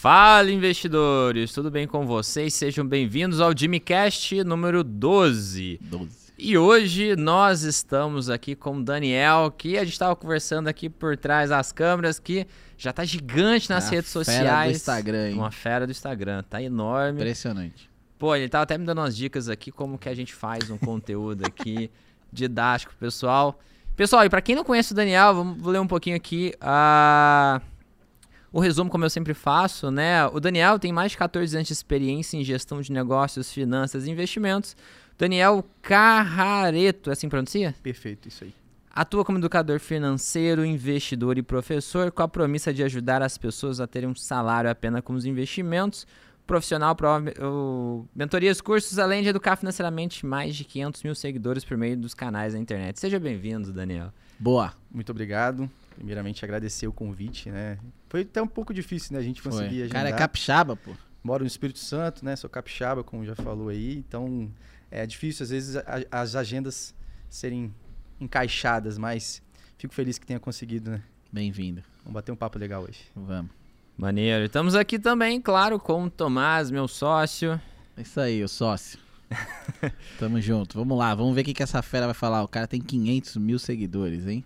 Fala, investidores! Tudo bem com vocês? Sejam bem-vindos ao Jimmycast número 12. 12. E hoje nós estamos aqui com o Daniel, que a gente estava conversando aqui por trás das câmeras, que já tá gigante nas A redes fera sociais. do Instagram, hein? Uma fera do Instagram, tá enorme. Impressionante. Pô, ele tava até me dando umas dicas aqui como que a gente faz um conteúdo aqui didático pessoal. Pessoal, e para quem não conhece o Daniel, vamos ler um pouquinho aqui a o resumo como eu sempre faço, né? O Daniel tem mais de 14 anos de experiência em gestão de negócios, finanças e investimentos. Daniel Carrareto, é assim que pronuncia? Perfeito, isso aí. Atua como educador financeiro, investidor e professor, com a promessa de ajudar as pessoas a terem um salário apenas com os investimentos. Profissional, prova, o- mentorias, cursos, além de educar financeiramente mais de 500 mil seguidores por meio dos canais da internet. Seja bem-vindo, Daniel. Boa. Muito obrigado. Primeiramente, agradecer o convite, né? Foi até um pouco difícil, né? A gente conseguir agendar. Cara, é capixaba, pô. Moro no Espírito Santo, né? Sou capixaba, como já falou aí. Então, é difícil, às vezes, a- as agendas serem encaixadas, mas fico feliz que tenha conseguido, né? Bem-vindo. Vamos bater um papo legal hoje. Vamos. Maneiro. Estamos aqui também, claro, com o Tomás, meu sócio. É isso aí, o sócio. Tamo junto. Vamos lá, vamos ver o que, que essa fera vai falar. O cara tem 500 mil seguidores, hein?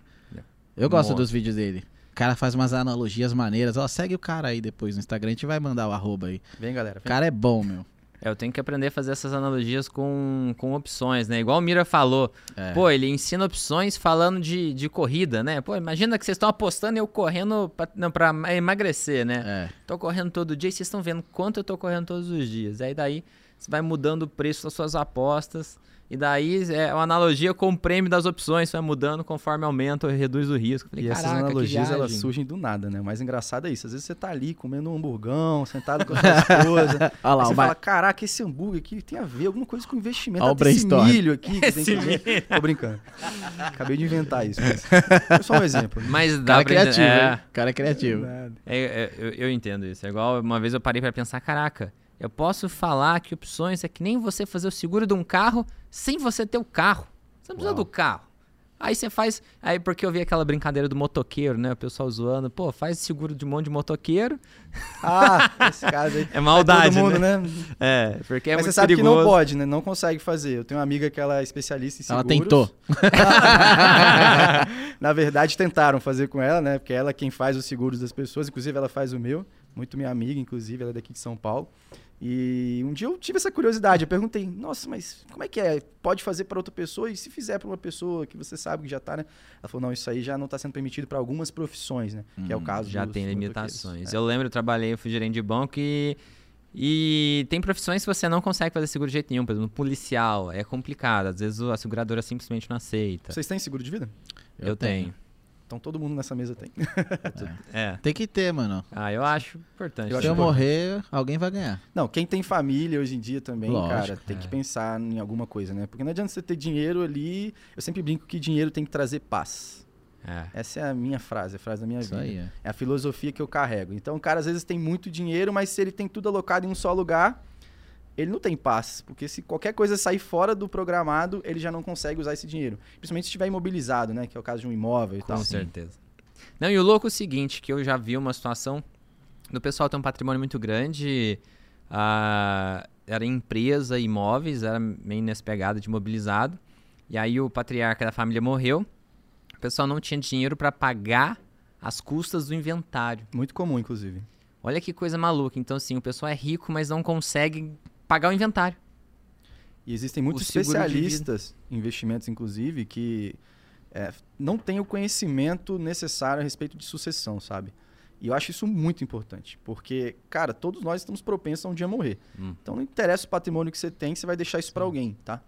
Eu gosto Nossa. dos vídeos dele. O cara faz umas analogias maneiras. Ó, segue o cara aí depois no Instagram. A gente vai mandar o arroba aí. Vem, galera. O cara é bom, meu. É, eu tenho que aprender a fazer essas analogias com, com opções, né? Igual o Mira falou. É. Pô, ele ensina opções falando de, de corrida, né? Pô, imagina que vocês estão apostando e eu correndo pra, não, pra emagrecer, né? É. Tô correndo todo dia e vocês estão vendo quanto eu tô correndo todos os dias. Aí daí você vai mudando o preço das suas apostas. E daí é uma analogia com o prêmio das opções, vai mudando conforme aumenta ou reduz o risco. Falei, E essas "Caraca, que analogias, elas viagem." surgem do nada, né? O mais engraçado é isso. Às vezes você tá ali comendo um hamburgão, sentado com a sua esposa. Olha lá, você fala, caraca, esse hambúrguer aqui tem a ver alguma coisa com investimento. Ó o esse milho aqui que tem que. Tô brincando. Acabei de inventar isso. Mas... Só um exemplo. Mas O dá cara é pra criativo? O cara é criativo. É, é, eu, eu entendo isso. É igual uma vez eu parei pra pensar, caraca, eu posso falar que opções é que nem você fazer o seguro de um carro sem você ter o carro. Você não precisa Uau. do carro. Aí você faz. Aí porque eu vi aquela brincadeira do motoqueiro, né? O pessoal zoando. Pô, faz seguro de um monte de motoqueiro. Ah, esse caso aí. É maldade, Todo mundo, né? né? É, porque é Mas muito você sabe perigoso. que não pode, né? Não consegue fazer. Eu tenho uma amiga que ela é especialista em Ela seguros. tentou. Na verdade, tentaram fazer com ela, né? Porque ela é quem faz os seguros das pessoas. Inclusive, ela faz o meu. Muito minha amiga, inclusive. Ela é daqui de São Paulo. E um dia eu tive essa curiosidade. Eu perguntei, nossa, mas como é que é? Pode fazer para outra pessoa? E se fizer para uma pessoa que você sabe que já tá, né? Ela falou, não, isso aí já não tá sendo permitido para algumas profissões, né? que é o Hum, caso Já tem limitações. É. Eu lembro, eu trabalhei, eu fui gerente de banco e. E tem profissões que você não consegue fazer seguro de jeito nenhum. Por exemplo, policial. É complicado. Às vezes a seguradora simplesmente não aceita. Vocês têm seguro de vida? Eu, tenho. Então todo mundo nessa mesa tem. É. Tem que ter, mano. Ah, eu acho importante. Eu Se acho eu importante. morrer, alguém vai ganhar. Não, quem tem família hoje em dia também, Lógico, cara, tem é. que pensar em alguma coisa, né? Porque não adianta você ter dinheiro ali. Eu sempre brinco que dinheiro tem que trazer paz. É. Essa é a minha frase, a frase da minha Isso vida. aí, é. É a filosofia que eu carrego. Então, o cara às vezes tem muito dinheiro, mas se ele tem tudo alocado em um só lugar, ele não tem paz. Porque se qualquer coisa sair fora do programado, ele já não consegue usar esse dinheiro. Principalmente se estiver imobilizado, né? Que é o caso de um imóvel e Com tal. certeza. Não, e o louco é o seguinte, que eu já vi uma situação do pessoal ter um patrimônio muito grande, ah, era empresa, imóveis, era meio nessa pegada de imobilizado, e aí o patriarca da família morreu, o pessoal não tinha dinheiro para pagar as custas do inventário. Muito comum, inclusive. Olha que coisa maluca. Então, assim, o pessoal é rico, mas não consegue pagar o inventário. E existem muitos especialistas em investimentos, inclusive, que é, não têm o conhecimento necessário a respeito de sucessão, sabe? E eu acho isso muito importante, porque, cara, todos nós estamos propensos a um dia morrer. Hum. Então não interessa o patrimônio que você tem, você vai deixar isso para alguém, tá?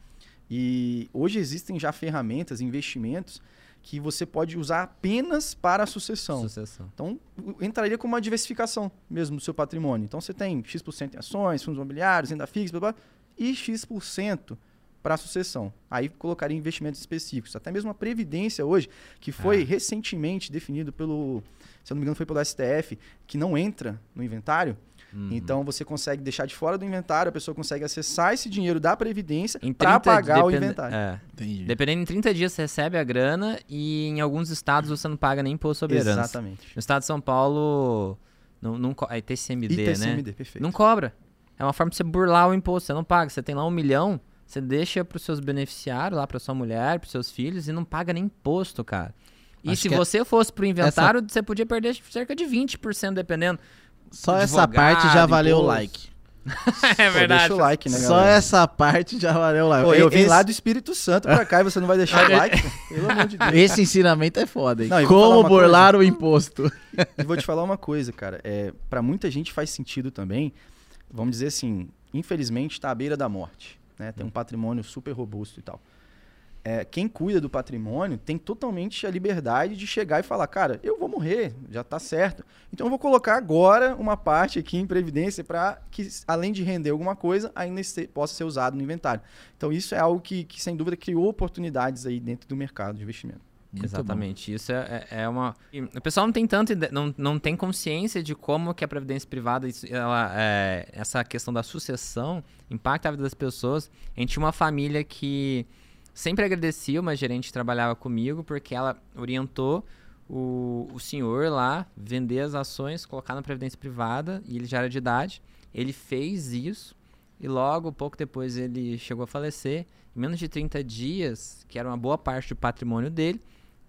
E hoje existem já ferramentas, investimentos que você pode usar apenas para a sucessão. Sucessão. Então, entraria como uma diversificação mesmo do seu patrimônio. Então, você tem X% em ações, fundos imobiliários, renda fixa, blá, blá, e X% para a sucessão. Aí colocaria investimentos específicos. Até mesmo a Previdência hoje, que foi Ah. recentemente definido pelo, se eu não me engano, foi pelo STF, que não entra no inventário. Uhum. Então, você consegue deixar de fora do inventário, a pessoa consegue acessar esse dinheiro da Previdência para 30 pagar o depende- inventário. É. Entendi. Dependendo, em 30 dias você recebe a grana e em alguns estados você não paga nem imposto sobre herança. Exatamente. No estado de São Paulo, Não, não, é TCMD, né? ITCMD, perfeito. Não cobra. É uma forma de você burlar o imposto. Você não paga. Você tem lá um milhão, você deixa pros seus beneficiários, lá pra sua mulher, pros seus filhos, e não paga nem imposto, cara. E Acho se é- você fosse pro inventário, você podia perder cerca de 20%, dependendo. Só essa parte já valeu o like. é Pô, deixa o like, né, Só galera? essa parte já valeu o like. Pô, eu vim Esse- lá do Espírito Santo pra cá e você não vai deixar o like? Pelo amor de Deus. Esse ensinamento é foda, hein? Não, Como burlar o imposto. E vou te falar uma coisa, cara. É, para muita gente faz sentido também. Vamos dizer assim, infelizmente está à beira da morte. Né? Tem um patrimônio super robusto e tal. É, quem cuida do patrimônio tem totalmente a liberdade de chegar e falar, cara, eu vou morrer, já tá certo. Então eu vou colocar agora uma parte aqui em previdência para que, além de render alguma coisa, ainda este- possa ser usado no inventário. Então isso é algo que, que, sem dúvida, criou oportunidades aí dentro do mercado de investimento. Muito Exatamente. Isso é, é- é uma. O pessoal não tem tanto, não, não tem consciência de como que a previdência privada, ela, é, essa questão da sucessão impacta a vida das pessoas. A gente tinha uma família que sempre agradecia uma gerente que trabalhava comigo porque ela orientou o, o senhor lá vender as ações, colocar na previdência privada e ele já era de idade. Ele fez isso e logo, pouco depois, ele chegou a falecer. Em menos de 30 dias, que era uma boa parte do patrimônio dele,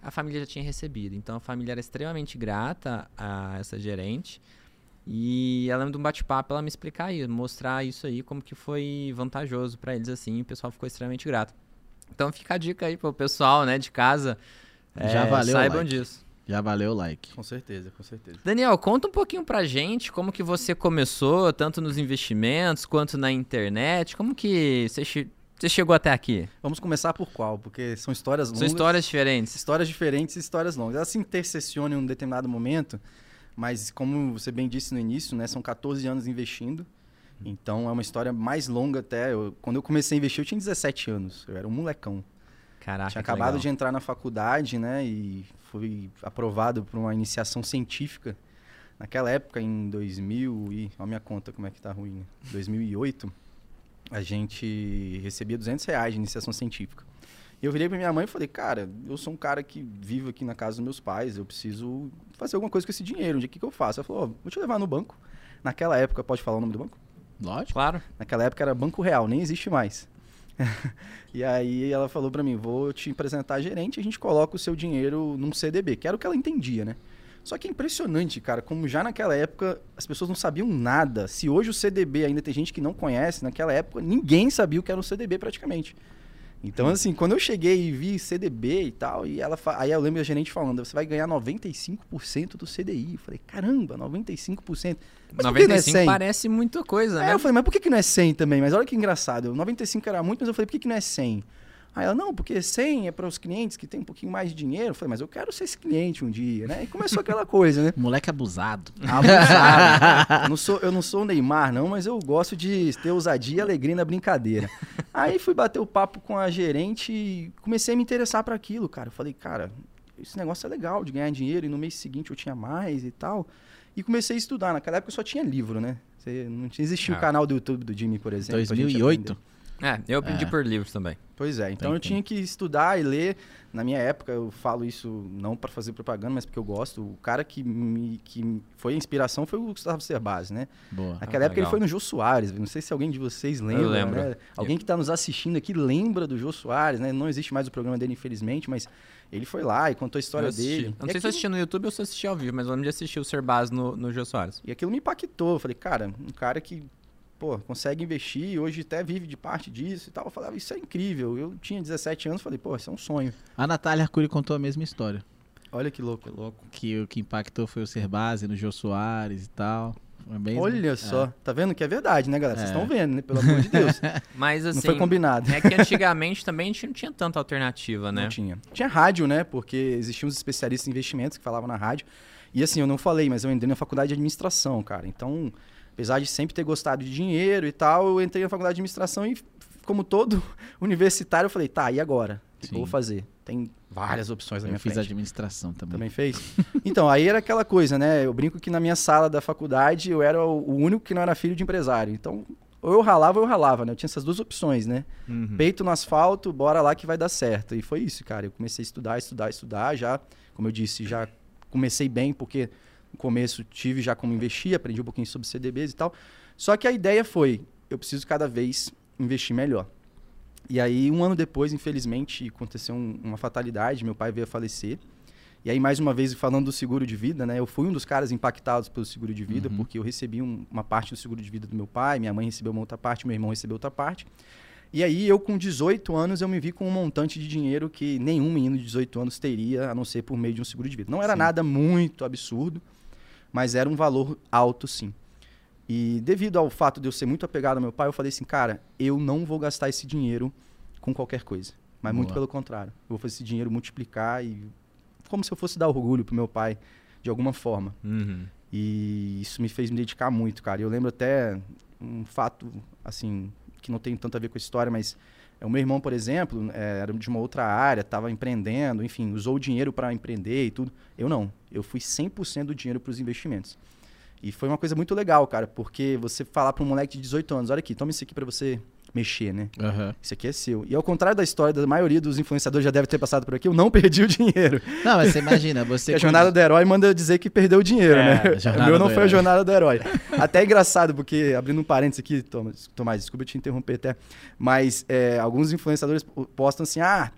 a família já tinha recebido. Então a família era extremamente grata a essa gerente. E ela de um bate-papo ela me explicar isso, mostrar isso aí como que foi vantajoso para eles assim, e o pessoal ficou extremamente grato. Então fica a dica aí pro pessoal, né, de casa. Já é, valeu o Saibam like. disso. Já valeu o like. Com certeza, com certeza. Daniel, conta um pouquinho pra gente como que você começou, tanto nos investimentos quanto na internet. Como que você, che- você chegou até aqui? Vamos começar por qual? Porque são histórias longas. São histórias diferentes. histórias diferentes e histórias longas. Elas se intersecionam em um determinado momento, mas como você bem disse no início, né, são 14 anos investindo. Então é uma história mais longa até. Eu- quando eu comecei a investir, eu tinha 17 anos. Eu era um molecão. Caraca, tinha acabado legal. de entrar na faculdade, né, e fui aprovado por uma iniciação científica. Naquela época, em 2000 e... Olha a minha conta como é que tá ruim. né? 2008, a gente recebia 200 reais de iniciação científica. E eu virei pra minha mãe e falei, cara, eu sou um cara que vivo aqui na casa dos meus pais, eu preciso fazer alguma coisa com esse dinheiro, onde é que, que eu faço? Ela falou, ó, vou te levar no banco. Naquela época, pode falar o nome do banco? Lógico. Claro. Naquela época era Banco Real, nem existe mais. e aí ela falou pra mim, vou te apresentar a gerente, a gente coloca o seu dinheiro num CDB, que era o que ela entendia, né? Só que é impressionante, cara, como já naquela época as pessoas não sabiam nada. Se hoje o CDB ainda tem gente que não conhece, naquela época ninguém sabia o que era um CDB praticamente. Então, assim, quando eu cheguei e vi CDB e tal, e ela aí eu lembro a gerente falando, você vai ganhar 95% do CDI. Eu falei, caramba, 95%. Mas por que não é 95 100? parece muita coisa, É, né? eu falei, mas por que, que não é 100 também? Mas olha que engraçado. 95 era muito, mas eu falei, por que, que não é 100? Aí ela, não, porque 100 é para os clientes que têm um pouquinho mais de dinheiro. Eu falei, mas eu quero ser esse cliente um dia, né? E começou aquela coisa, né? Moleque abusado. Abusado. eu, não sou, eu não sou o Neymar, não, mas eu gosto de ter ousadia e alegria na brincadeira. Aí fui bater o papo com a gerente e comecei a me interessar para aquilo, cara. Eu falei, cara, esse negócio é legal de ganhar dinheiro e no mês seguinte eu tinha mais e tal. E comecei a estudar. Naquela época eu só tinha livro, né? Você, não existia Ah. o canal do YouTube do Jimmy, por exemplo. pra gente 2008? É, eu aprendi É. por livros também. Pois é, então Tem eu tinha que estudar e ler. Na minha época, eu falo isso não para fazer propaganda, mas porque eu gosto. O cara que, me, que foi a inspiração foi o Gustavo Cerbasi, né? Boa. Naquela época ele legal. foi no Jô Soares. Não sei se alguém de vocês lembra. lembro. né? Alguém que está nos assistindo aqui lembra do Jô Soares, né? Não existe mais o programa dele, infelizmente, mas ele foi lá e contou a história Eu dele. Eu não E sei se eu aquilo- assisti no YouTube ou se eu assisti ao vivo, mas eu lembro de assistir o Serbaz no, no Jô Soares. E aquilo me impactou. Eu falei, cara, um cara que, pô, consegue investir e hoje até vive de parte disso e tal. Eu falava, isso é incrível. Eu tinha 17 anos, falei, pô, isso é um sonho. A Natália Arcuri contou a mesma história. Olha que louco. louco. Que o que impactou foi o Serbase no Jô Soares e tal. Bem- Olha é. só, tá vendo que é verdade, né, galera? Vocês É. estão vendo, né? Pelo amor de Deus. Mas assim. não foi combinado. É que antigamente também a gente não tinha tanta alternativa, né? Não tinha. Tinha rádio, né? Porque existiam os especialistas em investimentos que falavam na rádio. E assim, eu não falei, mas eu entrei na faculdade de administração, cara. Então, apesar de sempre ter gostado de dinheiro e tal, eu entrei na faculdade de administração e, como todo universitário, eu falei, tá, e agora? O que eu vou fazer? Tem várias opções na Eu minha fiz frente. administração também. Também fez? Então, aí era aquela coisa, né? Eu brinco que na minha sala da faculdade eu era o o único que não era filho de empresário. Então, ou eu ralava ou eu ralava, né? Eu tinha essas duas opções, né? Uhum. Peito no asfalto, bora lá que vai dar certo. E foi isso, cara. Eu comecei a estudar, estudar, estudar. Já, como eu disse, já comecei bem, porque No começo tive já como investir, aprendi um pouquinho sobre CDBs e tal. Só que a ideia foi, eu preciso cada vez investir melhor. E aí, um ano depois, infelizmente, aconteceu um- uma fatalidade, meu pai veio a falecer. E aí, mais uma vez, falando do seguro de vida, né? Eu fui um dos caras impactados pelo seguro de vida, Uhum. porque eu recebi um- uma parte do seguro de vida do meu pai, minha mãe recebeu uma outra parte, meu irmão recebeu outra parte. E aí, eu com 18 anos, eu me vi com um montante de dinheiro que nenhum menino de 18 anos teria, a não ser por meio de um seguro de vida. Não era Sim. nada muito absurdo, mas era um valor alto, sim. E devido ao fato de eu ser muito apegado ao meu pai, eu falei assim, cara, eu não vou gastar esse dinheiro com qualquer coisa. Mas muito pelo contrário. Eu vou fazer esse dinheiro multiplicar e como se eu fosse dar orgulho pro meu pai de alguma forma. Uhum. E isso me fez me dedicar muito, cara. Eu lembro até um fato, assim, que não tem tanto a ver com a história, mas o meu irmão, por exemplo, é, era de uma outra área, estava empreendendo, enfim, usou o dinheiro para empreender e tudo. Eu não. Eu fui 100% do dinheiro para os investimentos. E foi uma coisa muito legal, cara, porque você falar para um moleque de 18 anos, olha aqui, toma isso aqui para você mexer, né? Aham. Isso aqui é seu. E ao contrário da história da maioria dos influenciadores já deve ter passado por aqui, eu não perdi o dinheiro. Não, mas você imagina, você. A jornada do herói manda dizer que perdeu o dinheiro, É, né? a O meu não foi a herói. jornada do herói. Até é engraçado, porque, abrindo um parênteses aqui, Thomas, Tomás, desculpa te interromper até, mas é, alguns influenciadores postam assim, ah,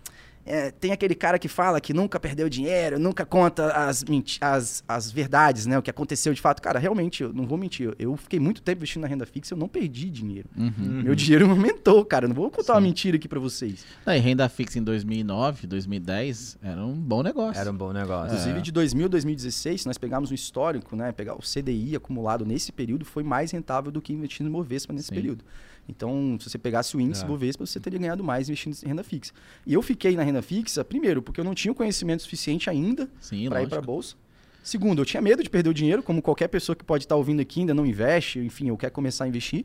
é, tem aquele cara que fala que nunca perdeu dinheiro, nunca conta as, as, as verdades, né? O que aconteceu de fato. Cara, realmente, eu não vou mentir, eu fiquei muito tempo investindo na renda fixa e eu não perdi dinheiro. Uhum. Meu dinheiro aumentou, cara. Eu não vou contar uma Sim. mentira aqui pra vocês. Não, e renda fixa em 2009, 2010 era um bom negócio. Era um bom negócio. Inclusive, É. de 2000 a 2016, se nós pegarmos um histórico, né, pegar o CDI acumulado nesse período, foi mais rentável do que investir no Bovespa nesse Sim. período. Então, se você pegasse o índice É. Bovespa, você teria ganhado mais investindo em renda fixa. E eu fiquei na renda fixa, primeiro, porque eu não tinha o conhecimento suficiente ainda para ir para a bolsa. Segundo, eu tinha medo de perder o dinheiro, como qualquer pessoa que pode estar ouvindo aqui ainda não investe, enfim, eu quero começar a investir.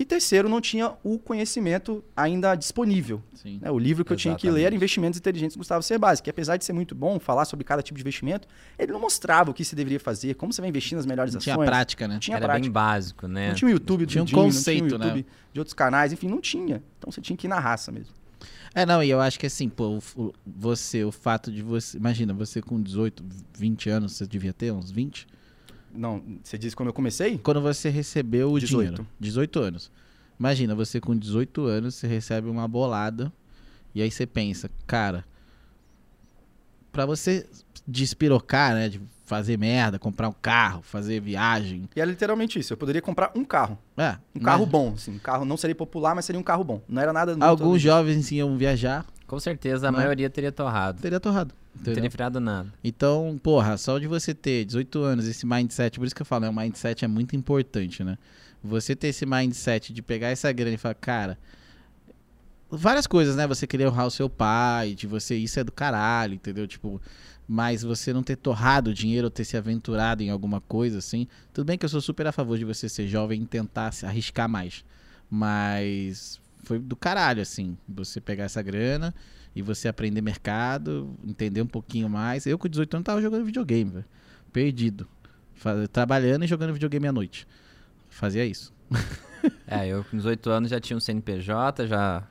E terceiro, não tinha o conhecimento ainda disponível. Né? O livro que eu tinha que ler era Exatamente. Investimentos Inteligentes do Gustavo Cerbasi, que apesar de ser muito bom falar sobre cada tipo de investimento, ele não mostrava o que se deveria fazer, como você vai investir nas melhores Não ações. tinha prática, né? Tinha Era prática. bem básico, né? Não tinha o YouTube do Tinha um conceito, não tinha o né? YouTube de outros canais, enfim, não tinha. Então você tinha que ir na raça mesmo. É, não, e eu acho que assim, pô, você, o fato de você. Imagina, você com 18, 20 anos, você devia ter uns 20? Não, você disse quando eu comecei? Quando você recebeu o 18. dinheiro. 18 anos. Imagina, você com 18 anos, você recebe uma bolada. E aí você pensa, cara, pra você despirocar, né? De fazer merda, comprar um carro, fazer viagem. E era literalmente isso. Eu poderia comprar um carro. É, Um carro né? bom, assim. Um carro não seria popular, mas seria um carro bom. Não era nada Alguns jovens iam viajar, Com certeza a Né? maioria teria torrado. teria torrado. Não teria virado nada. Então, porra, só de você ter 18 anos, esse mindset, por isso que eu falo, né, o mindset é muito importante, né? Você ter esse mindset de pegar essa grana e falar, cara, várias coisas, né? Você querer honrar o seu pai, de você, isso é do caralho, entendeu? Tipo, mas você não ter torrado o dinheiro ou ter se aventurado em alguma coisa, assim. Tudo bem que eu sou super a favor de você ser jovem e tentar se arriscar mais. Mas foi do caralho, assim, você pegar essa grana e você aprender mercado, entender um pouquinho mais. Eu com 18 anos tava jogando videogame, velho. Perdido. Fa- Trabalhando e jogando videogame à noite. Fazia isso. É, eu com 18 anos já tinha um CNPJ, já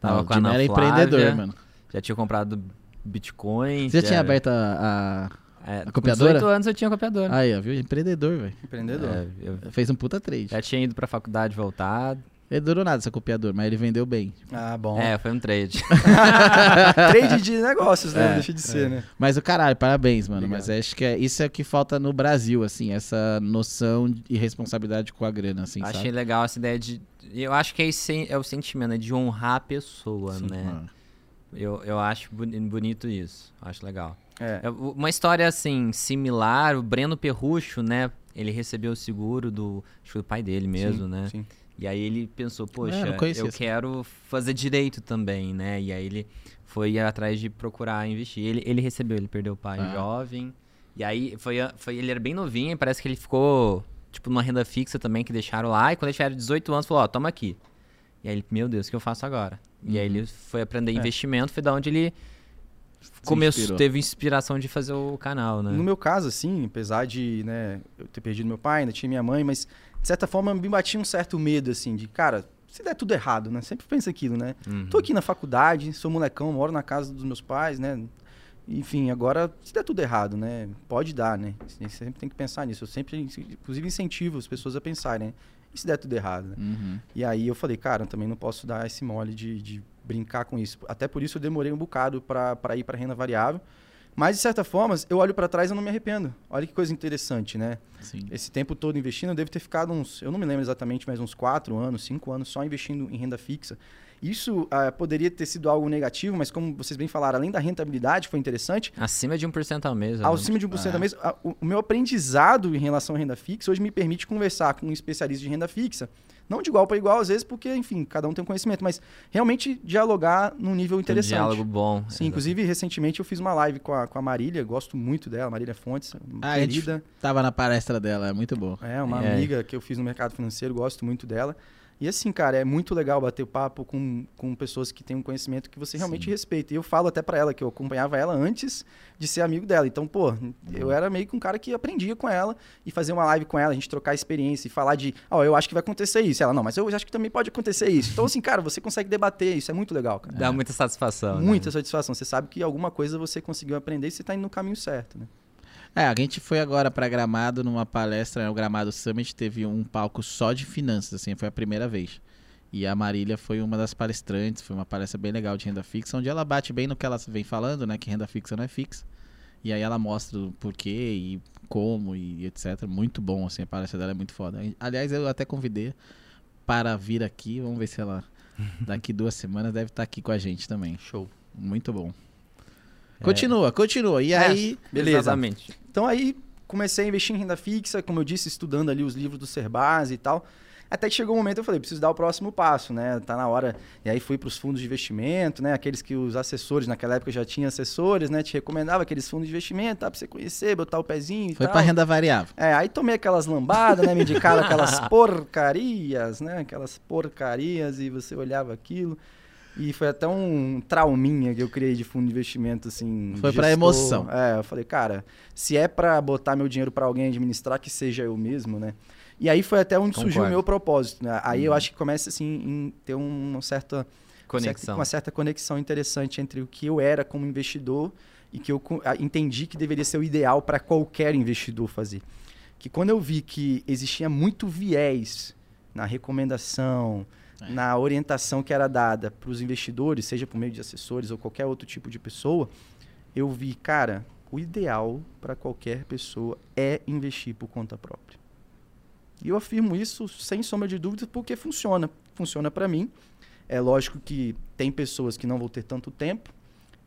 tava Não, com a Ana era Flávia, empreendedor, mano. Já tinha comprado Bitcoin. Você já tinha aberto a, é, a com copiadora? 18 anos eu tinha copiadora. Aí, ó, viu? Empreendedor, velho. Empreendedor. É, eu Fez um puta trade. já tinha ido pra faculdade voltado. Ele durou nada, essa copiadora, mas ele vendeu bem. Ah, bom. É, foi um trade. Trade de negócios, né? É, Deixa de ser, né? Mas o caralho, parabéns, mano. Obrigado. Mas acho que é, isso é o que falta no Brasil, assim, essa noção e responsabilidade com a grana, assim, Achei sabe? legal essa ideia de. Eu acho que é, esse, é o sentimento, né? De honrar a pessoa, Sim, né? mano. Eu, eu acho boni- bonito isso. Acho legal. É. É, Uma história assim, similar, o Breno Perrucho, né? Ele recebeu o seguro do. Acho que do pai dele mesmo, Sim, né? Sim. E aí ele pensou, poxa, É, eu quero fazer direito também, né? E aí ele foi atrás de procurar investir. Ele, ele recebeu, ele perdeu o pai Ah. jovem. E aí foi, foi, ele era bem novinho, e parece que ele ficou, tipo, numa renda fixa também que deixaram lá. E quando ele tiver 18 anos, falou, ó, toma aqui. E aí ele, meu Deus, o que eu faço agora? E aí Uhum. ele foi aprender É. investimento, foi da onde ele começou, teve inspiração de fazer o canal, né? No meu caso, assim, apesar de né, eu ter perdido meu pai, ainda tinha minha mãe, mas de certa forma me batia um certo medo, assim, de, cara, se der tudo errado, né? Sempre pensa aquilo, né? Uhum. Tô aqui na faculdade, sou molecão, moro na casa dos meus pais, né? Enfim, agora, se der tudo errado, né? Pode dar, né? Você sempre tem que pensar nisso. Eu sempre, inclusive, incentivo as pessoas a pensarem, né? E se der tudo errado, né? Uhum. E aí eu falei, cara, eu também não posso dar esse mole de, de brincar com isso. Até por isso eu demorei um bocado para ir para renda variável. Mas, de certa forma, eu olho para trás e não me arrependo. Olha que coisa interessante, né? Sim. Esse tempo todo investindo, eu devo ter ficado uns, eu não me lembro exatamente, mas uns 4 anos, 5 anos só investindo em renda fixa. Isso ah, poderia ter sido algo negativo, mas como vocês bem falaram, além da rentabilidade, foi interessante. Acima de 1% ao mês. Acima de 1% É. ao mês, o meu aprendizado em relação à renda fixa hoje me permite conversar com um especialista de renda fixa. Não de igual para igual, às vezes, porque, enfim, cada um tem um conhecimento, mas realmente dialogar num nível Tem um interessante. diálogo bom. Sim, inclusive, recentemente eu fiz uma live com a, com a Marília, gosto muito dela, Marília Fontes, Ah, a gente querida. Tava na palestra dela, é muito bom. É, uma É. amiga que eu fiz no mercado financeiro, gosto muito dela. E assim, cara, é muito legal bater papo com, com pessoas que têm um conhecimento que você realmente Sim. respeita. E eu falo até pra ela que eu acompanhava ela antes de ser amigo dela. Então, pô, eu era meio que um cara que aprendia com ela e fazer uma live com ela, a gente trocar experiência e falar de, ó, eu acho que vai acontecer isso. Ela, não, mas eu acho que também pode acontecer isso. Então, assim, cara, você consegue debater, isso é muito legal, cara. Dá muita satisfação. né? Muita satisfação. Você sabe que alguma coisa você conseguiu aprender e você tá indo no caminho certo, né? É, a gente foi agora pra Gramado numa palestra, né, o Gramado Summit teve um palco só de finanças, assim, foi a primeira vez. E a Marília foi uma das palestrantes, foi uma palestra bem legal de renda fixa, onde ela bate bem no que ela vem falando, né, que renda fixa não é fixa. E aí ela mostra o porquê e como e etc. Muito bom, assim, a palestra dela é muito foda. Aliás, eu até convidei para vir aqui, vamos ver se ela daqui duas semanas deve estar aqui com a gente também. Show. Muito bom. É. Continua, continua. E aí, Beleza. Exatamente. Então aí comecei a investir em renda fixa, como eu disse, estudando ali os livros do Serbase e tal. Até que chegou um momento eu falei, preciso dar o próximo passo, né? Tá na hora. E aí fui para os fundos de investimento, né? Aqueles que os assessores, naquela época já tinha assessores, né? Te recomendava aqueles fundos de investimento, tá? Pra você conhecer, botar o pezinho e foi para renda variável. É, aí tomei aquelas lambadas, né? Me indicaram aquelas porcarias, né? Aquelas porcarias e você olhava aquilo. E foi até um trauminha que eu criei de fundo de investimento, assim. Foi gestor. emoção. É, eu falei, cara, se é pra botar meu dinheiro pra alguém administrar, que seja eu mesmo, né? E aí foi até onde surgiu o Concordo. meu propósito, né? Aí eu acho que começa, assim, em ter uma certa Conexão. uma certa conexão interessante entre o que eu era como investidor e que eu entendi que deveria ser o ideal para qualquer investidor fazer. Que quando eu vi que existia muito viés na recomendação, É. na orientação que era dada para os investidores, seja por meio de assessores ou qualquer outro tipo de pessoa, eu vi, cara, o ideal para qualquer pessoa é investir por conta própria. E eu afirmo isso sem sombra de dúvidas porque funciona. Funciona para mim. É lógico que tem pessoas que não vão ter tanto tempo.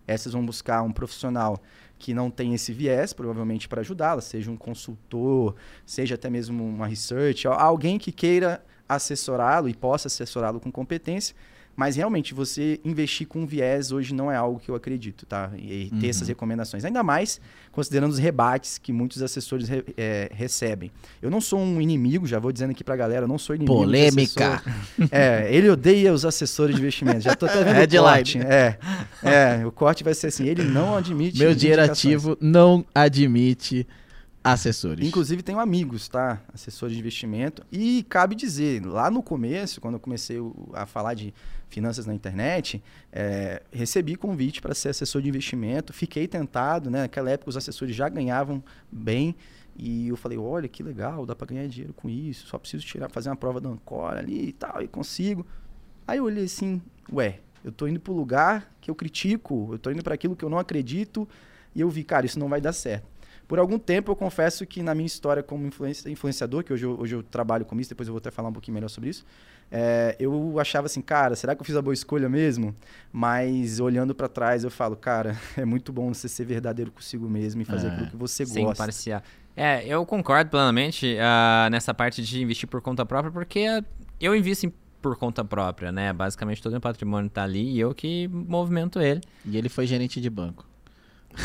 Essas vão buscar um profissional que não tem esse viés, provavelmente para ajudá-las, seja um consultor, seja até mesmo uma research, al- alguém que queira assessorá-lo e possa assessorá-lo com competência. Mas realmente, você investir com viés hoje não é algo que eu acredito, tá? E ter Uhum. essas recomendações. Ainda mais considerando os rebates que muitos assessores re- eh, recebem. Eu não sou um inimigo, já vou dizendo aqui pra galera, eu não sou inimigo. Polêmica. É, ele odeia os assessores de investimento. Já tô até vendo o Headline. corte. É, é, o corte vai ser assim, ele não admite Meu dinheiro ativo não admite assessores. Inclusive tenho amigos, tá? Assessores de investimento. E cabe dizer, lá no começo, quando eu comecei o- a falar de finanças na internet, é, recebi convite para ser assessor de investimento. Fiquei tentado, né? Naquela época os assessores já ganhavam bem. E eu falei, olha que legal, dá para ganhar dinheiro com isso. Só preciso tirar, fazer uma prova da Ancora ali e tal, e consigo. Aí eu olhei assim, ué, eu tô indo pro lugar que eu critico, eu tô indo para aquilo que eu não acredito. E eu vi, cara, isso não vai dar certo. Por algum tempo, eu confesso que na minha história como influenci- influenciador, que hoje eu, hoje eu trabalho com isso, depois eu vou até falar um pouquinho melhor sobre isso, é, eu achava assim, cara, será que eu fiz a boa escolha mesmo? Mas olhando pra trás, eu falo, cara, é muito bom você ser verdadeiro consigo mesmo e fazer É, aquilo que você Sem gosta. parcial. É, eu concordo plenamente ah, nessa parte de investir por conta própria, porque eu invisto em- por conta própria, né? Basicamente todo o meu patrimônio tá ali e eu que movimento ele. E ele foi gerente de banco.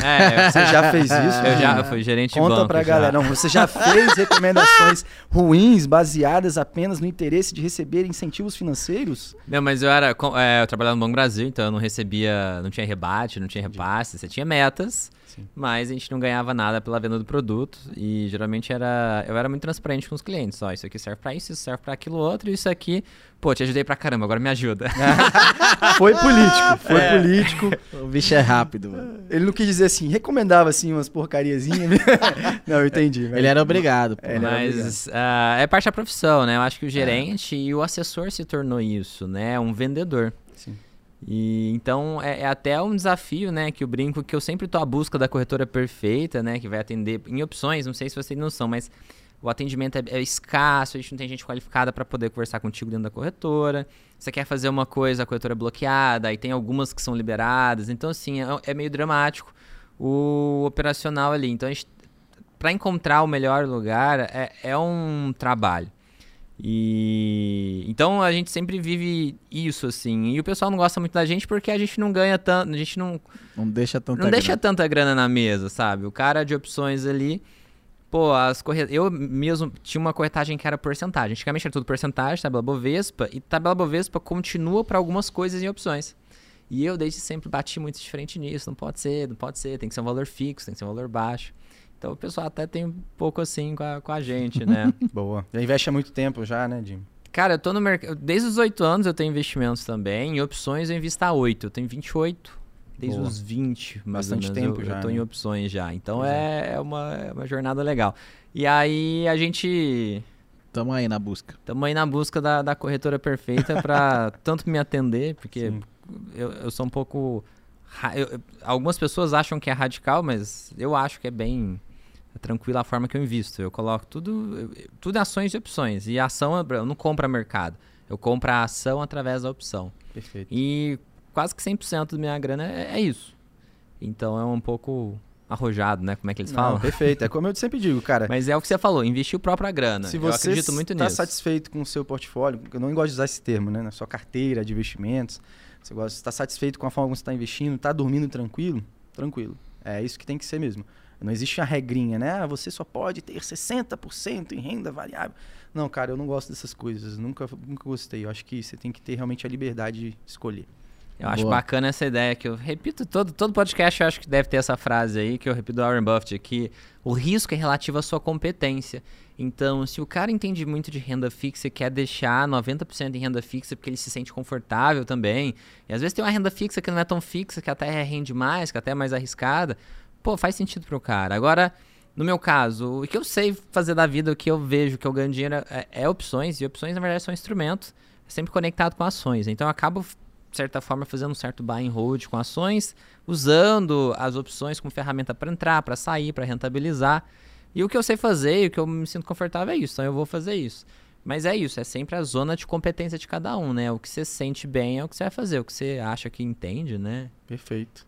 É, Você já fez isso? eu já fui gerente de Conta banco. pra já. galera. Não, você já fez recomendações ruins baseadas apenas no interesse de receber incentivos financeiros? Não, mas eu era. é, eu trabalhava no Banco Brasil, então eu não recebia. Não tinha rebate, não tinha repasse. Você tinha metas. Sim. mas a gente não ganhava nada pela venda do produto e geralmente era eu era muito transparente com os clientes, ó, isso aqui serve pra isso, isso serve pra aquilo outro, e isso aqui, pô, te ajudei pra caramba, agora me ajuda. Foi político, foi É. político. O bicho é rápido, mano. Ele não quis dizer assim, recomendava assim umas porcariazinhas. não, eu entendi. mas- Ele era obrigado, pô. É, Mas ah, é parte da profissão, né? Eu acho que o gerente e o assessor se tornou isso, né? Um vendedor. Sim. E então é, é até um desafio, né? Que eu brinco que eu sempre tô à busca da corretora perfeita, né? Que vai atender em opções. Não sei se vocês têm noção, mas o atendimento é, é escasso, a gente não tem gente qualificada para poder conversar contigo dentro da corretora. Você quer fazer uma coisa, a corretora é bloqueada, aí tem algumas que são liberadas. Então, assim, é, é meio dramático o operacional ali. Então, para encontrar o melhor lugar é, é um trabalho. E então a gente sempre vive isso assim. E o pessoal não gosta muito da gente porque a gente não ganha tanto, a gente não, Não deixa tanta não deixa grana. tanta grana na mesa, sabe? O cara de opções ali, pô, as corre... eu mesmo tinha uma corretagem que era porcentagem. Antigamente era tudo porcentagem, tabela Bovespa, e tabela Bovespa continua para algumas coisas em opções. E eu desde sempre bati muito diferente nisso, não pode ser, não pode ser, tem que ser um valor fixo, tem que ser um valor baixo. Então o pessoal até tem um pouco assim com a, com a gente, né? Boa. Já investe há muito tempo já, né, Jim? Cara, eu tô no mercado. Desde os 8 anos eu tenho investimentos também. Em opções eu invisto há 8. Eu tenho 28. Desde Boa. os 20, mais ou Bastante menos, tempo eu, já, Eu tô né? em opções já. Então Pois é, é uma, é uma jornada legal. E aí a gente. Tamo aí na busca. Estamos aí na busca da, da corretora perfeita para tanto me atender, porque eu, eu sou um pouco. eu- algumas pessoas acham que é radical, mas eu acho que é bem tranquila a forma que eu invisto. Eu coloco tudo, tudo em ações e opções. E a ação é- eu não compro a mercado. Eu compro a ação através da opção. Perfeito. E quase que 100% da minha grana é, é isso. Então é um pouco arrojado, né? Como é que eles Não, falam? perfeito. É como eu sempre digo, cara. Mas é o que você falou, investir a própria grana. Se eu você acredito muito está nisso. satisfeito com o seu portfólio, eu não gosto de usar esse termo, né? Na sua carteira de investimentos, você está satisfeito com a forma como você está investindo, está dormindo tranquilo, tranquilo. É isso que tem que ser mesmo. Não existe uma regrinha, né? Ah, você só pode ter 60% em renda variável. Não, cara, eu não gosto dessas coisas. Nunca, nunca gostei. Eu acho que você tem que ter realmente a liberdade de escolher. Eu acho Boa. bacana essa ideia que eu repito todo, todo podcast, eu acho que deve ter essa frase aí que eu repito do Warren Buffett, que o risco é relativo à sua competência. Então, se o cara entende muito de renda fixa e quer deixar 90% em renda fixa porque ele se sente confortável também, e às vezes tem uma renda fixa que não é tão fixa, que até rende mais, que até é mais arriscada, pô, faz sentido pro cara. Agora, no meu caso, o que eu sei fazer da vida, o que eu vejo, que eu ganho dinheiro é, é opções, e opções na verdade são instrumentos, sempre conectado com ações. Então eu acabo de certa forma, fazendo um certo buy and hold com ações, usando as opções como ferramenta para entrar, para sair, para rentabilizar. E o que eu sei fazer e o que eu me sinto confortável é isso, então eu vou fazer isso. Mas é isso, é sempre a zona de competência de cada um, né? O que você sente bem é o que você vai fazer, o que você acha que entende, né? Perfeito.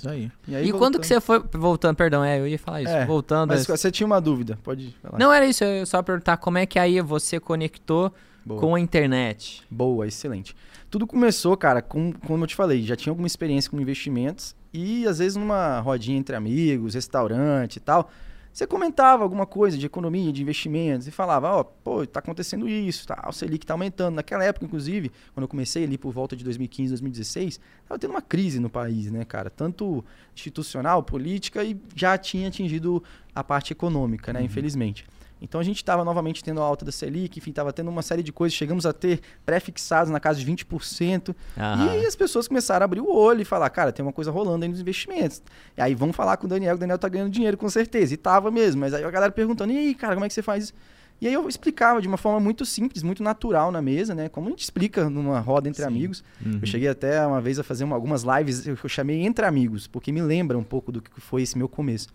Isso aí. E, E, aí, quando que você foi. Voltando, perdão, é, eu ia falar isso. É, voltando. Mas a- você tinha uma dúvida, pode falar. Não era isso, eu ia só perguntar como é que aí você conectou Boa. com a internet. Boa, excelente. Tudo começou, cara, com, como eu te falei, já tinha alguma experiência com investimentos e às vezes numa rodinha entre amigos, restaurante e tal, você comentava alguma coisa de economia, de investimentos e falava, ó, pô, tá acontecendo isso, tá, o Selic tá aumentando. Naquela época, inclusive, quando eu comecei ali por volta de 2015, 2016, tava tendo uma crise no país, né, cara, tanto institucional, política e já tinha atingido a parte econômica, né, infelizmente. Então a gente estava novamente tendo a alta da Selic, enfim, estava tendo uma série de coisas, chegamos a ter pré-fixados na casa de 20%, Aham. e as pessoas começaram a abrir o olho e falar, cara, tem uma coisa rolando aí nos investimentos. E aí vamos falar com o Daniel, que o Daniel tá ganhando dinheiro com certeza. E tava mesmo, mas aí a galera perguntando, e aí, cara, como é que você faz isso? E aí eu explicava de uma forma muito simples, muito natural na mesa, né? Como a gente explica numa roda entre Sim. amigos. Uhum. Eu cheguei até uma vez a fazer uma- algumas lives, eu chamei entre amigos, porque me lembra um pouco do que foi esse meu começo.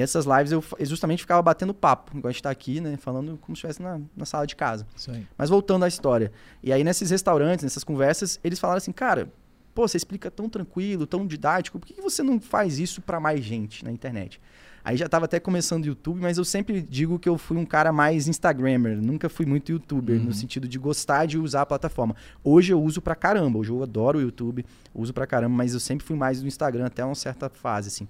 E essas lives eu justamente ficava batendo papo, igual a gente tá aqui, né? Falando como se estivesse na, na sala de casa. Isso aí. Mas voltando à história. E aí, nesses restaurantes, nessas conversas, eles falaram assim, cara, pô, você explica tão tranquilo, tão didático, por que você não faz isso pra mais gente na internet? Aí já tava até começando o YouTube, mas eu sempre digo que eu fui um cara mais Instagrammer, nunca fui muito YouTuber, Uhum. no sentido de gostar de usar a plataforma. Hoje eu uso pra caramba, hoje eu adoro o YouTube, uso pra caramba, mas eu sempre fui mais do Instagram até uma certa fase, assim.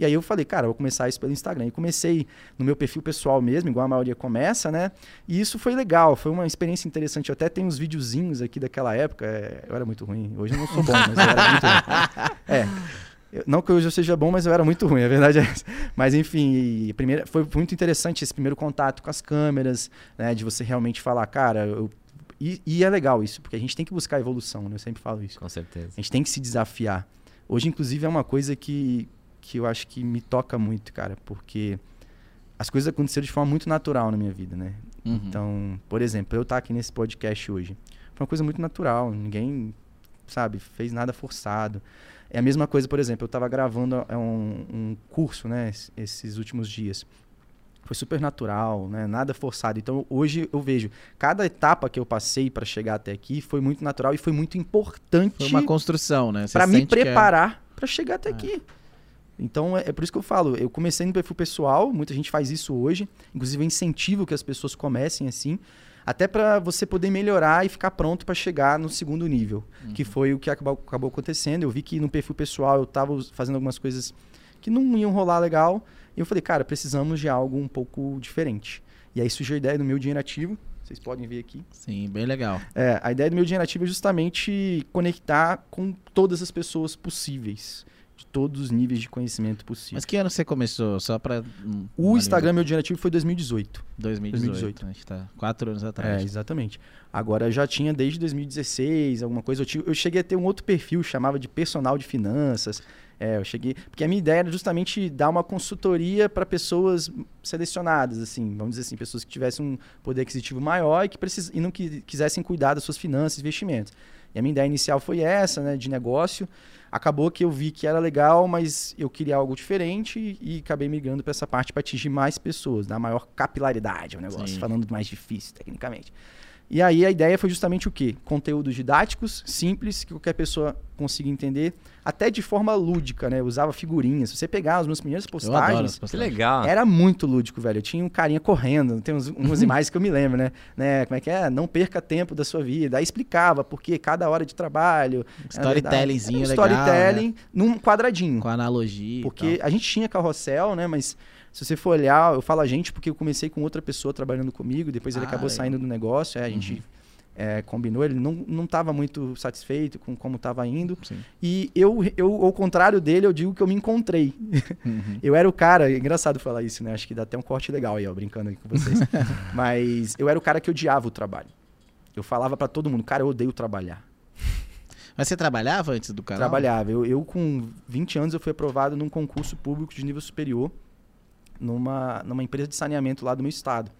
E aí eu falei, cara, vou começar isso pelo Instagram. E comecei no meu perfil pessoal mesmo, igual a maioria começa, né? E isso foi legal, foi uma experiência interessante. Eu até tenho uns videozinhos aqui daquela época. é, eu era muito ruim, hoje eu não sou bom, mas eu era muito ruim. É. Eu- não que hoje eu seja bom, mas eu era muito ruim, a verdade é essa. Mas enfim, primeira, foi muito interessante esse primeiro contato com as câmeras, né? De você realmente falar, cara, eu- e, e é legal isso, porque a gente tem que buscar evolução, né? Eu sempre falo isso. Com certeza. A gente tem que se desafiar. Hoje, inclusive, é uma coisa que, que eu acho que me toca muito, cara, porque as coisas aconteceram de forma muito natural na minha vida, né? Uhum. Então, por exemplo, eu estar aqui nesse podcast hoje foi uma coisa muito natural. Ninguém, sabe, fez nada forçado. É a mesma coisa, por exemplo, eu estava gravando é, um, um curso, né, es- esses últimos dias. Foi super natural, né? Nada forçado. Então, hoje eu vejo cada etapa que eu passei para chegar até aqui foi muito natural e foi muito importante Foi uma construção, né? Para me é- preparar para chegar até É. aqui. Então é, é por isso que eu falo, eu comecei no perfil pessoal, muita gente faz isso hoje, inclusive eu incentivo que as pessoas comecem assim, até para você poder melhorar e ficar pronto para chegar no segundo nível, que foi o que acabou, acabou acontecendo. Eu vi que no perfil pessoal eu estava fazendo algumas coisas que não iam rolar legal, e eu falei, cara, precisamos de algo um pouco diferente. E aí surgiu a ideia do meu dinheiro ativo, vocês podem ver aqui. Sim, bem legal. É, a ideia do meu dinheiro ativo é justamente conectar com todas as pessoas possíveis, todos os níveis de conhecimento possível. Mas que ano você começou? Só hum, o Instagram meu dinheiro ativo foi 2018. 2018. 2018. A gente tá quatro anos É, atrás. exatamente. Agora eu já tinha desde 2016, alguma coisa. Eu, tinha- eu cheguei a ter um outro perfil, chamava de personal de finanças. É, eu cheguei. Porque a minha ideia era justamente dar uma consultoria para pessoas selecionadas, assim, vamos dizer assim, pessoas que tivessem um poder aquisitivo maior e que precis, e não que, quisessem cuidar das suas finanças e investimentos. E a minha ideia inicial foi essa, né, de negócio. Acabou que eu vi que era legal, mas eu queria algo diferente e, acabei migrando para essa parte para atingir mais pessoas, dar maior capilaridade ao negócio, Sim. falando mais difícil tecnicamente. E aí a ideia foi justamente o quê? Conteúdos didáticos, simples, que qualquer pessoa consiga entender, até de forma lúdica, né? Eu usava figurinhas. Se você pegar as minhas primeiras postagens, Que legal. era muito lúdico, velho. Eu tinha um carinha correndo, tem uns, umas imagens que eu me lembro, né? né? Como é que é? Não perca tempo da sua vida. Aí explicava porque cada hora de trabalho. Storytellingzinho um legal. Storytelling né? num quadradinho. Com analogia. e Porque tal. a gente tinha carrossel, né? Mas se você for olhar, eu falo a gente porque eu comecei com outra pessoa trabalhando comigo, depois ele Ah, acabou legal. saindo do negócio, é, a gente é, combinou, ele não, não tava muito satisfeito com como estava indo. Sim. E eu, eu, ao contrário dele, eu digo que eu me encontrei. Uhum. Eu era o cara, é engraçado falar isso, né? Acho que dá até um corte legal aí, ó, brincando aí com vocês. Mas eu era o cara que odiava o trabalho. Eu falava pra todo mundo, cara, eu odeio trabalhar. Mas você trabalhava antes do canal? Trabalhava. Eu, eu, com 20 anos, eu fui aprovado num concurso público de nível superior numa, numa empresa de saneamento lá do meu estado.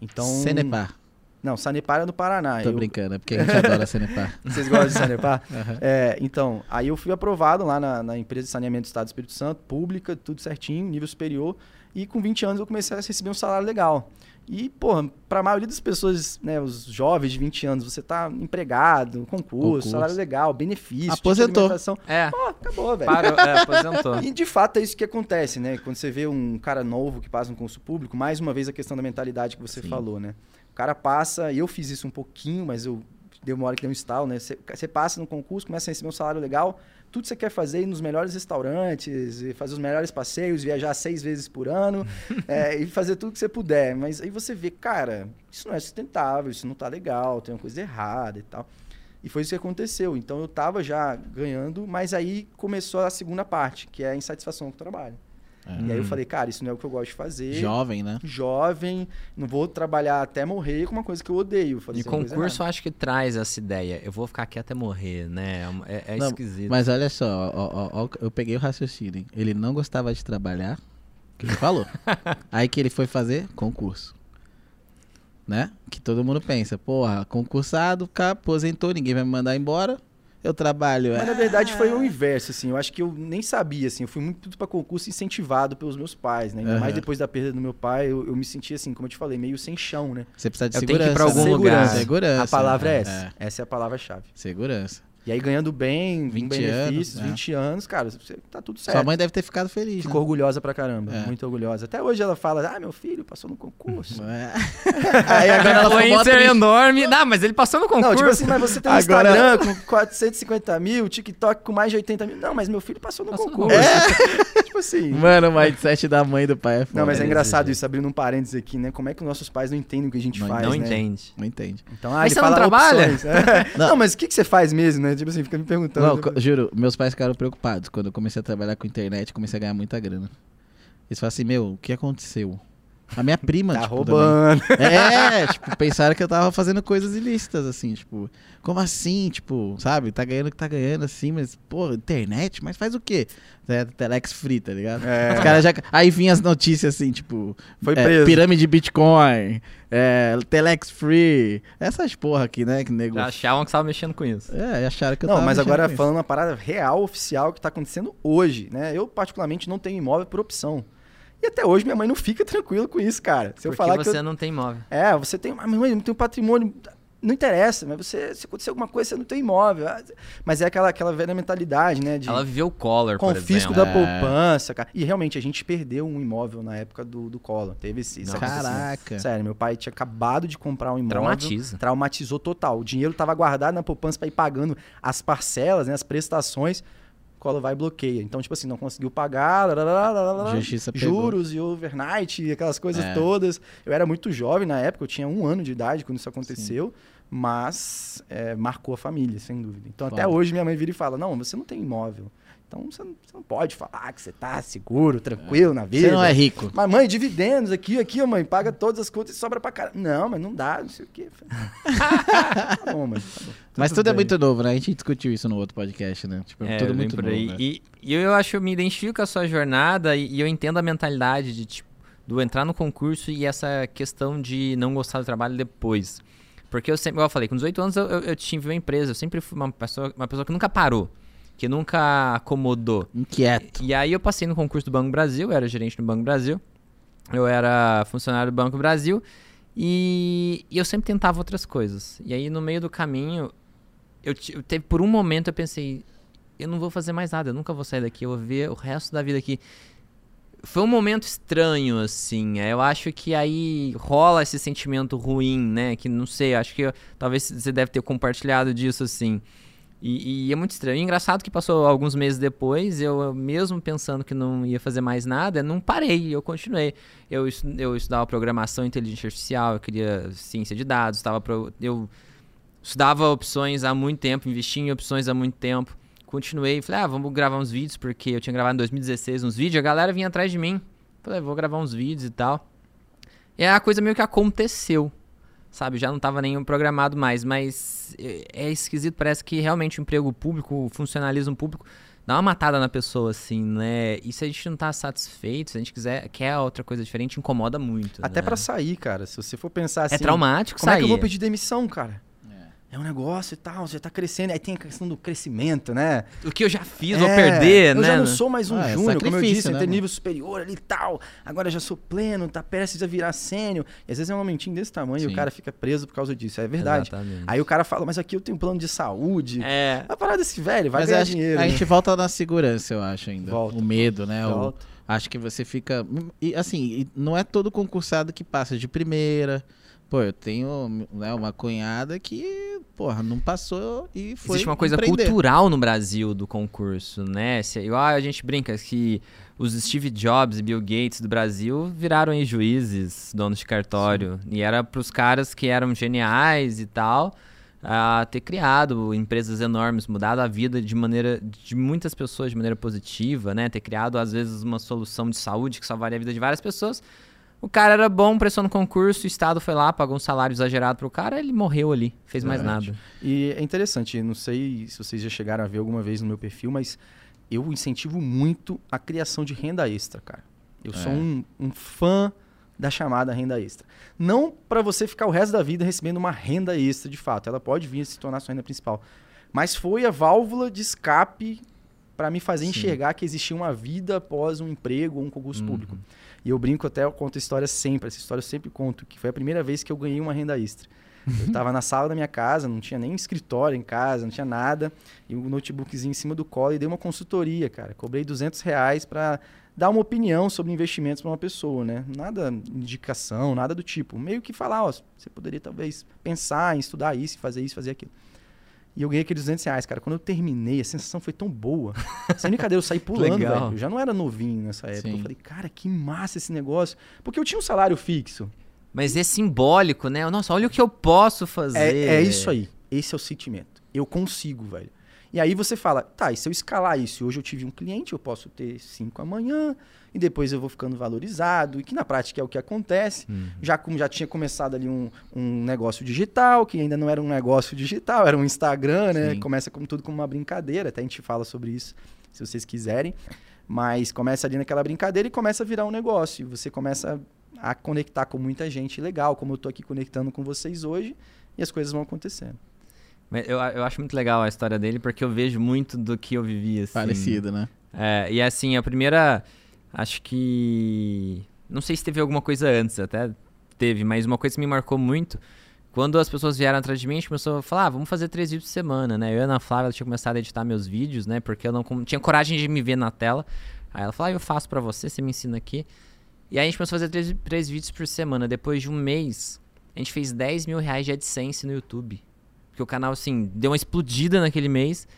Então. Cenepar. Não, Sanepar é no Paraná. Tô Eu- brincando, é porque a gente adora Cenepar. Vocês gostam de Sanepar? Aham. É, então, aí eu fui aprovado lá na, na empresa de saneamento do Estado do Espírito Santo, pública, tudo certinho, nível superior. E com 20 anos eu comecei a receber um salário legal. E, porra, pra maioria das pessoas, né, os jovens de 20 anos, você tá empregado, concurso, Concurso. salário legal, benefício, de Aposentou. É, Pô, acabou, velho. parou, é, aposentou. E de fato é isso que acontece, né? Quando você vê um cara novo que passa um concurso público, mais uma vez a questão da mentalidade que você Sim. falou, né? O cara passa, e eu fiz isso um pouquinho, mas eu deu uma hora que deu um estalo, né? Você, você passa no concurso, começa a receber um salário legal, tudo que você quer fazer, ir nos melhores restaurantes, e fazer os melhores passeios, viajar seis vezes por ano, é, e fazer tudo que você puder. Mas aí você vê, cara, isso não é sustentável, isso não tá legal, tem uma coisa errada e tal. E foi isso que aconteceu. Então eu tava já ganhando, mas aí começou a segunda parte, que é a insatisfação com o trabalho. E aí eu Hum. falei, cara, isso não é o que eu gosto de fazer. Jovem, né? Jovem, não vou trabalhar até morrer com uma coisa que eu odeio. Fazer E concurso acho que traz essa ideia. Eu vou ficar aqui até morrer, né? É, é Não, esquisito. Mas olha só, ó, ó, ó, eu peguei o raciocínio. Ele não gostava de trabalhar, que ele falou. Aí que ele foi fazer concurso. Né? Que todo mundo pensa, porra, concursado, cara, aposentou, ninguém vai me mandar embora. Eu trabalho. Mas é, na verdade foi o inverso, assim. Eu acho que eu nem sabia, assim. Eu fui muito para concurso incentivado pelos meus pais, né? Ainda Aham. mais depois da perda do meu pai, eu, eu me senti assim, como eu te falei, meio sem chão, né? Você precisa de Eu tenho que segurança. ir pra algum né? lugar. Segurança. A palavra é é, essa. Essa é a palavra-chave. Segurança. E aí ganhando bem, 20 20 benefícios, anos, é. 20 anos, cara, você tá tudo certo. Sua mãe deve ter ficado feliz. Ficou orgulhosa pra caramba, É. muito orgulhosa. Até hoje ela fala, ah, meu filho passou no concurso. Né? Aí agora ela é triste. enorme. Não, mas ele passou no concurso. Não, tipo assim, mas você tem um Agora- Instagram com 450 mil, TikTok com mais de 80 mil. Não, mas meu filho passou no Passou no concurso. tipo assim. Mano, o mindset da mãe do pai é foda. Não, mas é desse engraçado isso, abrindo um parênteses aqui, né? Como é que os nossos pais não entendem o que a gente Não- faz, não né? entende. Não entende. Então, ah, Mas ele você não fala trabalha? opções. É. Não. Não. mas o que, que você faz mesmo, né? Tipo assim, fica me perguntando. Não, juro, meus pais ficaram preocupados quando eu comecei a trabalhar com internet, comecei a ganhar muita grana. Eles falaram assim, meu, o que aconteceu? A minha prima, tá tipo, roubando. também. É, tipo, pensaram que eu tava fazendo coisas ilícitas, assim, tipo, como assim, tipo, sabe, tá ganhando o que tá ganhando, assim, mas, pô, internet, mas faz o quê? É, Telex free, tá ligado? É. Os caras já... Aí vinha as notícias, assim, tipo, Foi é, preso. pirâmide Bitcoin, é, Telex free, essas porra aqui, né, que nego... Já achavam que você tava mexendo com isso. É, acharam que eu Não, tava mas mexendo agora com isso. falando uma parada real, oficial, que tá acontecendo hoje, né? Eu, particularmente, não tenho imóvel por opção. E até hoje minha mãe não fica tranquila com isso, cara. Se eu porque falar que você eu... não tem imóvel. É, você tem... Ah, mãe, não tem um patrimônio... Não interessa, mas você, se acontecer alguma coisa, você não tem imóvel. Mas é aquela, aquela velha mentalidade, né? De Ela viveu o Collor, confisco da É. poupança, cara. E realmente, a gente perdeu um imóvel na época do, do Collor. Teve esse. Caraca. Sério, meu pai tinha acabado de comprar um imóvel. Traumatiza. Traumatizou total. O dinheiro estava guardado na poupança para ir pagando as parcelas, né, as prestações. Collor vai e bloqueia. Então, tipo assim, não conseguiu pagar, juros e overnight e aquelas coisas É. todas. Eu era muito jovem na época, eu tinha um ano de idade quando isso aconteceu. Mas é, marcou a família, sem dúvida. Então, até hoje, minha mãe vira e fala: Não, você não tem imóvel. Então, você não, você não pode falar que você tá seguro, tranquilo na vida. Você não é rico. Mas, mãe, dividendos aqui, aqui, mãe, paga todas as contas e sobra pra cara. Não, mas não dá, não sei o quê. tá bom, mãe. Tá bom. Mas tudo é muito novo, né? A gente discutiu isso no outro podcast, né? Tipo, É, tudo muito novo. aí. né? E, e eu acho que eu me identifico com a sua jornada e, e eu entendo a mentalidade de tipo, do entrar no concurso e essa questão de não gostar do trabalho depois. Porque eu sempre, igual eu falei, com 18 anos eu, eu, eu tive uma empresa, eu sempre fui uma pessoa, uma pessoa que nunca parou, que nunca acomodou. Inquieto. E aí eu passei no concurso do Banco Brasil, eu era gerente do Banco Brasil, eu era funcionário do Banco Brasil e, e eu sempre tentava outras coisas. E aí no meio do caminho, eu, eu teve por um momento eu pensei, eu não vou fazer mais nada, eu nunca vou sair daqui, eu vou ver o resto da vida aqui. Foi um momento estranho, assim. é, Eu acho que aí rola esse sentimento ruim, né? Que não sei, acho que eu- talvez você deve ter compartilhado disso, assim. E, e é muito estranho. E engraçado que passou alguns meses depois, eu mesmo pensando que não ia fazer mais nada, não parei, eu continuei. Eu, eu estudava programação inteligência artificial, eu queria ciência de dados, estava pro- eu estudava opções há muito tempo, investia em opções há muito tempo. Continuei, falei, ah, vamos gravar uns vídeos, porque eu tinha gravado em 2016 uns vídeos, a galera vinha atrás de mim. Falei, vou gravar uns vídeos e tal. E aí a coisa meio que aconteceu, sabe? Já não tava nem programado mais, mas é, é esquisito, parece que realmente o emprego público, o funcionalismo público, dá uma matada na pessoa, assim, né? E se a gente não tá satisfeito, se a gente quiser, quer outra coisa diferente, incomoda muito. Até né? pra sair, cara. Se você for pensar assim. É traumático Como sair. é que eu vou pedir demissão, cara? É um negócio e tal, você tá crescendo. Aí tem a questão do crescimento, né? O que eu já fiz, É, vou perder, eu né? já não sou mais um Ah, é júnior, como eu disse, né, mano? nível superior ali e tal. Agora já sou pleno, tá prestes a virar sênior. E às vezes é um momentinho desse tamanho e Sim. o cara fica preso por causa disso. É verdade. Exatamente. Aí o cara fala, mas aqui eu tenho plano de saúde. É. A parada desse velho, vai Mas ganhar acho dinheiro. a né? gente volta na segurança, eu acho ainda. Volta. O medo, né? O- Volta. acho que você fica. E assim, e não é todo concursado que passa de primeira. Pô, eu tenho né, uma cunhada que, porra, não passou e foi. Existe uma coisa empreender. cultural no Brasil do concurso, né? Se, igual a gente brinca que os Steve Jobs e Bill Gates do Brasil viraram aí juízes, donos de cartório. E era pros caras que eram geniais e tal, a ter criado empresas enormes, mudado a vida de maneira de muitas pessoas de maneira positiva, né? Ter criado às vezes uma solução de saúde que salvaria a vida de várias pessoas. O cara era bom, prestou no concurso, o Estado foi lá, pagou um salário exagerado pro cara, ele morreu ali, fez mais Verdade. nada. E é interessante, não sei se vocês já chegaram a ver alguma vez no meu perfil, mas eu incentivo muito a criação de renda extra, cara. Eu sou É. um, um fã da chamada renda extra. Não para você ficar o resto da vida recebendo uma renda extra de fato, ela pode vir a se tornar sua renda principal. Mas foi a válvula de escape para me fazer Sim. enxergar que existia uma vida após um emprego ou um concurso Uhum. público. E eu brinco até, eu conto a história sempre, essa história eu sempre conto, que foi a primeira vez que eu ganhei uma renda extra. Eu tava na sala da minha casa, não tinha nem escritório em casa, não tinha nada, e um notebookzinho em cima do colo e dei uma consultoria, cara. Cobrei 200 reais para dar uma opinião sobre investimentos para uma pessoa, né? Nada indicação, nada do tipo. Meio que falar, ó, você poderia talvez pensar em estudar isso, fazer isso, fazer aquilo. E eu ganhei aqueles 200 reais, cara. Quando eu terminei, a sensação foi tão boa. Sem brincadeira, eu saí pulando, velho. Eu já não era novinho nessa época. Sim. Eu falei, cara, que massa esse negócio. Porque eu tinha um salário fixo. Mas é simbólico, né? Nossa, olha o que eu posso fazer. É, é isso aí. Esse é o sentimento. Eu consigo, velho. E aí você fala, tá, e se eu escalar isso? Hoje eu tive um cliente, eu posso ter cinco amanhã, e depois eu vou ficando valorizado, e que na prática é o que acontece. Uhum. Já como já tinha começado ali um, um negócio digital, que ainda não era um negócio digital, era um Instagram, né? Sim. Começa como tudo como uma brincadeira, até a gente fala sobre isso, se vocês quiserem. Mas começa ali naquela brincadeira e começa a virar um negócio. E você começa a conectar com muita gente legal, como eu tô aqui conectando com vocês hoje, e as coisas vão acontecendo. Eu, eu acho muito legal a história dele, porque eu vejo muito do que eu vivi, assim. Parecido, né? É, e assim, a primeira. Acho que. Não sei se teve alguma coisa antes, até teve, mas uma coisa que me marcou muito. Quando as pessoas vieram atrás de mim, a gente começou a falar, ah, vamos fazer três vídeos por semana, né? Eu e a Ana Flávia ela tinha começado a editar meus vídeos, né? Porque eu não tinha coragem de me ver na tela. Aí ela falou, ah, eu faço pra você, você me ensina aqui. E aí a gente começou a fazer três, três vídeos por semana. Depois de um mês, a gente fez 10 mil reais de AdSense no YouTube. Porque o canal, assim, deu uma explodida naquele mês.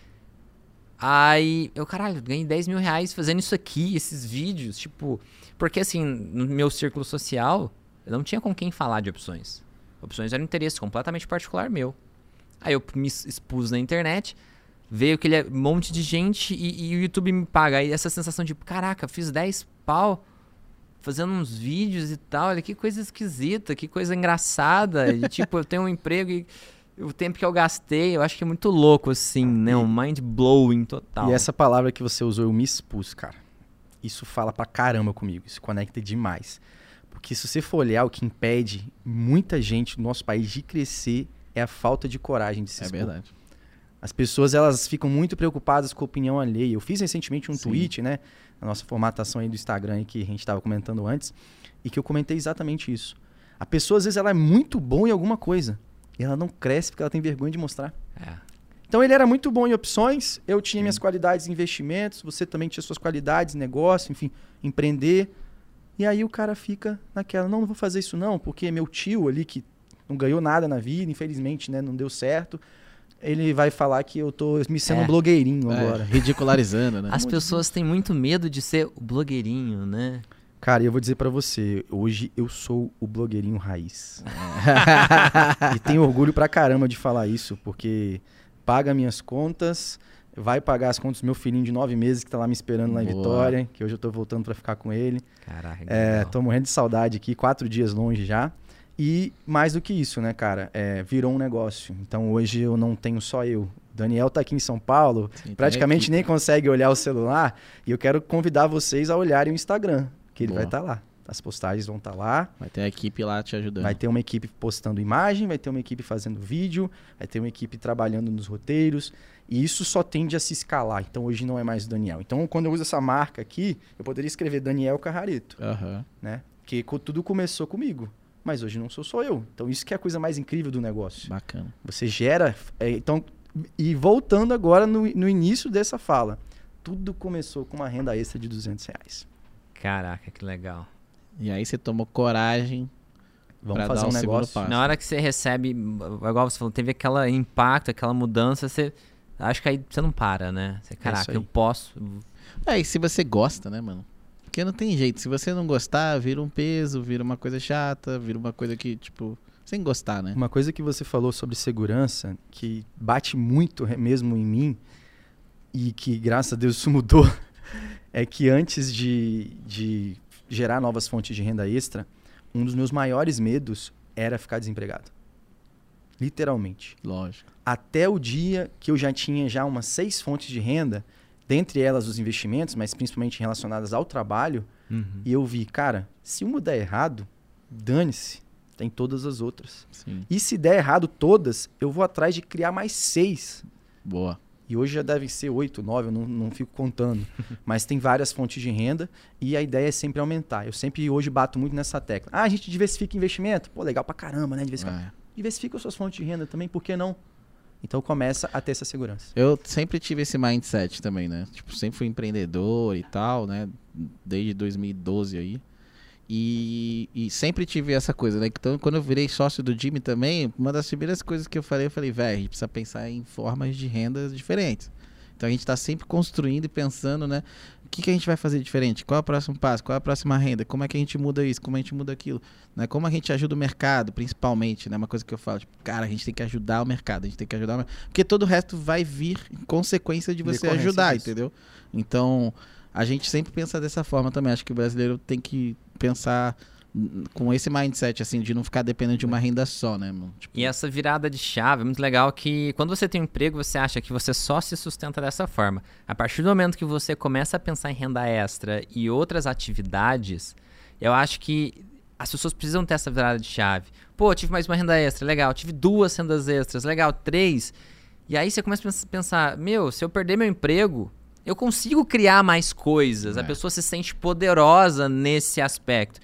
Aí, eu, caralho, ganhei 10 mil reais fazendo isso aqui, esses vídeos, tipo... Porque, assim, no meu círculo social, eu não tinha com quem falar de opções. Opções era um interesse completamente particular meu. Aí eu me expus na internet, veio aquele monte de gente e, e o YouTube me paga. Aí essa sensação de, caraca, fiz 10 pau fazendo uns vídeos e tal, olha que coisa esquisita, que coisa engraçada. E, tipo, eu tenho um emprego e o tempo que eu gastei, eu acho que é muito louco, assim, né? Um mind blowing total. E essa palavra que você usou, eu me expus, cara. Isso fala pra caramba comigo, isso conecta demais. Porque se você for olhar, o que impede muita gente no nosso país de crescer é a falta de coragem de se É expor. verdade. As pessoas elas ficam muito preocupadas com a opinião alheia. Eu fiz recentemente um Sim. tweet, né, na nossa formatação aí do Instagram aí que a gente estava comentando antes, e que eu comentei exatamente isso. A pessoa às vezes ela é muito boa em alguma coisa e ela não cresce porque ela tem vergonha de mostrar. É. Então ele era muito bom em opções, eu tinha minhas qualidades em investimentos, você também tinha suas qualidades em negócio, enfim, empreender. E aí o cara fica naquela, não, não vou fazer isso não, porque meu tio ali que não ganhou nada na vida, infelizmente, né, não deu certo, ele vai falar que eu tô me sendo É. um blogueirinho É, agora. ridicularizando, né? As pessoas têm muito medo de ser o blogueirinho, né? Cara, e eu vou dizer pra você, hoje eu sou o blogueirinho raiz. e tenho orgulho pra caramba de falar isso, porque paga minhas contas, vai pagar as contas do meu filhinho de nove meses que tá lá me esperando lá em Boa. Vitória, que hoje eu tô voltando pra ficar com ele. Caraca, É, tô morrendo de saudade aqui, quatro dias longe já. E mais do que isso, né, cara? É, virou um negócio. Então hoje eu não tenho só eu. O Daniel tá aqui em São Paulo, Sim, praticamente nem consegue olhar o celular. E eu quero convidar vocês a olharem o Instagram, que ele Boa. vai estar lá. As postagens vão estar lá. Vai ter a equipe lá te ajudando. Vai ter uma equipe postando imagem, vai ter uma equipe fazendo vídeo, vai ter uma equipe trabalhando nos roteiros. E isso só tende a se escalar. Então hoje não é mais o Daniel. Então quando eu uso essa marca aqui, eu poderia escrever Daniel Carrarito, Aham. né? Porque co- tudo começou comigo. Mas hoje não sou só eu. Então isso que é a coisa mais incrível do negócio. Bacana. Você gera. é, então, e voltando agora no, no início dessa fala, tudo começou com uma renda extra de 200 reais. Caraca, que legal. E aí você tomou coragem Vamos pra fazer dar um negócio. passo. Na hora que você recebe, igual você falou, teve aquele impacto, aquela mudança, você. Acho que aí você não para, né? Você, caraca, aí. eu posso. É, e se você gosta, né, mano? Porque não tem jeito. Se você não gostar, vira um peso, vira uma coisa chata, vira uma coisa que, tipo, sem gostar, né? Uma coisa que você falou sobre segurança, que bate muito mesmo em mim, e que graças a Deus isso mudou, é que antes de, de gerar novas fontes de renda extra, um dos meus maiores medos era ficar desempregado. Literalmente. Lógico. Até o dia que eu já tinha já umas seis fontes de renda, dentre elas os investimentos, mas principalmente relacionadas ao trabalho, Uhum. e eu vi, cara, se uma der errado, dane-se, tem todas as outras. Sim. E se der errado todas, eu vou atrás de criar mais seis. Boa. E hoje já devem ser oito, nove, eu não, não fico contando. Mas tem várias fontes de renda e a ideia é sempre aumentar. Eu sempre hoje bato muito nessa tecla. Ah, a gente diversifica investimento? Pô, legal pra caramba, né? Diversificar. É. Diversifica as suas fontes de renda também, por que não? Então começa a ter essa segurança. Eu sempre tive esse mindset também, né? Tipo, sempre fui empreendedor e tal, né? Desde 2012 aí. E, e sempre tive essa coisa, né? Então, quando eu virei sócio do Jimmy também, uma das primeiras coisas que eu falei, eu falei, velho, a gente precisa pensar em formas de rendas diferentes. Então a gente tá sempre construindo e pensando, né? O que, que a gente vai fazer diferente? Qual é o próximo passo? Qual é a próxima renda? Como é que a gente muda isso? Como a gente muda aquilo? Né? Como a gente ajuda o mercado, principalmente, né? Uma coisa que eu falo, tipo, cara, a gente tem que ajudar o mercado, a gente tem que ajudar o mercado. Porque todo o resto vai vir em consequência de você ajudar, disso. entendeu? Então, a gente sempre pensa dessa forma também. Acho que o brasileiro tem que pensar com esse mindset, assim, de não ficar dependendo de uma renda só, né, mano? Tipo, E essa virada de chave é muito legal que quando você tem um emprego, você acha que você só se sustenta dessa forma. A partir do momento que você começa a pensar em renda extra e outras atividades, eu acho que as pessoas precisam ter essa virada de chave. Pô, tive mais uma renda extra, legal. Tive duas rendas extras, legal. Três. E aí você começa a pens- pensar, meu, se eu perder meu emprego, eu consigo criar mais coisas. A É. pessoa se sente poderosa nesse aspecto.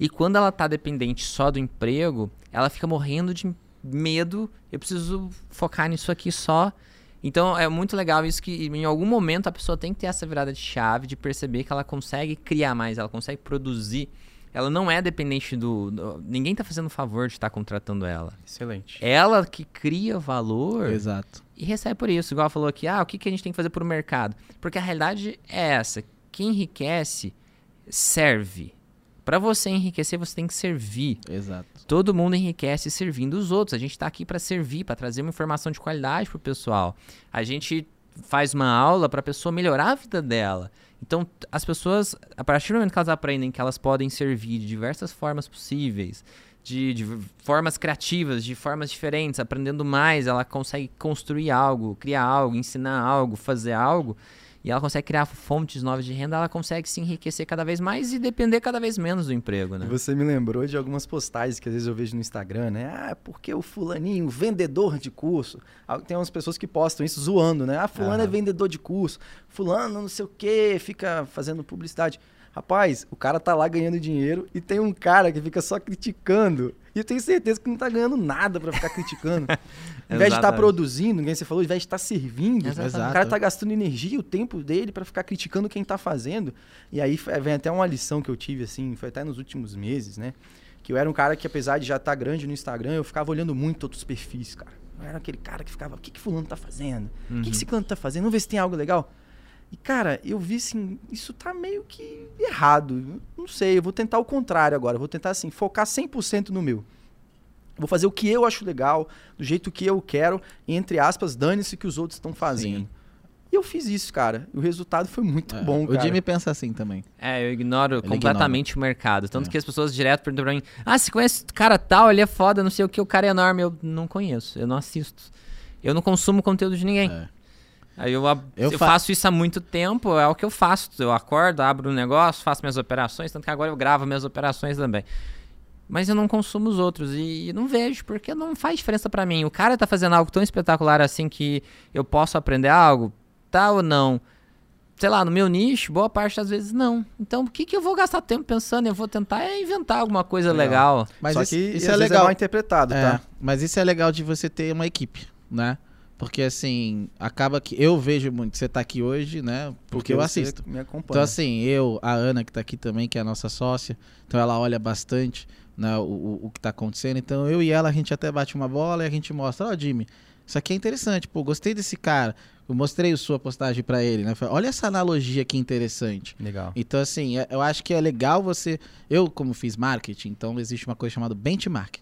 E quando ela tá dependente só do emprego, ela fica morrendo de medo. Eu preciso focar nisso aqui só. Então é muito legal isso que em algum momento a pessoa tem que ter essa virada de chave de perceber que ela consegue criar mais, ela consegue produzir. Ela não é dependente do. do- ninguém tá fazendo favor de estar contratando ela. Excelente. Ela que cria valor Exato. e recebe por isso. Igual ela falou aqui, ah, o que, que a gente tem que fazer pro mercado? Porque a realidade é essa. Quem enriquece, serve. Para você enriquecer, você tem que servir. Exato. Todo mundo enriquece servindo os outros. A gente está aqui para servir, para trazer uma informação de qualidade pro pessoal. A gente faz uma aula para a pessoa melhorar a vida dela. Então, as pessoas, a partir do momento que elas aprendem que elas podem servir de diversas formas possíveis, de, de formas criativas, de formas diferentes, aprendendo mais, ela consegue construir algo, criar algo, ensinar algo, fazer algo, e ela consegue criar fontes novas de renda, ela consegue se enriquecer cada vez mais e depender cada vez menos do emprego, né? Você me lembrou de algumas postagens que às vezes eu vejo no Instagram, né? Ah, porque o fulaninho, vendedor de curso. Tem umas pessoas que postam isso zoando, né? Ah, fulano é Aham. vendedor de curso. Fulano não sei o quê, fica fazendo publicidade. Rapaz, o cara tá lá ganhando dinheiro e tem um cara que fica só criticando. E eu tenho certeza que não tá ganhando nada pra ficar criticando. Ao invés de estar Exatamente. produzindo, ninguém você falou, ao invés de estar servindo, Exatamente. o cara tá gastando energia, o tempo dele pra ficar criticando quem tá fazendo. E aí vem até uma lição que eu tive, assim, foi até nos últimos meses, né? Que eu era um cara que, apesar de já estar grande no Instagram, eu ficava olhando muito outros perfis, cara. Eu era aquele cara que ficava, o que, que fulano tá fazendo? O que, que esse fulano tá fazendo? Vamos ver se tem algo legal. E, cara, eu vi assim, isso tá meio que errado. Não sei, eu vou tentar o contrário agora. Eu vou tentar, assim, focar 100% no meu. Vou fazer o que eu acho legal, do jeito que eu quero, e, entre aspas, dane-se o que os outros estão fazendo. Sim. E eu fiz isso, cara. E o resultado foi muito É, bom, o cara. Jimmy pensa assim também. É, eu ignoro Ele completamente o mercado. Tanto É. que as pessoas direto perguntam pra mim: Ah, você conhece o cara tal, ele é foda, não sei o que, o cara é enorme. Eu não conheço, eu não assisto. Eu não consumo conteúdo de ninguém. É. Aí eu, Eu eu fa- faço isso há muito tempo, é o que eu faço. Eu acordo, abro um negócio, faço minhas operações, tanto que agora eu gravo minhas operações também. Mas eu não consumo os outros e não vejo, porque não faz diferença pra mim. O cara tá fazendo algo tão espetacular assim que eu posso aprender algo, tá ou não? Sei lá, no meu nicho, boa parte das vezes não. Então, por que, que eu vou gastar tempo pensando? Eu vou tentar é inventar alguma coisa Legal. legal. Mas Só isso, que isso é vezes legal. mal interpretado, É, tá? mas isso é legal de você ter uma equipe, né? Porque assim, acaba que eu vejo muito, você tá aqui hoje, né? Porque, eu você assisto. Me acompanha. Então, assim, eu, a Ana, que tá aqui também, que é a nossa sócia, então ela olha bastante né, o, o, que tá acontecendo. Então, eu e ela, a gente até bate uma bola e a gente mostra, ó, Jimmy, isso aqui é interessante, pô, gostei desse cara. Eu mostrei a sua postagem pra ele, né? Falei, Olha essa analogia que interessante. Legal. Então, assim, é- eu acho que é legal você. Eu, como fiz marketing, então existe uma coisa chamada benchmark.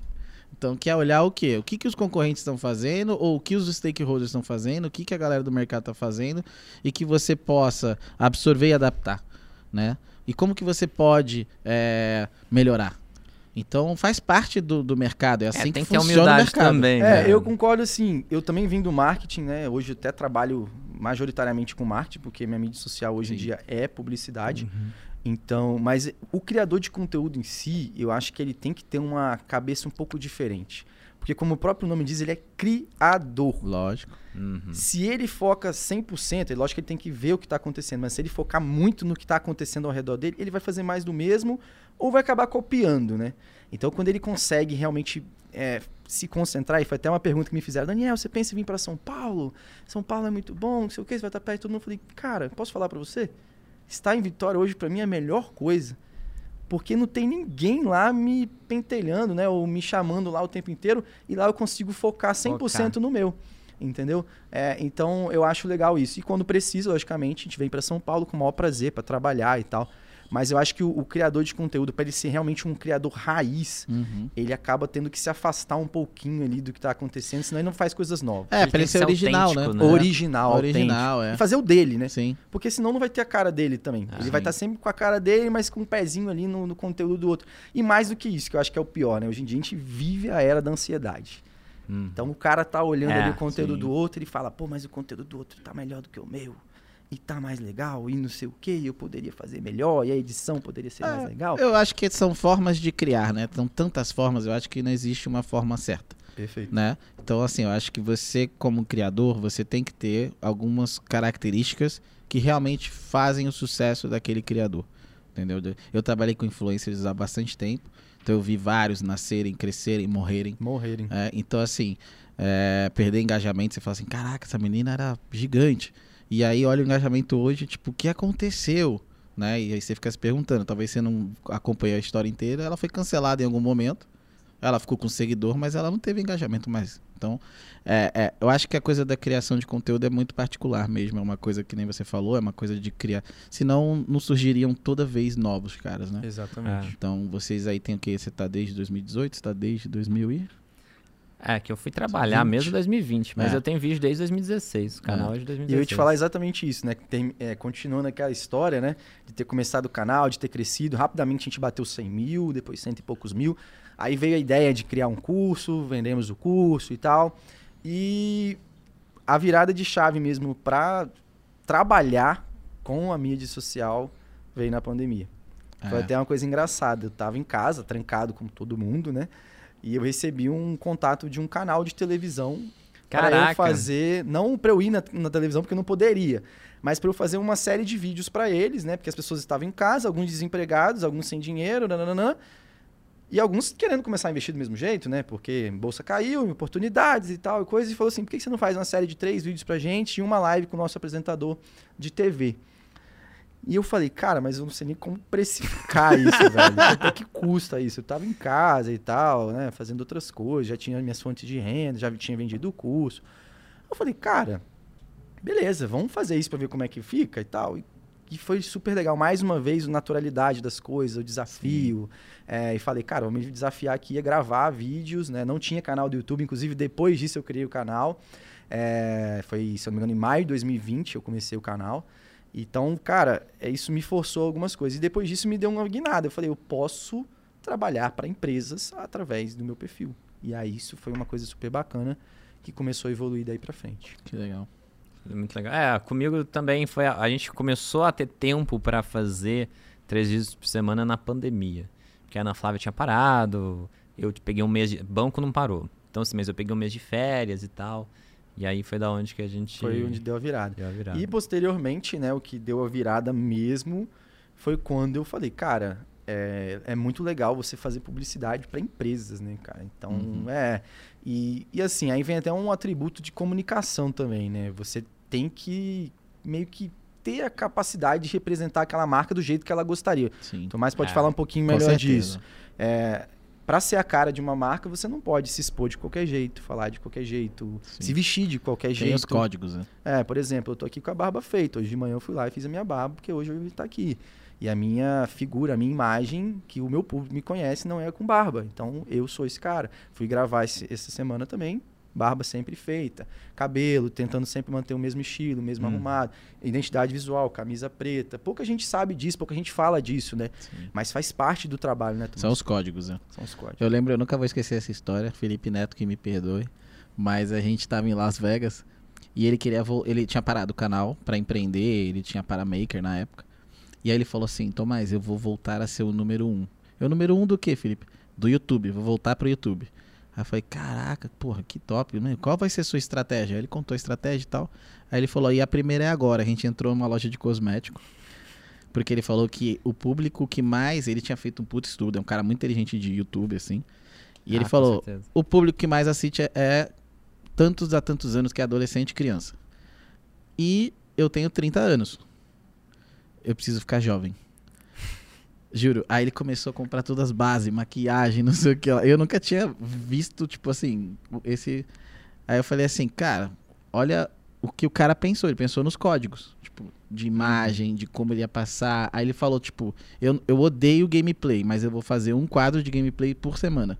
Então, que é olhar o quê? O que, que os concorrentes estão fazendo, ou o que os stakeholders estão fazendo, o que, que a galera do mercado está fazendo, e que você possa absorver e adaptar, né? E como que você pode é, melhorar. Então, faz parte do, do mercado, é assim É, que tem que funciona o humildade mercado. também. É, né? eu concordo assim. Eu também vim do marketing, né? Hoje eu até trabalho majoritariamente com marketing, porque minha mídia social hoje em Sim. dia é publicidade. Uhum. Então, mas o criador de conteúdo em si, eu acho que ele tem que ter uma cabeça um pouco diferente. Porque como o próprio nome diz, ele é criador. Lógico. Uhum. Se ele foca 100%, é lógico que ele tem que ver o que está acontecendo, mas se ele focar muito no que está acontecendo ao redor dele, ele vai fazer mais do mesmo ou vai acabar copiando, né? Então, quando ele consegue realmente é, se concentrar, e foi até uma pergunta que me fizeram, Daniel, você pensa em vir para São Paulo? São Paulo é muito bom, não sei o que, você vai estar perto de todo mundo. Eu falei, cara, posso falar para você? Estar em Vitória hoje, para mim, é a melhor coisa. Porque não tem ninguém lá me pentelhando, né? Ou me chamando lá o tempo inteiro. E lá eu consigo focar 100% no meu. entendeu? É, então eu acho legal isso. E quando precisa, logicamente, a gente vem para São Paulo com o maior prazer para trabalhar e tal. Mas eu acho que o, o criador de conteúdo, para ele ser realmente um criador raiz, Uhum. ele acaba tendo que se afastar um pouquinho ali do que tá acontecendo, senão ele não faz coisas novas. É, tem ele ser ser original, né? né? Original, Original, é. E fazer o dele, né? Sim. Porque senão não vai ter a cara dele também. Ah, ele vai sim. estar sempre com a cara dele, mas com um pezinho ali no, no conteúdo do outro. E mais do que isso, que eu acho que é o pior, né? Hoje em dia a gente vive a era da ansiedade. Hum. Então o cara tá olhando É, ali o conteúdo sim. do outro e fala, pô, mas o conteúdo do outro tá melhor do que o meu. E tá mais legal, e não sei o que, eu poderia fazer melhor, e a edição poderia ser mais É, legal. Eu acho que são formas de criar, né? São tantas formas, eu acho que não existe uma forma certa, Perfeito. né? Então, assim, eu acho que você, como criador, você tem que ter algumas características que realmente fazem o sucesso daquele criador, entendeu? Eu trabalhei com influencers há bastante tempo, então eu vi vários nascerem, crescerem, morrerem. Morrerem. É, então, assim, é, perder engajamento, você fala assim, caraca, essa menina era gigante. E aí olha o engajamento hoje, tipo, o que aconteceu? Né? E aí você fica se perguntando, talvez você não acompanhou a história inteira, ela foi cancelada em algum momento, ela ficou com seguidor, mas ela não teve engajamento mais. Então, é, é, eu acho que a coisa da criação de conteúdo é muito particular mesmo, é uma coisa que nem você falou, é uma coisa de criar. Senão não surgiriam toda vez novos caras, né? Exatamente. Então, vocês aí tem o quê? Você tá desde 2018? Você tá desde 2000 e... É, que eu fui trabalhar 20. mesmo em 2020, mas É. eu tenho vídeo desde 2016. O canal é, de 2016. E eu ia te falar exatamente isso, né? Tem, é, continuando aquela história, né? De ter começado o canal, de ter crescido. Rapidamente a gente bateu 100 mil, depois cento e poucos mil. Aí veio a ideia de criar um curso, vendemos o curso e tal. E a virada de chave mesmo para trabalhar com a mídia social veio na pandemia. Foi É. até uma coisa engraçada. Eu tava em casa, trancado como todo mundo, né? E eu recebi um contato de um canal de televisão para eu fazer, não para eu ir na, na televisão porque eu não poderia, mas para eu fazer uma série de vídeos para eles, né? Porque as pessoas estavam em casa, alguns desempregados, alguns sem dinheiro, nananã, e alguns querendo começar a investir do mesmo jeito, né? Porque bolsa caiu, oportunidades e tal, e coisa. E falou assim: por que que você não faz uma série de três vídeos pra gente e uma live com o nosso apresentador de TV? E eu falei, cara, mas eu não sei nem como precificar isso, velho. Quanto é que custa isso? Eu tava em casa e tal, né? Fazendo outras coisas, já tinha minhas fontes de renda, já tinha vendido o curso. Eu falei, cara, beleza, vamos fazer isso pra ver como é que fica e tal. E, e foi super legal. Mais uma vez, a naturalidade das coisas, o desafio. É, e falei, cara, vou me desafiar aqui a gravar vídeos, né? Não tinha canal do YouTube, inclusive depois disso eu criei o canal. É, foi, se eu não me engano, em maio de 2020 eu comecei o canal. Então, cara, é, isso me forçou algumas coisas. E depois disso me deu uma guinada. Eu falei, eu posso trabalhar para empresas através do meu perfil. E aí isso foi uma coisa super bacana que começou a evoluir daí pra frente. Que legal. Muito legal. É, comigo também foi. A, a gente começou a ter tempo pra fazer três dias por semana na pandemia. Porque a Ana Flávia tinha parado, eu peguei um mês de. Banco não parou. Então, esse mês eu peguei um mês de férias e tal. E aí foi da onde que a gente. Foi onde deu a virada. deu a virada. E posteriormente, né, o que deu a virada mesmo foi quando eu falei, cara, é, é muito legal você fazer publicidade para empresas, né, cara? Então, Uhum. é. E, e assim, aí vem até um atributo de comunicação também, né? Você tem que meio que ter a capacidade de representar aquela marca do jeito que ela gostaria. Sim. O Tomás pode É, falar um pouquinho melhor disso. É, para ser a cara de uma marca, você não pode se expor de qualquer jeito, falar de qualquer jeito, Sim. se vestir de qualquer Tem jeito. os códigos, né? É, por exemplo, eu tô aqui com a barba feita. Hoje de manhã eu fui lá e fiz a minha barba, porque hoje eu vou estar aqui. E a minha figura, a minha imagem, que o meu público me conhece, não é com barba. Então eu sou esse cara. Fui gravar esse- essa semana também, barba sempre feita. Cabelo, tentando sempre manter o mesmo estilo, o mesmo Hum. arrumado. Identidade visual, camisa preta. Pouca gente sabe disso, pouca gente fala disso, né? Sim. Mas faz parte do trabalho, né, Tomás? São os códigos, né? São os códigos. Eu lembro, eu nunca vou esquecer essa história, Felipe Neto que me perdoe, mas a gente tava em Las Vegas e ele queria ele tinha parado o canal pra empreender, ele tinha Paramaker na época. E aí ele falou assim: "Tomás, eu vou voltar a ser o número um. Eu número um do quê, Felipe? Do YouTube, vou voltar pro YouTube. Aí eu falei, caraca, porra, que top, né? Qual vai ser a sua estratégia? Aí ele contou a estratégia e tal. Aí ele falou, e a primeira é agora. A gente entrou numa loja de cosmético. Porque ele falou que o público que mais. Ele tinha feito um puto estudo, é um cara muito inteligente de YouTube, assim. E ele Ah, com falou: o público que mais assiste é, é tantos a tantos anos que é adolescente e criança. E eu tenho 30 anos. Eu preciso ficar jovem. Juro. Aí ele começou a comprar todas as bases, maquiagem, não sei o que lá. Eu nunca tinha visto, tipo assim, esse. Aí eu falei assim, cara, olha o que o cara pensou. Ele pensou nos códigos, tipo, de imagem, de como ele ia passar. Aí ele falou, tipo, eu, eu odeio gameplay, mas eu vou fazer um quadro de gameplay por semana.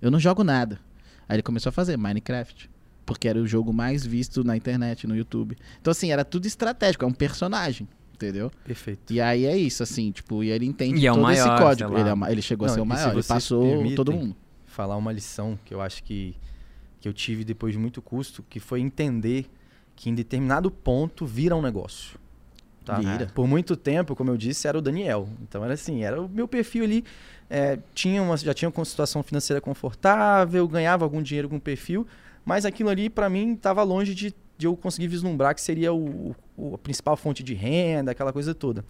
Eu não jogo nada. Aí ele começou a fazer Minecraft. Porque era o jogo mais visto na internet, no YouTube. Então, assim, era tudo estratégico, é um personagem, entendeu? Perfeito. E aí é isso, assim, tipo, e ele entende E é todo maior, esse código. Ele, é ele chegou Não, a ser o maior, ele passou todo mundo. falar uma lição que eu acho que, que eu tive depois de muito custo, que foi entender que em determinado ponto vira um negócio. Tá? Vira. Por muito tempo, como eu disse, era o Daniel. Então era assim, era o meu perfil ali. é, tinha uma, já tinha uma situação financeira confortável, ganhava algum dinheiro com o perfil, mas aquilo ali para mim estava longe de, de eu conseguir vislumbrar que seria o, o- a principal fonte de renda, aquela coisa toda.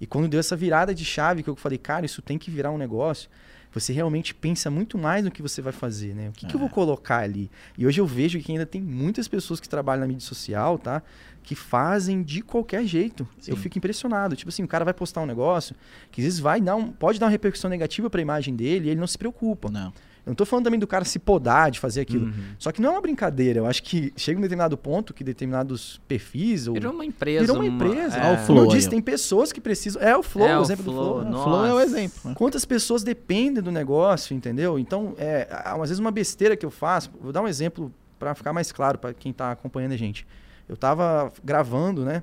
E quando deu essa virada de chave, que eu falei, cara, isso tem que virar um negócio, você realmente pensa muito mais no que você vai fazer, né? O que, que eu vou colocar ali? E hoje eu vejo que ainda tem muitas pessoas que trabalham na mídia social, tá? Que fazem de qualquer jeito. Eu Sim. fico impressionado. Tipo assim, o cara vai postar um negócio que às vezes vai dar um, pode dar uma repercussão negativa para a imagem dele e ele não se preocupa. Não. Eu não tô falando também do cara se podar de fazer aquilo. Uhum. Só que não é uma brincadeira. Eu acho que chega um determinado ponto que determinados perfis ou Virou uma empresa. virou uma empresa. é. O Como Flow eu disse, tem pessoas que precisam. É o Flow, É, o o exemplo do Flow, Flow. no- O Flow é o exemplo. né? Quantas pessoas dependem do negócio, entendeu? Então, é, às vezes uma besteira que eu faço, vou dar um exemplo para ficar mais claro para quem tá acompanhando a gente. Eu tava gravando, né?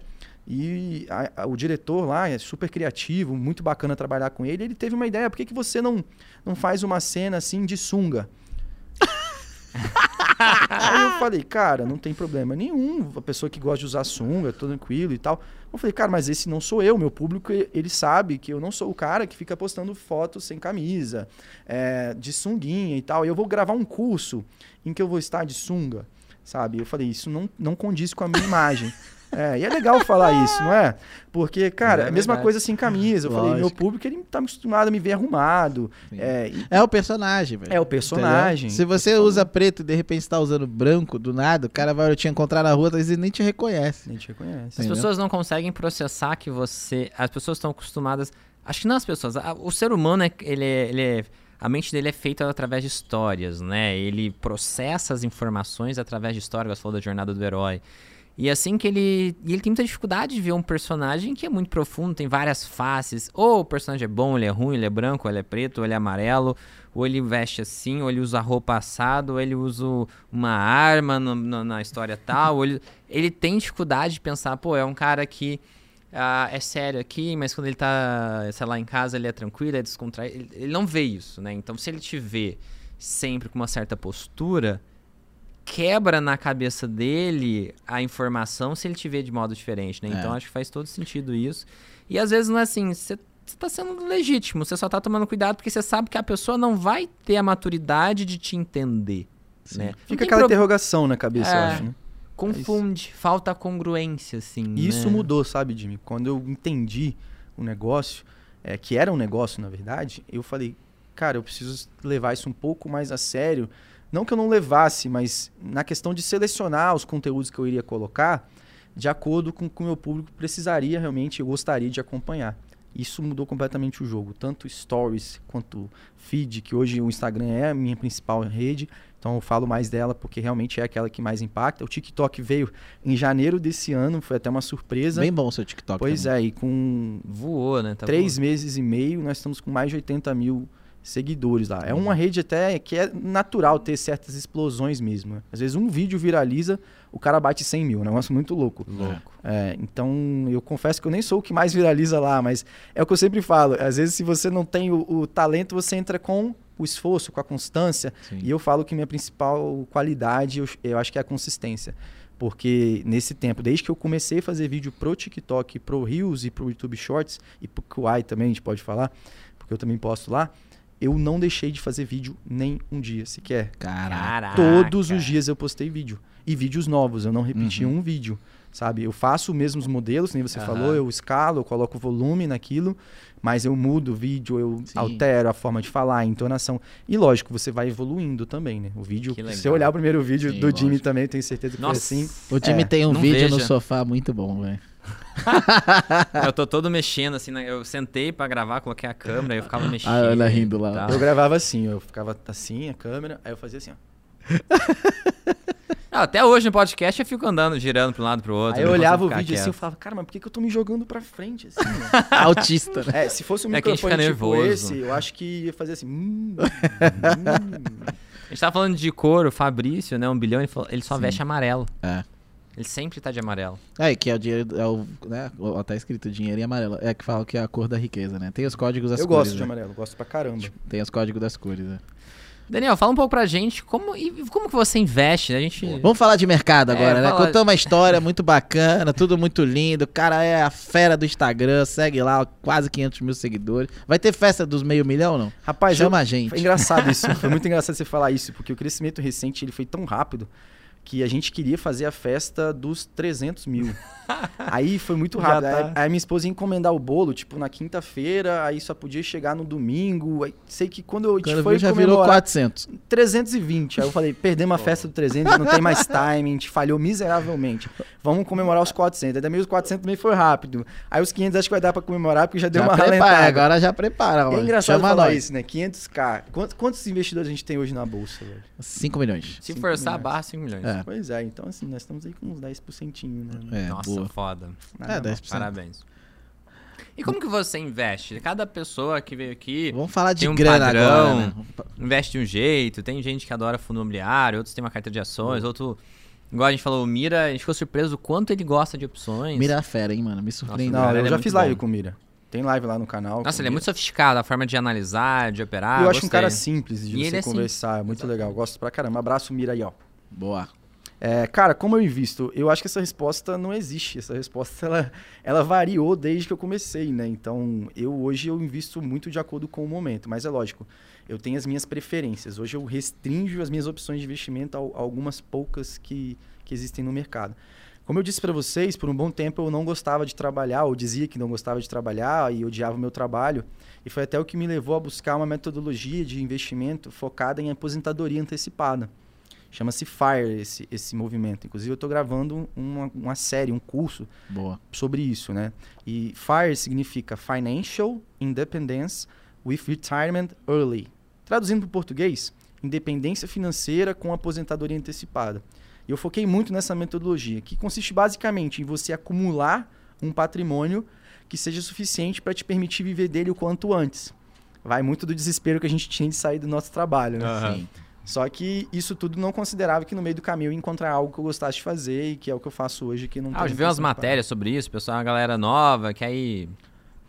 E a- a- o diretor lá é super criativo, muito bacana trabalhar com ele. Ele teve uma ideia, por que, que você não, não faz uma cena assim de sunga? Aí eu falei, cara, não tem problema nenhum. A pessoa que gosta de usar sunga, tô tranquilo e tal. Eu falei, cara, mas esse não sou eu. Meu público, ele sabe que eu não sou o cara que fica postando fotos sem camisa, é, de sunguinha e tal. Eu vou gravar um curso em que eu vou estar de sunga, sabe? Eu falei, isso não, não condiz com a minha imagem. É, e é legal falar isso, não é? Porque, cara, é é a mesma verdade. coisa sem camisa. Eu falei, meu Lógico. público, ele tá acostumado a me ver arrumado. É, e- É o personagem, velho. é o personagem. Entendeu? Se você usa preto e de repente tá usando branco do nada, o cara vai te encontrar na rua, às vezes ele nem te reconhece. A gente reconhece. As Entendeu? pessoas não conseguem processar que você. As pessoas estão acostumadas. Acho que não as pessoas. O ser humano, é, ele, é- ele é- A mente dele é feita através de histórias, né? Ele processa as informações através de histórias. Você falou da jornada do herói. E assim que ele. E ele tem muita dificuldade de ver um personagem que é muito profundo, tem várias faces. Ou o personagem é bom, ele é ruim, ele é branco, ele é preto, ele é amarelo, ou ele veste assim, ou ele usa roupa assada, ou ele usa uma arma no- no- na história tal. ou ele, ele tem dificuldade de pensar, pô, é um cara que ah, é sério aqui, mas quando ele tá, sei lá, em casa, ele é tranquilo, é descontraído. Ele, ele não vê isso, né? Então, se ele te vê sempre com uma certa postura, quebra na cabeça dele a informação se ele te vê de modo diferente, né? É. Então, acho que faz todo sentido isso. E às vezes não é assim, você tá sendo legítimo, você só tá tomando cuidado porque você sabe que a pessoa não vai ter a maturidade de te entender, né? Fica aquela pro- interrogação na cabeça, eu É. acho, né? Confunde, falta congruência, assim. E isso né? mudou, sabe, Jimmy? Quando eu entendi o negócio, é, que era um negócio, na verdade, eu falei, cara, eu preciso levar isso um pouco mais a sério. Não que eu não levasse, mas na questão de selecionar os conteúdos que eu iria colocar de acordo com o que o meu público precisaria realmente, eu gostaria de acompanhar. Isso mudou completamente o jogo, tanto stories quanto feed, que hoje o Instagram é a minha principal rede, então eu falo mais dela porque realmente é aquela que mais impacta. O TikTok veio em janeiro desse ano, foi até uma surpresa. Bem bom o seu TikTok. pois é, e com Voou, né? Tá três voando. meses e meio, nós estamos com mais de 80 mil seguidores lá. É uma rede até que é natural ter certas explosões mesmo. né? Às vezes um vídeo viraliza, o cara bate 100 mil, um negócio muito louco. Louco. É, então, eu confesso que eu nem sou o que mais viraliza lá, mas é o que eu sempre falo. Às vezes, se você não tem o, o talento, você entra com o esforço, com a constância. Sim. E eu falo que minha principal qualidade, eu, eu acho que é a consistência. Porque nesse tempo, desde que eu comecei a fazer vídeo pro TikTok, pro Reels e pro YouTube Shorts, e pro Kuai também, a gente pode falar, porque eu também posto lá, eu não deixei de fazer vídeo nem um dia sequer. Caraca. Caraca. Todos os dias eu postei vídeo. E vídeos novos, eu não repeti Uhum. um vídeo, sabe? Eu faço os mesmos modelos, nem você Aham. falou, eu escalo, eu coloco volume naquilo, mas eu mudo o vídeo, eu Sim. altero a forma de falar, a entonação. E lógico, você vai evoluindo também, né? O vídeo, Que se você olhar o primeiro vídeo Sim, do Jimmy lógico. também, eu tenho certeza que Nossa. foi assim. O time É, tem um vídeo no veja. sofá muito bom, velho. Eu tô todo mexendo, assim, né? eu sentei pra gravar, coloquei a câmera, aí eu ficava mexendo. Ah, ela rindo lá. e. Eu gravava assim, eu ficava assim, a câmera, aí eu fazia assim, ó. Não, até hoje no podcast eu fico andando, girando pra um lado pro outro. Aí eu olhava o vídeo assim, eu quieto. falava, cara, mas por que, que eu tô me jogando pra frente assim? né? Autista, né? é, se fosse um É a microfone tipo nervoso. esse, eu acho que ia fazer assim. hum, hum. A gente tava falando de cor, o Fabrício, né? Um bilhão, ele, falou- ele só Sim. veste amarelo. É. Ele sempre tá de amarelo. É, que é o dinheiro, é o, né, ó, tá escrito dinheiro em amarelo. É que fala que é a cor da riqueza, né? Tem os códigos das Eu cores, gosto de né? amarelo, gosto pra caramba. Tem os códigos das cores, né? Daniel, fala um pouco pra gente como, e como que você investe, né? A gente... Vamos falar de mercado É, agora, né? fala- Contou uma história muito bacana, tudo muito lindo. O cara é a fera do Instagram, segue lá, quase 500 mil seguidores. Vai ter festa dos meio milhão, não? Rapaz, Chama eu- a gente. Foi engraçado isso. Foi muito engraçado você falar isso, porque o crescimento recente ele foi tão rápido que a gente queria fazer a festa dos 300 mil. Aí foi muito rápido. tá. Aí, aí minha esposa ia encomendar o bolo, tipo, na quinta-feira, aí só podia chegar no domingo. Aí, sei que quando eu Quando foi já virou comemorar 400. 320. Aí eu falei, perdemos a festa do 300, não tem mais time, a gente falhou miseravelmente. Vamos comemorar os 400. Aí também os 400 também foi rápido. Aí os 500 acho que vai dar pra comemorar, porque já deu já uma prepara, ralentada. agora já prepara. É mano. engraçado Chama falar nós. isso, né? 500k. Quantos, quantos investidores a gente tem hoje na bolsa, velho? 5 milhões. Se cinco forçar a milhões. barra, 5 milhões. É. Pois é, então assim, nós estamos aí com uns 10%, né? É, Nossa, boa. foda. Nada É, mal. 10%. Parabéns. E como que você investe? Cada pessoa que veio aqui Vamos falar de Tem um grana padrão. agora, né? investe de um jeito. Tem gente que adora fundo imobiliário, outros tem uma carteira de ações, outro... Igual a gente falou, o Mira, a gente ficou surpreso o quanto ele gosta de opções. Mira a fera, hein, mano? Me surpreendeu. Não, eu é já fiz live bom. com o Mira. Tem live lá no canal. Nossa, ele é muito sofisticado, a forma de analisar, de operar. eu acho um gostei. cara simples de E ele você é simples. conversar, é muito legal. Gosto pra caramba. Abraço, Mira aí, ó. Boa. É, cara, como eu invisto? Eu acho que essa resposta não existe. Essa resposta ela, ela variou desde que eu comecei, né? Então, eu hoje eu invisto muito de acordo com o momento, mas é lógico, eu tenho as minhas preferências. Hoje eu restringo as minhas opções de investimento a, a algumas poucas que, que existem no mercado. Como eu disse para vocês, por um bom tempo eu não gostava de trabalhar, ou dizia que não gostava de trabalhar e odiava o meu trabalho. E foi até o que me levou a buscar uma metodologia de investimento focada em aposentadoria antecipada. Chama-se FIRE esse, esse movimento. Inclusive, eu estou gravando uma, uma série, um curso Boa. sobre isso, né? E FIRE significa Financial Independence with Retirement Early. Traduzindo para o português, independência financeira com aposentadoria antecipada. E eu foquei muito nessa metodologia, que consiste basicamente em você acumular um patrimônio que seja suficiente para te permitir viver dele o quanto antes. Vai muito do desespero que a gente tinha de sair do nosso trabalho, né? Aham. Sim. Só que isso tudo não considerava que no meio do caminho eu ia encontrar algo que eu gostasse de fazer e que é o que eu faço hoje, que não Ah, eu vi umas matérias sobre isso, pessoal, a galera nova, que aí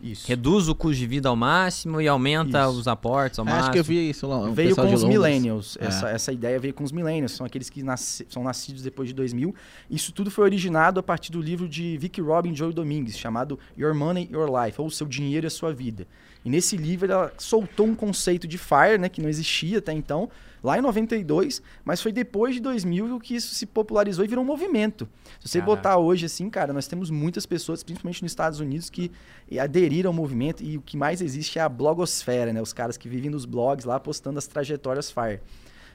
Isso. reduz o custo de vida ao máximo e aumenta Isso. os aportes ao Acho máximo. que eu vi isso lá. Veio com os millennials. É. Essa, essa ideia veio com os millennials. São aqueles que nasce- são nascidos depois de 2000. Isso tudo foi originado a partir do livro de Vic Robin e Joe Domingues, chamado Your Money, Your Life, ou Seu Dinheiro e a Sua Vida. E nesse livro ela soltou um conceito de FIRE, né, que não existia até então, lá em 92, mas foi depois de 2000 que isso se popularizou e virou um movimento. Se você Caraca. botar hoje assim, cara, nós temos muitas pessoas, principalmente nos Estados Unidos, que aderiram ao movimento e o que mais existe é a blogosfera, né? Os caras que vivem nos blogs lá postando as trajetórias FIRE.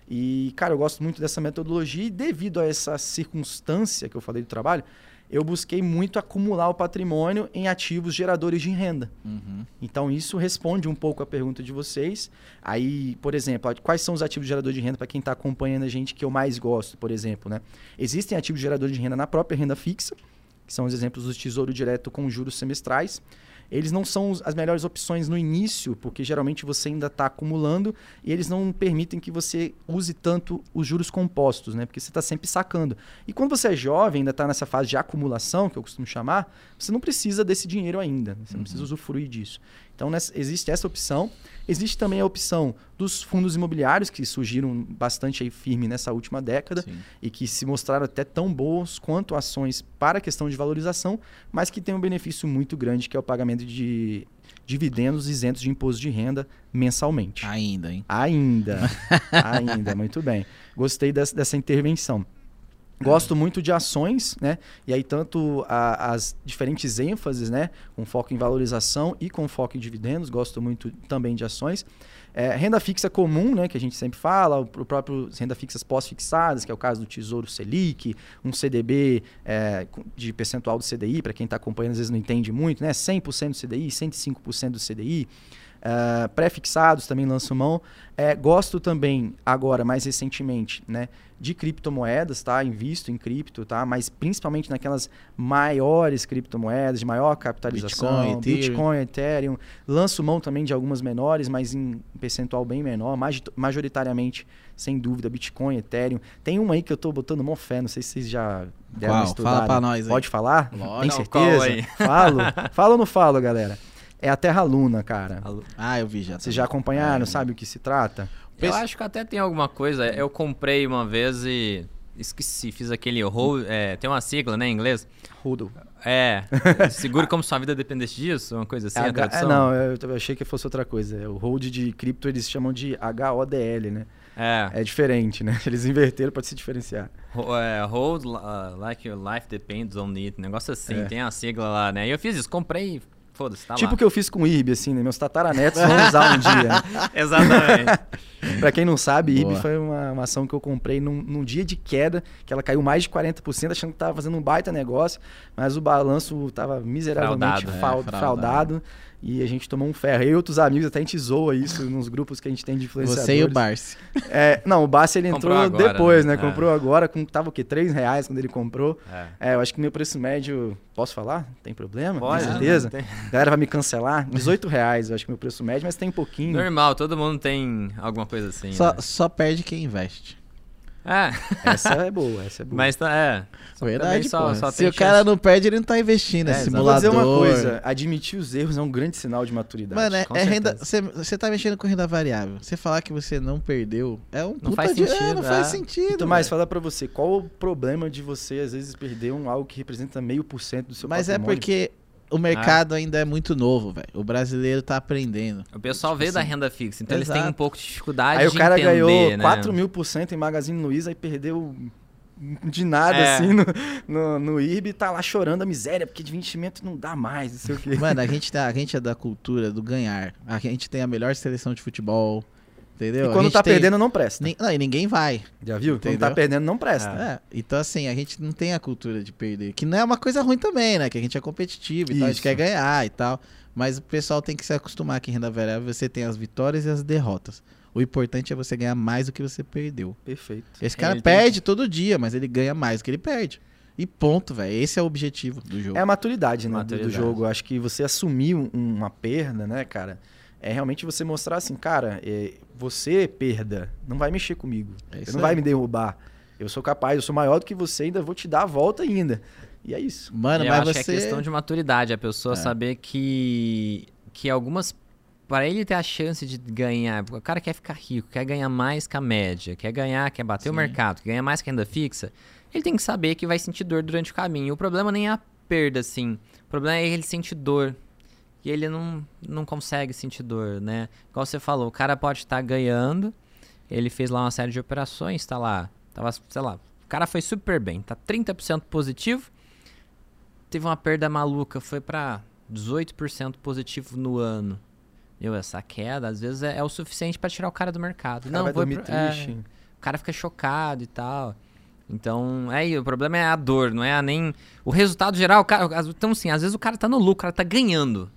E, cara, eu gosto muito dessa metodologia e devido a essa circunstância que eu falei do trabalho, eu busquei muito acumular o patrimônio em ativos geradores de renda. Uhum. Então, isso responde um pouco a pergunta de vocês. Aí, por exemplo, quais são os ativos geradores de renda para quem está acompanhando a gente que eu mais gosto, por exemplo, né? Existem ativos geradores de renda na própria renda fixa, que são os exemplos do Tesouro Direto com juros semestrais. Eles não são as melhores opções no início, porque geralmente você ainda está acumulando e eles não permitem que você use tanto os juros compostos, né? Porque você está sempre sacando. E quando você é jovem, ainda está nessa fase de acumulação, que eu costumo chamar, você não precisa desse dinheiro ainda. né? Você não precisa usufruir disso. Então, nessa- existe essa opção. Existe também a opção dos fundos imobiliários, que surgiram bastante aí firme nessa última década Sim. e que se mostraram até tão bons quanto ações para a questão de valorização, mas que tem um benefício muito grande, que é o pagamento de dividendos isentos de imposto de renda mensalmente. Ainda, hein? Ainda. Ainda, muito bem. Gostei dessa, dessa intervenção. Gosto muito de ações, né? E aí, tanto a- as diferentes ênfases, né? Com foco em valorização e com foco em dividendos. Gosto muito também de ações. É, renda fixa comum, né? Que a gente sempre fala. O, o próprio renda fixas pós-fixadas, que é o caso do Tesouro Selic. Um CDB é, de percentual do CDI, para quem está acompanhando, às vezes não entende muito, né? 100% do CDI, 105% do CDI. Uh, pré-fixados também lanço mão. É, gosto também, agora, mais recentemente, né, de criptomoedas, tá? Invisto em cripto, tá? Mas principalmente naquelas maiores criptomoedas, de maior capitalização, Bitcoin, Bitcoin Ethereum. Lanço mão também de algumas menores, mas em percentual bem menor, majoritariamente, sem dúvida, Bitcoin, Ethereum. Tem uma aí que eu tô botando mó fé, não sei se vocês já deram Qual? Fala pra nós aí. Pode falar? Lógico. Tem certeza? Falo? Falo ou não falo, galera? É a Terra Luna, cara. Ah, eu vi já. Vocês já acompanharam, é, sabe o que se trata? Eu acho que até tem alguma coisa. Eu comprei uma vez e esqueci, fiz aquele hold, é, tem uma sigla, né, em inglês? Hodl. É, seguro como sua vida dependesse disso, uma coisa assim, é, a tradução. É, não, eu achei que fosse outra coisa. O hold de cripto eles chamam de HODL, né? É. É diferente, né? Eles inverteram para se diferenciar. É, hold uh, like your life depends on it, negócio assim, é. tem a sigla lá, né? E eu fiz isso, comprei, Foda-se, tá tipo o que eu fiz com o IRB, assim, né? Meus tataranetos vão usar um dia. Né? Exatamente. pra quem não sabe, IRB foi uma, uma, ação que eu comprei num, num, dia de queda, que ela caiu mais de 40%, achando que tava fazendo um baita negócio, mas o balanço tava miseravelmente fraudado. Fraud, é, fraudado e a gente tomou um ferro. Eu e outros amigos, até a gente zoa isso nos grupos que a gente tem de influenciadores. Você e o Barsi. É, não, o Barsi ele entrou agora, depois, né? né? É. Comprou agora, com, tava o quê? 3 reais quando ele comprou. É. é. eu acho que meu preço médio... Posso falar? Tem problema? Pode. Com certeza. Tem. A galera vai me cancelar. 18 reais, eu acho que meu preço médio, mas tem pouquinho. Normal, todo mundo tem alguma coisa assim. Só, né? só perde quem investe. É. Essa é boa, essa é boa. Mas tá, é. Verdade, só, só Se o cara não perde, ele não tá investindo. É, é simulador. Vou dizer uma coisa, admitir os erros é um grande sinal de maturidade. Mano, é, é renda. Você tá mexendo com renda variável. Você falar que você não perdeu é um não faz de, sentido. É, não faz é. sentido. Então, mais fala pra você, qual o problema de você, às vezes, perder um algo que representa meio por cento do seu Mas é patrimônio? é porque o mercado ah. ainda é muito novo, velho. O brasileiro tá aprendendo. O pessoal tipo veio assim. da renda fixa, então Exato. eles têm um pouco de dificuldade Aí de o cara entender, ganhou né? 4 mil por cento em Magazine Luiza e perdeu de nada, é. assim, no, no, no IRB, tá lá chorando a miséria, porque de investimento não dá mais, não sei o quê. Mano, a gente, tá, a gente é da cultura do ganhar. A gente tem a melhor seleção de futebol, Entendeu? E quando tá tem... perdendo, não presta. Não, e ninguém vai. Já viu? Entendeu? Quando tá perdendo, não presta. É. Então, assim, a gente não tem a cultura de perder. Que não é uma coisa ruim também, né? Que a gente é competitivo e tal, a gente quer ganhar e tal. Mas o pessoal tem que se acostumar que em renda variável você tem as vitórias e as derrotas. O importante é você ganhar mais do que você perdeu. Perfeito. Esse cara ele perde tem... todo dia, mas ele ganha mais do que ele perde. E ponto, velho. Esse é o objetivo do jogo. É a maturidade, né? Maturidade. Do jogo. Acho que você assumir uma perda, né, cara? É realmente você mostrar assim, cara, é, você, perda, não vai mexer comigo. É você não aí. vai me derrubar. Eu sou capaz, eu sou maior do que você, ainda vou te dar a volta ainda. E é isso. Mano, eu mas acho você... que é questão de maturidade, a pessoa é. saber que, que algumas. Para ele ter a chance de ganhar, o cara quer ficar rico, quer ganhar mais que a média, quer ganhar, quer bater Sim. o mercado, quer ganhar mais que a renda fixa, ele tem que saber que vai sentir dor durante o caminho. O problema nem é a perda, assim. O problema é ele sentir dor e ele não, não consegue sentir dor, né? Igual você falou, o cara pode estar ganhando, ele fez lá uma série de operações, tá lá, tava, sei lá, o cara foi super bem, tá 30% positivo, teve uma perda maluca, foi para 18% positivo no ano. Eu, essa queda, às vezes, é, é o suficiente para tirar o cara do mercado. não, vai dormir pro, triste. É, o cara fica chocado e tal. Então, é aí, o problema é a dor, não é nem. O resultado geral, o cara. Então, assim, às vezes o cara tá no lucro, o cara tá ganhando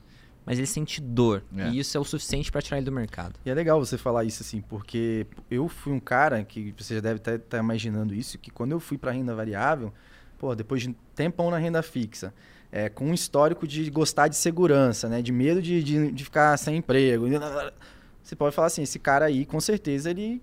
mas ele sente dor. É. E isso é o suficiente para tirar ele do mercado. E é legal você falar isso assim, porque eu fui um cara que você já deve estar tá, tá imaginando isso, que quando eu fui para renda variável, pô, depois de um tempão na renda fixa, é, com um histórico de gostar de segurança, né, de medo de, de, de ficar sem emprego, você pode falar assim, esse cara aí, com certeza, ele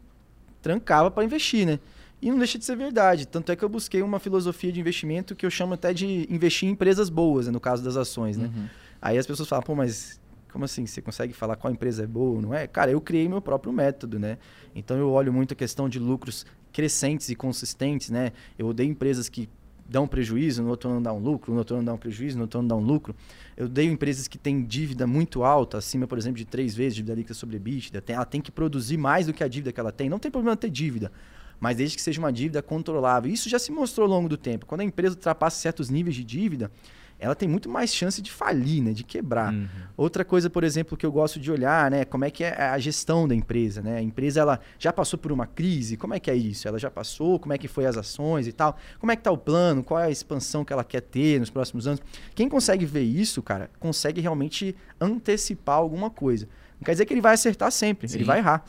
trancava para investir, né? E não deixa de ser verdade. Tanto é que eu busquei uma filosofia de investimento que eu chamo até de investir em empresas boas, né, no caso das ações, né? Uhum. Aí as pessoas falam, pô, mas como assim? Você consegue falar qual empresa é boa, não é? Cara, eu criei meu próprio método, né? Então eu olho muito a questão de lucros crescentes e consistentes, né? Eu odeio empresas que dão prejuízo, no outro ano dá um lucro, no outro ano dá um prejuízo, no outro ano dá um lucro. Eu odeio empresas que têm dívida muito alta, acima, por exemplo, de três vezes dívida líquida sobre EBITDA. Ela tem que produzir mais do que a dívida que ela tem. Não tem problema ter dívida, mas desde que seja uma dívida controlável. Isso já se mostrou ao longo do tempo. Quando a empresa ultrapassa certos níveis de dívida, ela tem muito mais chance de falir, né, de quebrar. Uhum. Outra coisa, por exemplo, que eu gosto de olhar, né, como é que é a gestão da empresa, né? A empresa ela já passou por uma crise, como é que é isso? Ela já passou, como é que foi as ações e tal? Como é que tá o plano? Qual é a expansão que ela quer ter nos próximos anos? Quem consegue ver isso, cara, consegue realmente antecipar alguma coisa. Não quer dizer que ele vai acertar sempre, Sim. ele vai errar.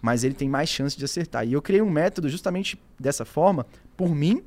Mas ele tem mais chance de acertar. E eu criei um método justamente dessa forma, por mim,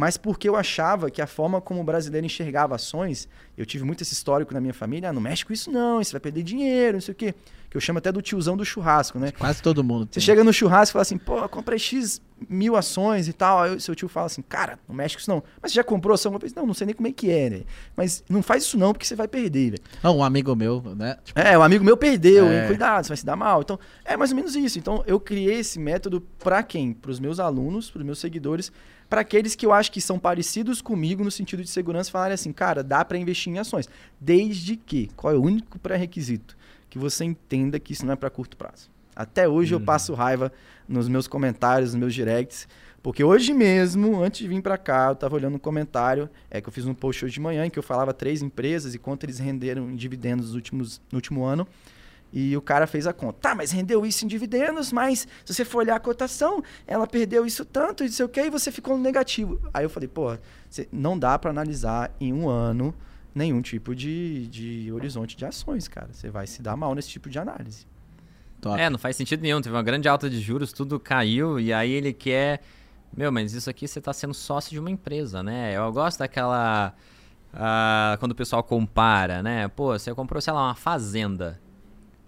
mas porque eu achava que a forma como o brasileiro enxergava ações, eu tive muito esse histórico na minha família, ah, não mexe com isso não, você vai perder dinheiro, não sei o quê. Que eu chamo até do tiozão do churrasco, né? Quase todo mundo. Você tem. chega no churrasco e fala assim, pô, comprei X mil ações e tal. Aí o seu tio fala assim, cara, não mexe com isso não. Mas você já comprou ação? Eu falei, não, não sei nem como é que é, né? Mas não faz isso não, porque você vai perder, velho. Ah, um amigo meu, né? Tipo, É, um amigo meu perdeu, É. hein? cuidado, você vai se dar mal. Então, é mais ou menos isso. Então, eu criei esse método pra quem? Pros meus alunos, pros meus seguidores, pra aqueles que eu acho que são parecidos comigo no sentido de segurança, falarem assim, cara, dá pra investir em ações. Desde que, qual é o único pré-requisito? Que você entenda que isso não é pra curto prazo. Até hoje eu Uhum. passo raiva nos meus comentários, nos meus directs, porque hoje mesmo, antes de vir pra cá, eu tava olhando um comentário, é que eu fiz um post hoje de manhã em que eu falava três empresas e quanto eles renderam em dividendos nos últimos, no último ano. E o cara fez a conta. Tá, mas rendeu isso em dividendos, mas se você for olhar a cotação, ela perdeu isso tanto, e não sei o que, e você ficou no negativo. Aí eu falei, pô, você- não dá pra analisar em um ano nenhum tipo de, de horizonte de ações, cara. Você vai se dar mal nesse tipo de análise. top. É, não faz sentido nenhum. Teve uma grande alta de juros, tudo caiu e aí ele quer. Meu, mas isso aqui você tá sendo sócio de uma empresa, né? Eu gosto daquela. ah, quando o pessoal compara, né? Pô, você comprou, sei lá, uma fazenda.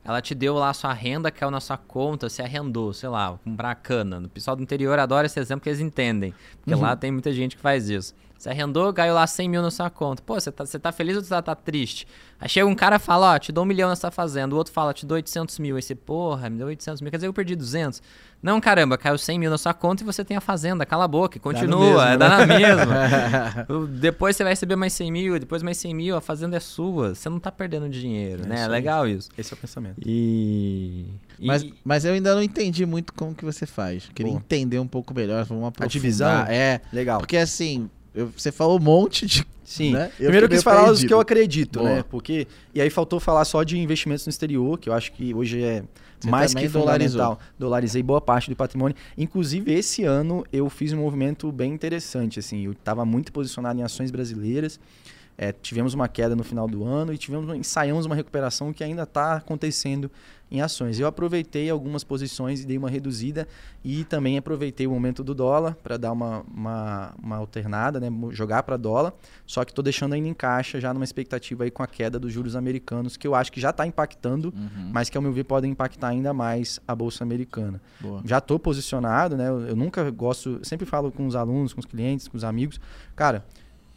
Ela te deu lá a sua renda, caiu na sua conta, você arrendou, sei lá, comprar cana. O pessoal do interior adora esse exemplo que eles entendem. Porque lá tem muita gente que faz isso. Você arrendou, caiu lá 100 mil na sua conta. Pô, você tá, você tá feliz ou você tá, tá triste? Aí chega um cara e fala, ó, te dou um milhão nessa fazenda. O outro fala, te dou 800 mil. Aí você, porra, me deu 800 mil. Quer dizer que eu perdi 200? Não, caramba, caiu 100 mil na sua conta e você tem a fazenda. Cala a boca, continua, mesmo, é, né? dá na mesma. Depois você vai receber mais 100 mil, depois mais 100 mil, a fazenda é sua. Você não tá perdendo dinheiro, É né? É legal isso. Esse é o pensamento. E... e- Mas, mas eu ainda não entendi muito como que você faz. Queria Pô. entender um pouco melhor. Vamos aprofundar. divisão? É, Legal. porque assim, eu- você falou um monte de... Sim. né? Eu Primeiro eu quis falar os que eu acredito, Boa. né? Porque. E aí faltou falar só de investimentos no exterior, que eu acho que hoje é Você mais que fundamental. Dolarizei boa parte do patrimônio. Inclusive, esse ano eu fiz um movimento bem interessante. Assim, eu estava muito posicionado em ações brasileiras. É, tivemos uma queda no final do ano e tivemos, ensaiamos uma recuperação que ainda está acontecendo em ações. Eu aproveitei algumas posições e dei uma reduzida e também aproveitei o momento do dólar para dar uma, uma, uma alternada, né, jogar para dólar. Só que estou deixando ainda em caixa já numa expectativa aí com a queda dos juros americanos, que eu acho que já está impactando, Uhum, mas que ao meu ver podem impactar ainda mais a bolsa americana. boa. Já estou posicionado, né? Eu, eu nunca gosto, sempre falo com os alunos, com os clientes, com os amigos, cara,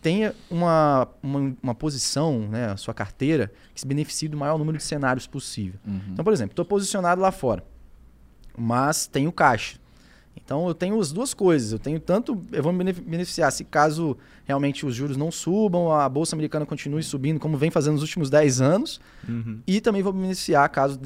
tenha uma, uma, uma posição, né, a sua carteira, que se beneficie do maior número de cenários possível. Uhum. Então, por exemplo, estou posicionado lá fora, mas tenho caixa. Então, eu tenho as duas coisas. Eu tenho tanto, eu vou me benef- beneficiar se caso realmente os juros não subam, a bolsa americana continue subindo, como vem fazendo nos últimos 10 anos, Uhum. e também vou me beneficiar caso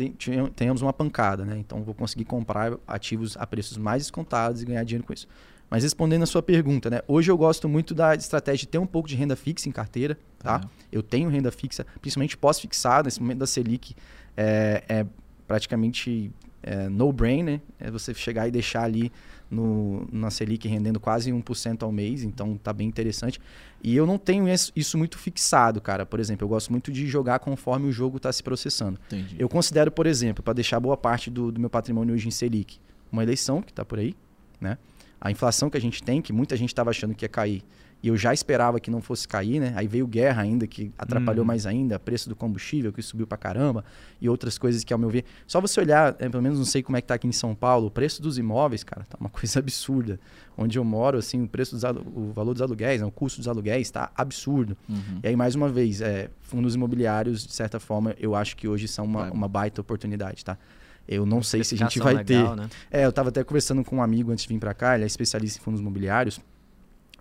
tenhamos uma pancada, né? Então vou conseguir comprar ativos a preços mais descontados e ganhar dinheiro com isso. Mas respondendo a sua pergunta, né? Hoje eu gosto muito da estratégia de ter um pouco de renda fixa em carteira, tá? Eu tenho renda fixa, principalmente pós-fixada, nesse momento da Selic é, é praticamente é, no-brain, né? É você chegar e deixar ali no, na Selic rendendo quase 1% ao mês, então tá bem interessante. E eu não tenho isso muito fixado, cara. Por exemplo, eu gosto muito de jogar conforme o jogo está se processando. Entendi. Eu considero, por exemplo, para deixar boa parte do, do meu patrimônio hoje em Selic, uma eleição que está por aí, né? A inflação que a gente tem, que muita gente estava achando que ia cair, e eu já esperava que não fosse cair, né? Aí veio guerra ainda, que atrapalhou Uhum. mais ainda, preço do combustível, que subiu pra caramba, e outras coisas que, ao meu ver... Só você olhar, é, pelo menos não sei como é que tá aqui em São Paulo, o preço dos imóveis, cara, tá uma coisa absurda. Onde eu moro, assim, o preço dos o valor dos aluguéis, né, o custo dos aluguéis tá absurdo. Uhum. E aí, mais uma vez, é, fundos imobiliários, de certa forma, eu acho que hoje são uma, uma baita oportunidade, tá? Eu não sei se a gente vai ter. legal, Né? É, eu tava até conversando com um amigo antes de vir para cá, ele é especialista em fundos imobiliários,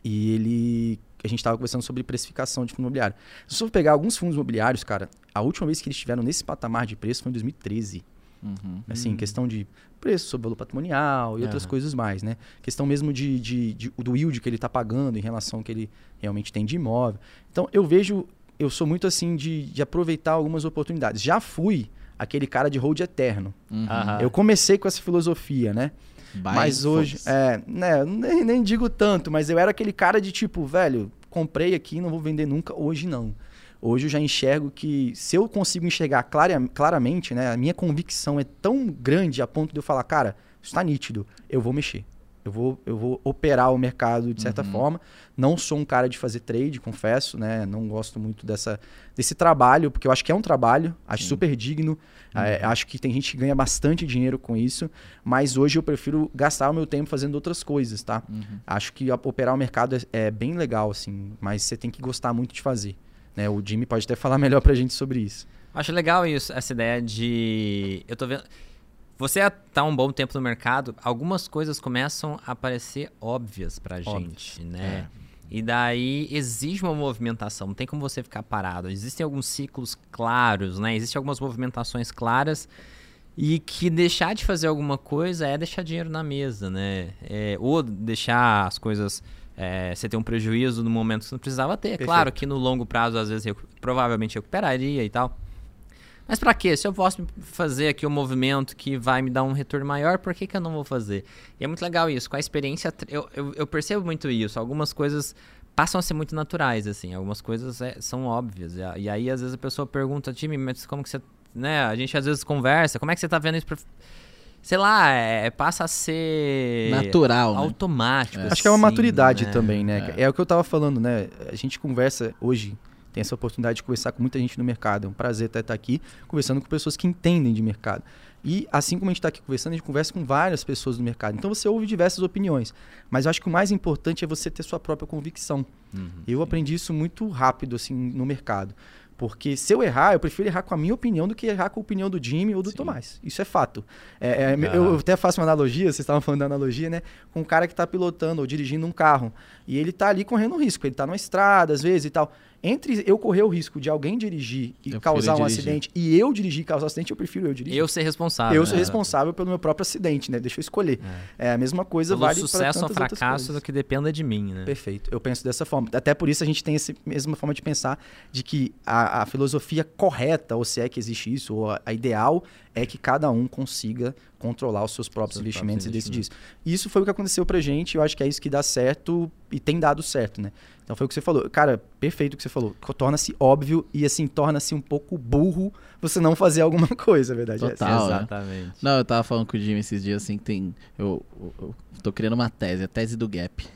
e ele. A gente tava conversando sobre precificação de fundo imobiliário. Se você for pegar alguns fundos imobiliários, cara, a última vez que eles estiveram nesse patamar de preço foi em 2013. Uhum. Assim, Hum. questão de preço sobre valor patrimonial e outras Aham. coisas mais, né? Questão mesmo de, de, de- do yield que ele está pagando em relação ao que ele realmente tem de imóvel. Então, eu vejo, eu sou muito assim de, de aproveitar algumas oportunidades. Já fui aquele cara de hold eterno. Uhum. Aham. Eu comecei com essa filosofia, né? Buy mas hoje, é, né, nem, nem digo tanto, mas eu era aquele cara de tipo, velho, comprei aqui, não vou vender nunca, hoje não. Hoje eu já enxergo que se eu consigo enxergar clara, claramente, né, a minha convicção é tão grande a ponto de eu falar, cara, está nítido, eu vou mexer. Eu vou, eu vou operar o mercado de certa Uhum. forma. Não sou um cara de fazer trade, confesso, né? Não gosto muito dessa, desse trabalho, porque eu acho que é um trabalho, acho Sim. super digno. É, acho que tem gente que ganha bastante dinheiro com isso, mas hoje eu prefiro gastar o meu tempo fazendo outras coisas, tá? Uhum. Acho que operar o mercado é, é bem legal, assim, mas você tem que gostar muito de fazer. Né? O Jimmy pode até falar melhor pra gente sobre isso. Acho legal isso, essa ideia de. Eu tô vendo. Você tá um bom tempo no mercado, algumas coisas começam a parecer óbvias pra gente, né? E daí exige uma movimentação, não tem como você ficar parado. Existem alguns ciclos claros, né? Existem algumas movimentações claras e que deixar de fazer alguma coisa é deixar dinheiro na mesa, né? É, ou deixar as coisas. é, você ter um prejuízo no momento que você não precisava ter. Perfeito. Claro que no longo prazo, às vezes, recu- provavelmente recuperaria e tal. Mas pra quê? Se eu posso fazer aqui um movimento que vai me dar um retorno maior, por que, que eu não vou fazer? E é muito legal isso. Com a experiência, eu, eu, eu percebo muito isso. Algumas coisas passam a ser muito naturais, assim. Algumas coisas é- são óbvias. E, a- e aí, às vezes, a pessoa pergunta, time, mas como que você... Né? A gente, às vezes, conversa. Como é que você tá vendo isso? Pra... Sei lá, é, passa a ser... Natural, né? Automático. Acho que é uma assim, maturidade né? também, né? É. o que eu tava falando, né? A gente conversa hoje, tem essa oportunidade de conversar com muita gente no mercado. É um prazer até estar aqui conversando com pessoas que entendem de mercado. E assim como a gente está aqui conversando, a gente conversa com várias pessoas do mercado. Então você ouve diversas opiniões. Mas eu acho que o mais importante é você ter sua própria convicção. Uhum. Eu aprendi isso muito rápido, assim, no mercado. Porque se eu errar, eu prefiro errar com a minha opinião do que errar com a opinião do Jimmy ou do Sim. Tomás. Isso é fato. É, é, Ah. eu, eu até faço uma analogia, vocês estavam falando da analogia, né? Com um cara que está pilotando ou dirigindo um carro. E ele está ali correndo um risco. Ele está numa estrada, às vezes, e tal. Entre eu correr o risco de alguém dirigir e Eu causar um dirigir. acidente e eu dirigir e causar um acidente, eu prefiro eu dirigir. Eu ser responsável. Eu sou né? responsável pelo meu próprio acidente, né? Deixa eu escolher. É. É, a mesma coisa Pelo vale para sucesso ou fracasso do que dependa de mim, né? Perfeito. Eu penso dessa forma. Até por isso a gente tem essa mesma forma de pensar de que a, a filosofia correta, ou se é que existe isso, ou a, a ideal, é que cada um consiga controlar os seus próprios Seus investimentos próprios e decidir isso. Isso foi o que aconteceu pra gente, eu acho que é isso que dá certo e tem dado certo, né? Então foi o que você falou. Cara, perfeito o que você falou. Torna-se óbvio e assim, torna-se um pouco burro você não fazer alguma coisa, a verdade é essa. Total. né? Exatamente. Não, eu tava falando com o Jimmy esses dias assim que tem. Eu, eu, eu tô criando uma tese, a tese do gap.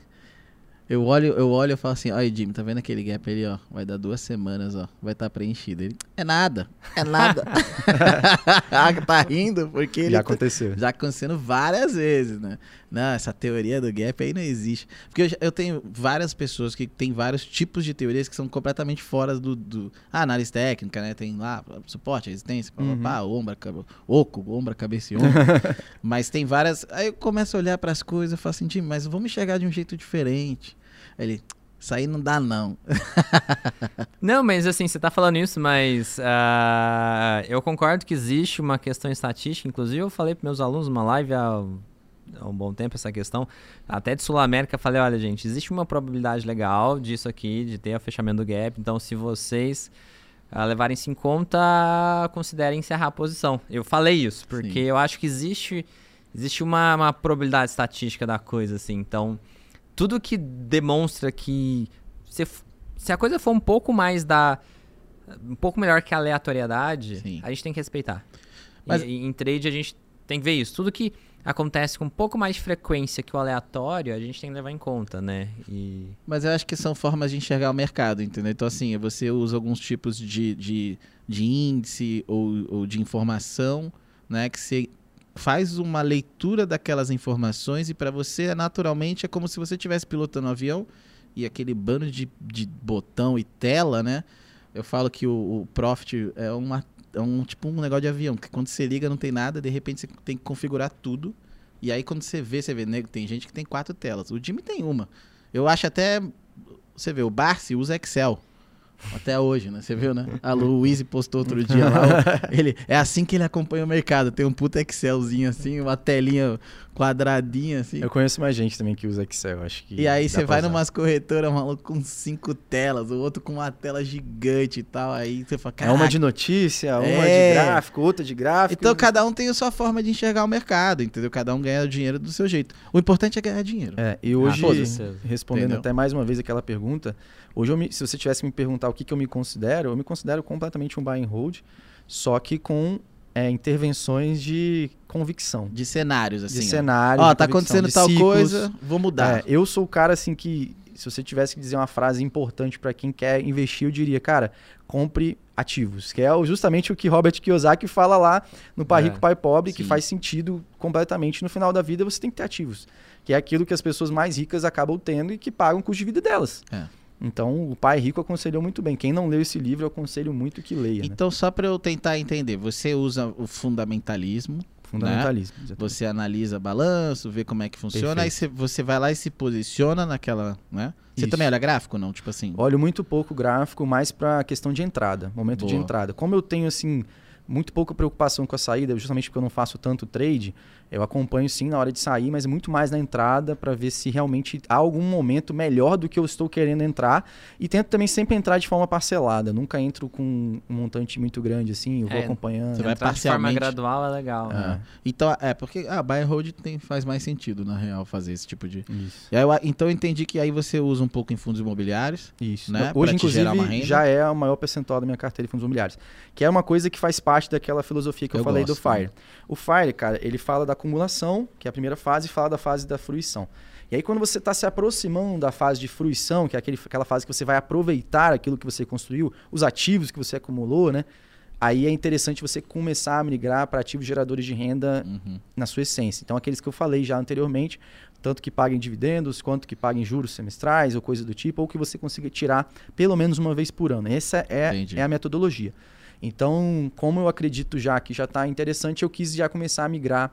Eu olho, eu olho e falo assim, olha, Jimmy, tá vendo aquele gap ali, ó? Vai dar duas semanas, ó. Vai estar preenchido. Ele, é nada, é nada. tá rindo, porque ele. Já tá- aconteceu. já acontecendo várias vezes, né? Não, essa teoria do gap aí não existe. Porque eu, já- eu tenho várias pessoas que têm vários tipos de teorias que são completamente fora do. do ah, análise técnica, né? Tem lá suporte, resistência, pá, pá, Uhum. pá, cabe- oco, ombra, cabeça e ombro. mas tem várias. Aí eu começo a olhar para as coisas e falo assim, Tim, mas vamos enxergar de um jeito diferente. Ele. Isso aí não dá, não. Não, mas assim, você tá falando isso, mas ah, eu concordo que existe uma questão estatística. Inclusive, eu falei para meus alunos numa live há, há um bom tempo essa questão. Até de Sul América, falei: olha, gente, existe uma probabilidade legal disso aqui, de ter o fechamento do gap. Então, se vocês ah, levarem isso em conta, considerem encerrar a posição. Eu falei isso, porque Sim. eu acho que existe, existe uma, uma probabilidade estatística da coisa, assim. Então, tudo que demonstra que se, se a coisa for um pouco mais da. um pouco melhor que a aleatoriedade, Sim. a gente tem que respeitar. Mas- e em trade a gente tem que ver isso. Tudo que acontece com um pouco mais de frequência que o aleatório, a gente tem que levar em conta, né? E. Mas eu acho que são formas de enxergar o mercado, entendeu? Então, assim, você usa alguns tipos de, de, de índice ou, ou de informação, né? Que você faz uma leitura daquelas informações e para você, naturalmente, é como se você estivesse pilotando um avião e aquele bando de, de botão e tela, né? Eu falo que o, o Profit é, uma, é um tipo um negócio de avião, que quando você liga não tem nada, de repente você tem que configurar tudo. E aí quando você vê, você vê, nego, tem gente que tem quatro telas. O Jimmy tem uma. Eu acho até. Você vê, o Barsi usa Excel. Até hoje, né? Você viu, né? A Luiz postou outro dia lá. ele, é assim que ele acompanha o mercado. Tem um puta Excelzinho assim, uma telinha quadradinha assim. Eu conheço mais gente também que usa Excel, acho que. E aí você vai usar. numas corretoras, maluco, com cinco telas, o outro com uma tela gigante e tal. Aí você fala, É uma "Caraca, de notícia, uma É. de gráfico, outra de gráfico. Então cada um tem a sua forma de enxergar o mercado, entendeu? Cada um ganha o dinheiro do seu jeito. O importante é ganhar dinheiro. É, e hoje, foda-se. respondendo Entendeu? até mais uma vez aquela pergunta, hoje me- se você tivesse que me perguntar o que, que eu me considero, eu me considero completamente um buy and hold, só que com é, intervenções de convicção. De cenários, assim. De cenários. Ó, tá acontecendo tal ciclos. coisa, vou mudar. É, eu sou o cara assim que, se você tivesse que dizer uma frase importante para quem quer investir, eu diria, cara, compre ativos, que é justamente o que Robert Kiyosaki fala lá no Pai É, Rico, Pai Pobre, que sim. faz sentido completamente no final da vida, você tem que ter ativos, que é aquilo que as pessoas mais ricas acabam tendo e que pagam o custo de vida delas. É. Então, o Pai Rico aconselhou muito bem. Quem não leu esse livro, eu aconselho muito que leia. né? Então, só pra eu tentar entender, você usa o fundamentalismo, Fundamentalismo. exatamente. você analisa balanço, vê como é que funciona, aí você, vai lá e se posiciona naquela, né? Você Isso. também olha gráfico, não? Tipo assim. Olho muito pouco gráfico, mais para questão de entrada, momento de Boa. entrada. Como eu tenho assim muito pouca preocupação com a saída, justamente porque eu não faço tanto trade, eu acompanho sim na hora de sair, mas é muito mais na entrada para ver se realmente há algum momento melhor do que eu estou querendo entrar e tento também sempre entrar de forma parcelada. Nunca entro com um montante muito grande assim, eu vou É, acompanhando. Você vai Entrar de forma parcialmente. gradual é legal. Ah. Então, é, porque ah, buy and hold tem, faz mais sentido, na real, fazer esse tipo de. Isso. E aí eu- então eu entendi que aí você usa um pouco em fundos imobiliários. Isso. né, Hoje, inclusive, renda. já é o maior percentual da minha carteira de fundos imobiliários. Que é uma coisa que faz parte daquela filosofia que eu, Eu falei gosto, do FIRE. O FIRE, cara, ele fala da acumulação, que é a primeira fase, e fala da fase da fruição. E aí, quando você está se aproximando da fase de fruição, que é aquele, aquela fase que você vai aproveitar aquilo que você construiu, os ativos que você acumulou, né? Aí é interessante você começar a migrar para ativos geradores de renda Uhum. na sua essência. Então, aqueles que eu falei já anteriormente, tanto que paguem dividendos, quanto que paguem juros semestrais ou coisa do tipo, ou que você consiga tirar pelo menos uma vez por ano. Essa é, Entendi. é a metodologia. Então, como eu acredito já que já está interessante, eu quis já começar a migrar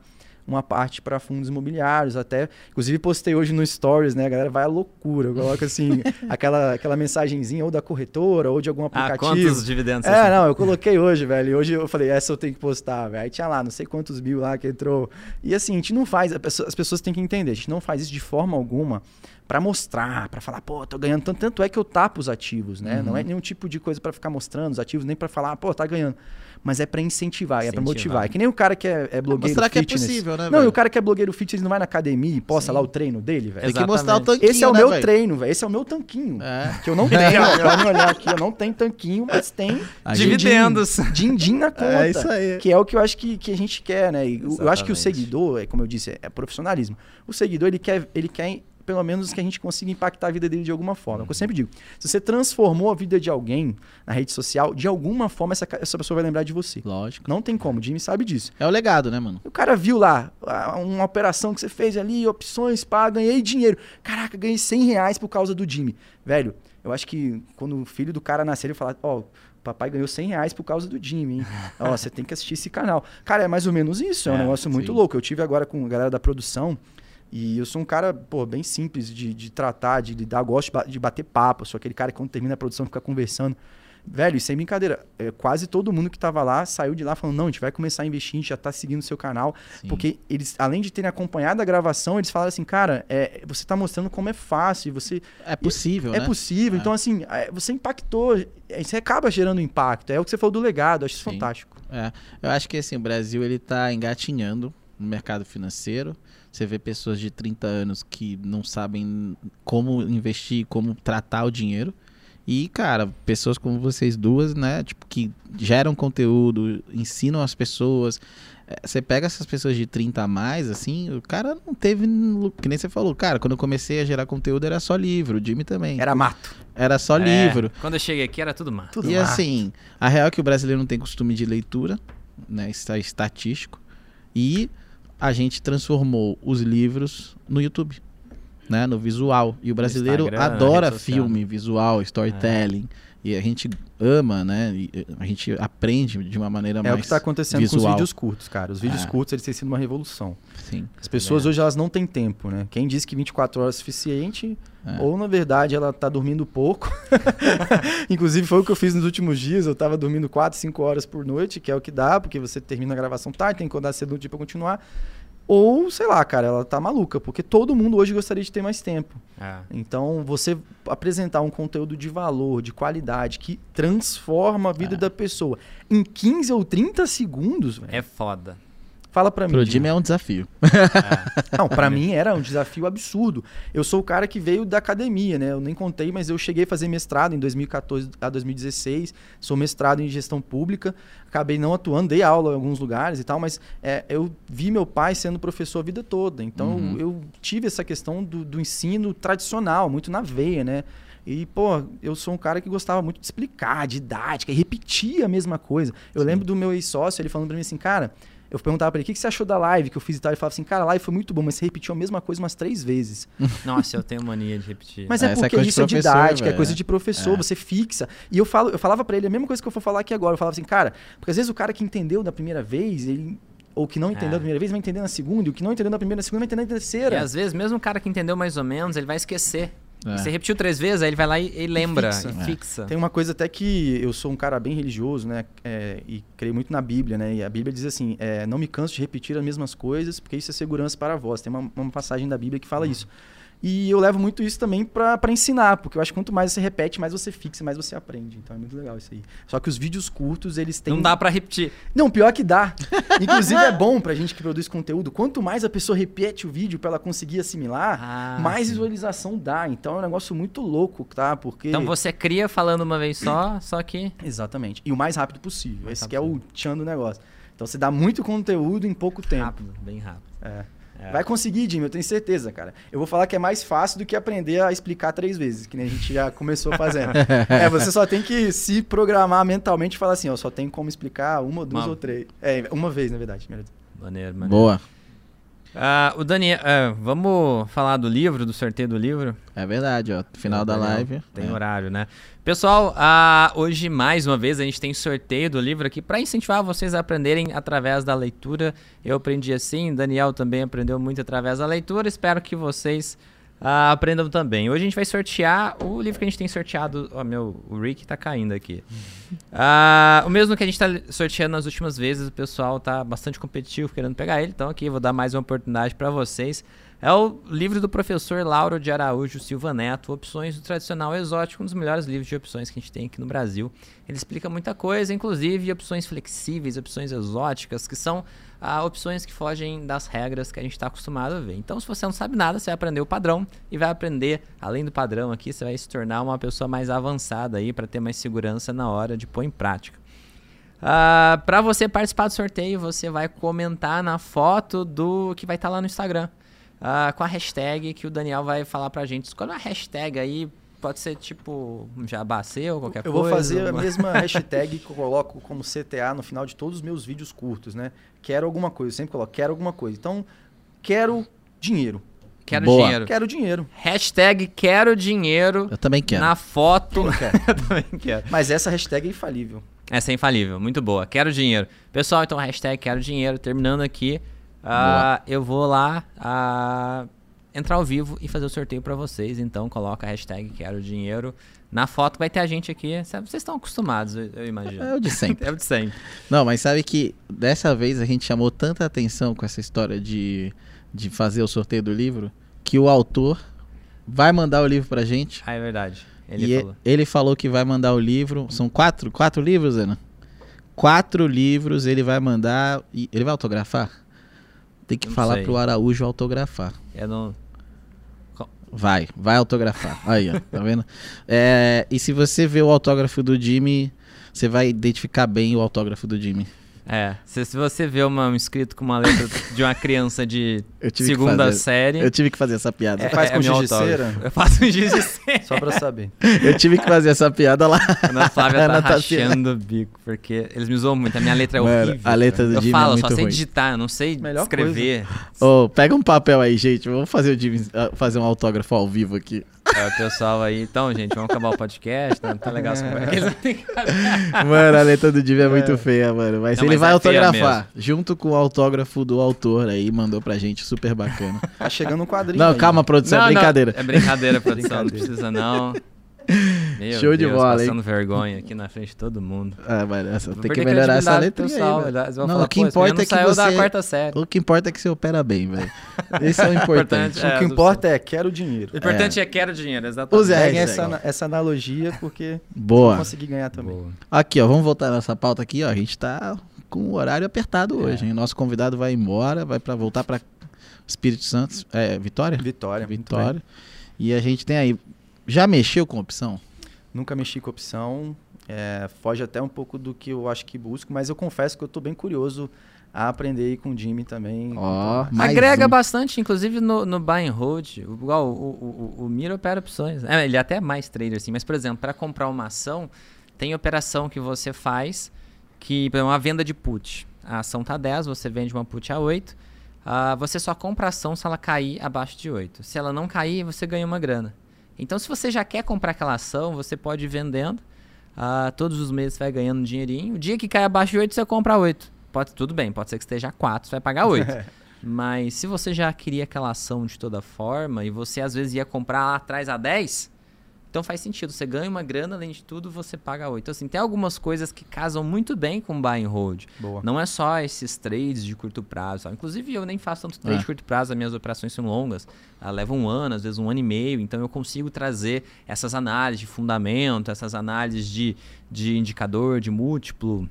uma parte para fundos imobiliários, até, inclusive postei hoje no Stories, né, a galera vai à loucura, eu coloco assim, aquela, aquela mensagenzinha ou da corretora ou de algum Ah, aplicativo. quantos dividendos É, não, eu coloquei hoje, velho. Hoje eu falei, essa eu tenho que postar, velho. Aí tinha lá, não sei quantos mil lá que entrou. E assim, a gente não faz, as pessoas têm que entender, a gente não faz isso de forma alguma pra mostrar, pra falar, pô, tô ganhando tanto. Tanto é que eu tapo os ativos, né? Não é nenhum tipo de coisa pra ficar mostrando os ativos, nem pra falar, pô, tá ganhando. Mas é pra incentivar, é pra Incentivar. motivar. É que nem o cara que é, é blogueiro Mostrar que é fitness. possível, né, Não, velho? e o cara que é blogueiro fitness não vai na academia e posta Sim. lá o treino dele, velho. Tem que mostrar o Exatamente. tanquinho, Esse é o né, meu velho? treino, velho. Esse é o meu tanquinho. É. Que eu não tenho, ó, pode olhar aqui, eu não tenho tanquinho, mas tem. Dividendos. Din-din na conta. É isso aí. Que é o que eu acho que, que a gente quer, né? Eu- eu acho que o seguidor, é como eu disse, é, é profissionalismo. O seguidor, ele quer, ele quer pelo menos que a gente consiga impactar a vida dele de alguma forma. É o que eu sempre digo. Se você transformou a vida de alguém na rede social, de alguma forma essa, essa pessoa vai lembrar de você. Lógico. Não tem como, o Jimmy sabe disso. É o legado, né, mano? O cara viu lá uma operação que você fez ali, opções, pá, ganhei dinheiro. Caraca, ganhei 100 reais por causa do Jimmy. Velho, eu acho que quando o filho do cara nascer, ele falar, ó, papai ganhou 100 reais por causa do Jimmy, hein? Ó, você tem que assistir esse canal. Cara, é mais ou menos isso, é um É, negócio muito sim. louco. Eu tive agora com a galera da produção e eu sou um cara, pô, bem simples de, de tratar, de lidar, gosto de ba- de bater papo. Sou aquele cara que quando termina a produção fica conversando. Velho, sem brincadeira, é, quase todo mundo que tava lá saiu de lá falando: não, a gente vai começar a investir, a gente já tá seguindo o seu canal. Sim. Porque eles, além de terem acompanhado a gravação, eles falaram assim: cara, é, você tá mostrando como é fácil, você. É possível, É né? possível. É. Então, assim, é, você impactou, é, você acaba gerando impacto. É o que você falou do legado, acho isso fantástico. É, eu acho que assim, o Brasil ele tá engatinhando no mercado financeiro. Você vê pessoas de 30 anos que não sabem como investir, como tratar o dinheiro. E, cara, pessoas como vocês duas, né, tipo, que geram conteúdo, ensinam as pessoas. É, Você pega essas pessoas de 30 a mais, assim, o cara não teve. Que nem você falou, cara, quando eu comecei a gerar conteúdo era só livro, o Jimmy também. Era mato. Era só É, livro. Quando eu cheguei aqui era tudo mar. Tudo E mato. assim, a real é que o brasileiro não tem costume de leitura, né? Isso é estatístico. E a gente transformou os livros no YouTube, né? No visual. E o brasileiro Instagram, na adora filme, visual, storytelling. E a gente ama, né? E eh, a gente aprende de uma maneira É mais o que está acontecendo com os visual. vídeos curtos, cara. Os vídeos É. curtos, eles têm sido uma revolução. Sim. As pessoas hoje, elas não têm tempo, né? Quem diz que 24 horas é suficiente, É. ou na verdade ela tá dormindo pouco. Inclusive foi o que eu fiz nos últimos dias. Eu tava dormindo 4, 5 horas por noite, que é o que dá, porque você termina a gravação tarde, tem que acordar cedo no dia pra continuar. Ou, sei lá, cara, ela tá maluca, porque todo mundo hoje gostaria de ter mais tempo. É. Então, você apresentar um conteúdo de valor, de qualidade, que transforma a vida É. da pessoa em 15 ou 30 segundos, velho, É foda. Fala pra mim. Pro Jimmy. É um desafio. Não, pra mim era um desafio absurdo. Eu sou o cara que veio da academia, né? Eu nem contei, mas eu cheguei a fazer mestrado em 2014 a 2016. Sou mestrado em gestão pública. Acabei não atuando, dei aula em alguns lugares e tal, mas é, eu vi meu pai sendo professor a vida toda. Então Uhum. eu tive essa questão do, do ensino tradicional, muito na veia, né? E, pô, eu sou um cara que gostava muito de explicar, didática, e repetia a mesma coisa. Eu lembro do meu ex-sócio, ele falando pra mim assim, cara, eu perguntava pra ele, o que, que você achou da live que eu fiz e tal? Ele falava assim, cara, a live foi muito bom, mas você repetiu a mesma coisa umas três vezes. Nossa, eu tenho mania de repetir. Mas É, é é porque isso é didática, é velho. coisa de professor, É. você fixa. E eu, falo, eu falava pra ele a mesma coisa que eu vou falar aqui agora. Eu falava assim, cara, porque às vezes o cara que entendeu da primeira vez, ele. Ou que não entendeu É. da primeira vez, vai entender na segunda, e o que não entendeu na primeira, na segunda, vai entender na E terceira. às vezes, mesmo o cara que entendeu mais ou menos, ele vai esquecer. É. Você repetiu três vezes, aí ele vai lá e, e lembra, fixa. e É. fixa. Tem uma coisa até que eu sou um cara bem religioso, né? é, e creio muito na Bíblia, né? E a Bíblia diz assim: é, não me canso de repetir as mesmas coisas, porque isso é segurança para vós. Tem uma, uma passagem da Bíblia que fala Uhum. isso. E eu levo muito isso também pra pra ensinar, porque eu acho que quanto mais você repete, mais você fixa, mais você aprende. Então é muito legal isso aí. Só que os vídeos curtos, eles têm. Não dá pra repetir. Não, pior que dá. Inclusive é bom pra gente que produz conteúdo. Quanto mais a pessoa repete o vídeo pra ela conseguir assimilar, Ah, mais sim. visualização dá. Então é um negócio muito louco, tá? Porque. Então você cria falando uma vez só, só que. Exatamente. E o mais rápido possível. Mais Esse rápido que é o tchan do negócio. Então você dá muito conteúdo em pouco tempo. Rápido, bem rápido. É. É. Vai conseguir, Jimmy, eu tenho certeza, cara. Eu vou falar que é mais fácil do que aprender a explicar três vezes, que nem a gente já começou fazendo. é, você só tem que se programar mentalmente e falar assim, ó, só tem como explicar uma, duas Uma- ou três. É, uma vez, na verdade. Maneiro, maneiro. Boa. Ah, o Daniel, ah, vamos falar do livro, do sorteio do livro? É verdade, ó. Final da Daniel, live. Tem é. horário, né? Pessoal, ah, hoje mais uma vez a gente tem sorteio do livro aqui para incentivar vocês a aprenderem através da leitura. Eu aprendi assim, Daniel também aprendeu muito através da leitura. Espero que vocês ah, aprendam também. Hoje a gente vai sortear o livro que a gente tem sorteado. Ó, meu, o Rick tá caindo aqui. Ah, o mesmo que a gente tá sorteando nas últimas vezes, o pessoal tá bastante competitivo querendo pegar ele. Então aqui eu vou dar mais uma oportunidade para vocês. É o livro do professor Lauro de Araújo Silva Neto, Opções do Tradicional Exótico, um dos melhores livros de opções que a gente tem aqui no Brasil. Ele explica muita coisa, inclusive opções flexíveis, opções exóticas, que são ah, opções que fogem das regras que a gente está acostumado a ver. Então, se você não sabe nada, você vai aprender o padrão e vai aprender, além do padrão aqui, você vai se tornar uma pessoa mais avançada aí para ter mais segurança na hora de pôr em prática. Ah, para você participar do sorteio, você vai comentar na foto do que vai estar lá no Instagram. Ah, com a hashtag que o Daniel vai falar pra gente. Escolha uma hashtag aí, pode ser tipo um jabacê ou qualquer Eu coisa. vou fazer a alguma- mesma hashtag que eu coloco como CTA no final de todos os meus vídeos curtos, né? Quero alguma coisa, eu sempre coloco quero alguma coisa. Então, quero dinheiro. Quero Boa. dinheiro. Quero dinheiro. Hashtag quero dinheiro Eu também quero. na foto. Quem não quer? Eu também quero. Mas essa hashtag é infalível. Essa é infalível, muito boa. Quero dinheiro. Pessoal, então hashtag quero dinheiro. Terminando aqui, ah, eu vou lá ah, entrar ao vivo e fazer o sorteio pra vocês. Então coloca a hashtag quero dinheiro. Na foto vai ter a gente aqui. Sabe, Vocês estão acostumados, eu, eu imagino. É o de sempre. É o de sempre. Não, mas sabe que dessa vez a gente chamou tanta atenção com essa história de, de fazer o sorteio do livro que o autor vai mandar o livro pra gente. Ah, é verdade. Ele falou. ele falou que vai mandar o livro. São quatro, quatro livros, Ana? Quatro livros ele vai mandar. E ele vai autografar? Tem que falar sei. pro Araújo autografar. Eu não. Vai, vai autografar. Aí, ó, tá vendo? É, e se você vê o autógrafo do Jimmy, você vai identificar bem o autógrafo do Jimmy. É, se, se você vê uma, um escrito com uma letra de uma criança de Eu segunda fazer. série. Eu tive que fazer essa piada. Você faz com meu giz de cera? Eu faço um giz de cera. Só pra saber. Eu tive que fazer essa piada lá. A Ana Flávia tá Ana tá assim, rachando o bico, porque eles me zoam muito. A minha letra é Mano, horrível. a letra do eu Jimmy é falo, muito só sei ruim. digitar, eu não sei Melhor escrever. Ô, pega um papel aí, gente. Vamos fazer o Jimmy ah, fazer um autógrafo ao vivo aqui. É, o pessoal aí. Então, gente, vamos acabar o podcast. Não tá legal essa conversa. Mano, a letra do Jimmy é muito feia, mano. Mas Não, ele mas vai é feia autografar. Junto com o autógrafo do autor aí, mandou pra gente, super bacana. Tá chegando um quadrinho. Não, aí. calma, produção, é brincadeira. é brincadeira, produção. Não precisa, não. Meu Show de Deus, bola, hein? passando vergonha aqui na frente de todo mundo. Ah, mano, essa, tem que melhorar essa letra aí, Não, falar, o que "Pô, esse menino importa é que você- quarta série. O que importa é que você opera bem, velho. Esse é o importante. Importante, O que importa é quero dinheiro. O importante é, quero dinheiro, exatamente. Use a Peguem hashtag. essa, essa analogia porque Boa. eu consegui ganhar também. Boa. Aqui, ó, vamos voltar nessa pauta aqui, ó. A gente tá com o horário apertado hoje. Hein? Nosso convidado vai embora, vai para voltar para Espírito Santo, é, Vitória? Vitória. Vitória. E a gente tem aí. Já mexeu com opção? Nunca mexi com opção. É, foge até um pouco do que eu acho que busco, mas eu confesso que eu estou bem curioso a aprender aí com o Jimmy também. Mais Agrega um. bastante, inclusive no, no buy and hold. Igual o, o, o, o Miro opera opções. É, ele é até mais trader, assim. Mas, por exemplo, para comprar uma ação, tem operação que você faz que, por exemplo, uma venda de put. A ação tá 10, você vende uma put a 8. ah, você só compra a ação se ela cair abaixo de 8. Se ela não cair, você ganha uma grana. Então, se você já quer comprar aquela ação, você pode ir vendendo. ah, todos os meses você vai ganhando um dinheirinho. O dia que cai abaixo de 8, você compra 8. Pode, tudo bem, pode ser que esteja a 4, você vai pagar 8. Mas se você já queria aquela ação de toda forma e você às vezes ia comprar lá atrás a 10, então faz sentido. Você ganha uma grana, além de tudo, você paga 8. Então, assim, tem algumas coisas que casam muito bem com buy and hold. Boa. Não é só esses trades de curto prazo. sabe? Inclusive, eu nem faço tanto trade É. de curto prazo, as minhas operações são longas. Ah, levam um ano, às vezes um ano e meio. Então, eu consigo trazer essas análises de fundamento, essas análises de, de indicador, de múltiplo,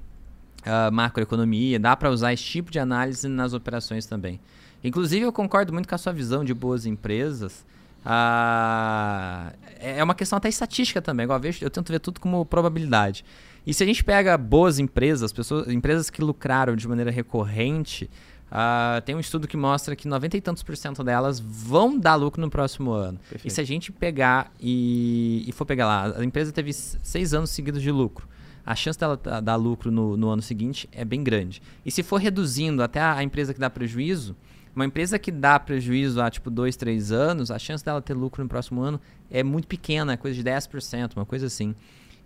ah, macroeconomia. Dá para usar esse tipo de análise nas operações também. Inclusive, eu concordo muito com a sua visão de boas empresas. Ah, é uma questão até estatística também. Igual eu, eu tento ver tudo como probabilidade. E se a gente pega boas empresas, pessoas, empresas que lucraram de maneira recorrente, ah, tem um estudo que mostra que 90 e tantos por cento delas vão dar lucro no próximo ano. E Perfeito. se a gente pegar e, e for pegar lá, a empresa teve seis anos seguidos de lucro. A chance dela dar lucro no, no ano seguinte é bem grande. E se for reduzindo até a, a empresa que dá prejuízo, uma empresa que dá prejuízo há tipo dois, três anos, a chance dela ter lucro no próximo ano é muito pequena, é coisa de 10%, uma coisa assim.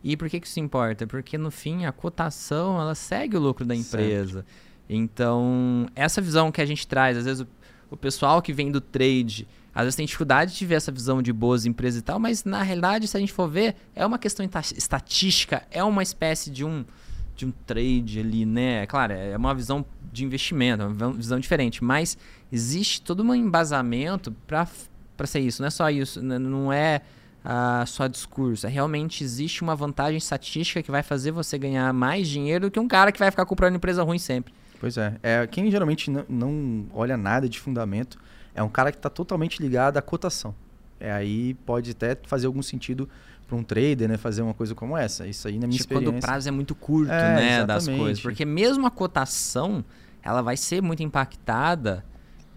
E por que, que isso importa? Porque no fim a cotação ela segue o lucro da empresa. Então, essa visão que a gente traz, às vezes o, o pessoal que vem do trade, às vezes tem dificuldade de ver essa visão de boas empresas e tal, mas na realidade, se a gente for ver, é uma questão estatística, é uma espécie de um de um trade ali, né? Claro, é uma visão de investimento, é uma visão- visão diferente, mas existe todo um embasamento para para ser isso, não é só isso, não é ah, só discurso, é realmente existe uma vantagem estatística que vai fazer você ganhar mais dinheiro do que um cara que vai ficar comprando empresa ruim sempre. Pois é. é quem geralmente não, não olha nada de fundamento é um cara que está totalmente ligado à cotação. É, aí pode até fazer algum sentido para um trader, né? Fazer uma coisa como essa. Isso aí na minha Tipo, quando experiência. o prazo é muito curto, É, né, das exatamente. coisas. Porque mesmo a cotação, ela vai ser muito impactada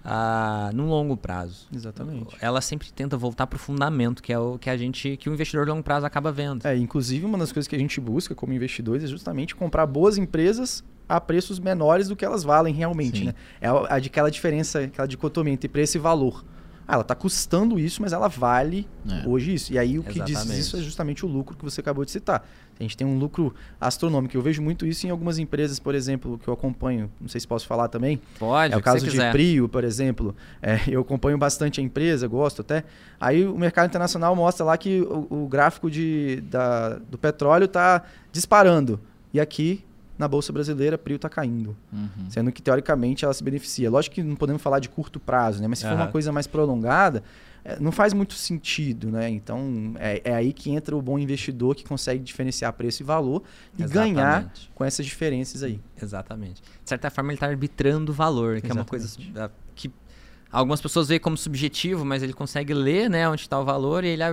ah, no longo prazo. Exatamente. Ela sempre tenta voltar pro fundamento, que é o que a gente, que o investidor de longo prazo acaba vendo. É, inclusive uma das coisas que a gente busca como investidores é justamente comprar boas empresas a preços menores do que elas valem realmente, Sim. né? É a, aquela diferença, aquela dicotomia entre preço e valor. Ah, ela está custando isso, mas ela vale É. hoje isso. E aí o que diz Exatamente. isso é justamente o lucro que você acabou de citar. A gente tem um lucro astronômico. Eu vejo muito isso em algumas empresas, por exemplo, que eu acompanho. Não sei se posso falar também. Pode, É o caso de. Prio, por exemplo. É, eu acompanho bastante a empresa, gosto até. Aí o mercado internacional mostra lá que o, o gráfico de, da- do petróleo está disparando. E aqui, na Bolsa Brasileira, Prio está caindo. Uhum. Sendo que, teoricamente, ela se beneficia. Lógico que não podemos falar de curto prazo, né? Mas se for uma coisa mais prolongada, é, não faz muito sentido, né? Então, é, é aí que entra o bom investidor que consegue diferenciar preço e valor e ganhar Exatamente. com essas diferenças aí. Exatamente. De certa forma, ele está arbitrando o valor, que é uma coisa Exatamente. que algumas pessoas veem como subjetivo, mas ele consegue ler né, onde está o valor e ele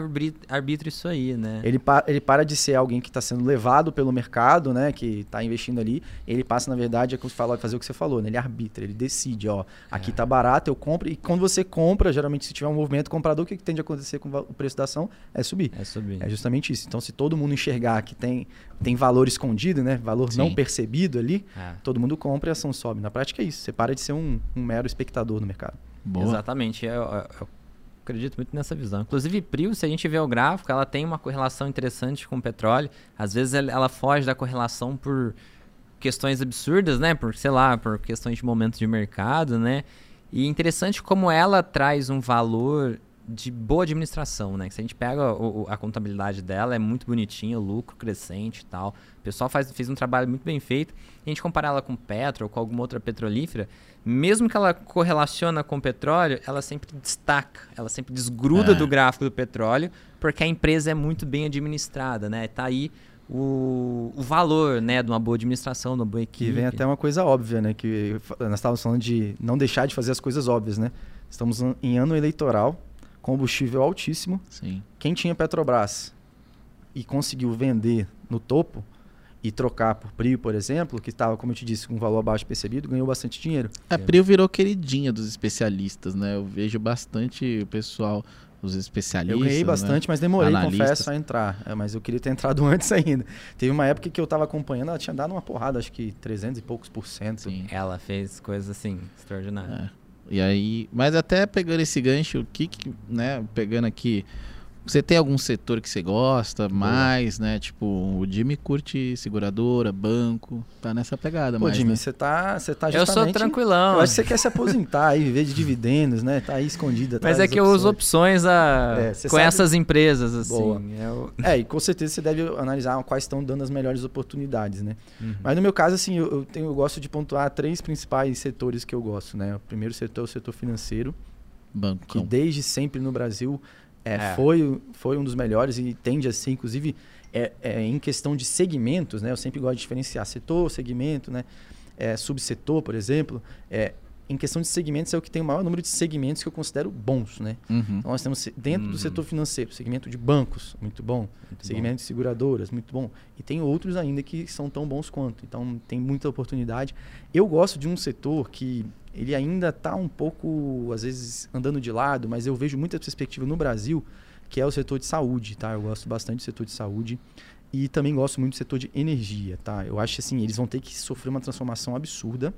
arbitra isso aí, né? Ele, pa- ele para de ser alguém que está sendo levado pelo mercado, né? Que está investindo ali. Ele passa, na verdade, a você falou, fazer o que você falou, né? Ele arbitra, ele decide, ó, aqui É. tá barato, eu compro. E quando você compra, geralmente, se tiver um movimento comprador, o que, que tende a acontecer com o preço da ação? É subir. É subir. É justamente isso. Então, se todo mundo enxergar que tem, tem valor escondido, né? Valor Sim. não percebido ali, É. todo mundo compra e a ação sobe. Na prática é isso. Você para de ser um, um mero espectador no mercado. Boa. Exatamente. Eu, eu- eu acredito muito nessa visão. Inclusive, Prio, se a gente vê o gráfico, ela tem uma correlação interessante com o petróleo. Às vezes ela, foge da correlação por questões absurdas, né? Por, sei lá, por questões de momentos de mercado, né? E interessante como ela traz um valor de boa administração, né? Se a gente pega o- a contabilidade dela, é muito bonitinha, lucro crescente e tal. O pessoal faz, fez um trabalho muito bem feito. E a gente comparar ela com Petro ou com alguma outra petrolífera, mesmo que ela correlaciona com o petróleo, ela sempre destaca, ela sempre desgruda É. do gráfico do petróleo, porque a empresa é muito bem administrada, né? Tá aí o, o valor, né, de uma boa administração, de uma boa Que equipe. vem até uma coisa óbvia, né? Que nós estávamos falando de não deixar de fazer as coisas óbvias, né? Estamos em ano eleitoral, combustível altíssimo. Sim. Quem tinha Petrobras e conseguiu vender no topo e trocar por Prio, por exemplo, que estava, como eu te disse, com um valor abaixo percebido, ganhou bastante dinheiro. A Prio virou queridinha dos especialistas, né? Eu vejo bastante o pessoal, os especialistas. Eu ganhei né? bastante, mas demorei, Analistas. confesso, a entrar. É, mas eu queria ter entrado antes ainda. Teve uma época que eu estava acompanhando, ela tinha dado uma porrada, acho que 300 e poucos por cento. Sim. Ela fez coisas assim, extraordinárias. É. E aí, mas até pegando esse gancho, o que, que, né, pegando aqui, você tem algum setor que você gosta mais, né? Tipo, o Jimmy curte seguradora, banco, tá nessa pegada Pô, mais, Jimmy, né? você tá, você tá Eu sou justamente... tranquilão. Eu acho que você quer se aposentar aí, viver de dividendos, né? Tá aí escondida. Mas é que eu uso opções. a... É, com sabe- essas empresas, assim. Boa. Eu- É, e com certeza você deve analisar quais estão dando as melhores oportunidades, né? Uhum. Mas no meu caso, assim, eu, eu tenho, eu gosto de pontuar três principais setores que eu gosto, né? O primeiro setor é o setor financeiro, que Bancão. desde sempre no Brasil é, É. Foi, foi um dos melhores e tende a ser, inclusive, é, é, em questão de segmentos, né? Eu sempre gosto de diferenciar setor, segmento, né? É, subsetor, por exemplo. É, em questão de segmentos, é o que tem o maior número de segmentos que eu considero bons, né? Uhum. Então, nós temos dentro Uhum. do setor financeiro, segmento de bancos, muito bom. Muito segmento de seguradoras, muito bom. E tem outros ainda que são tão bons quanto. Então, tem muita oportunidade. Eu gosto de um setor que ele ainda está um pouco, às vezes, andando de lado, mas eu vejo muita perspectiva no Brasil, que é o setor de saúde, tá? Eu gosto bastante do setor de saúde. E também gosto muito do setor de energia, tá? Eu acho assim, eles vão ter que sofrer uma transformação absurda.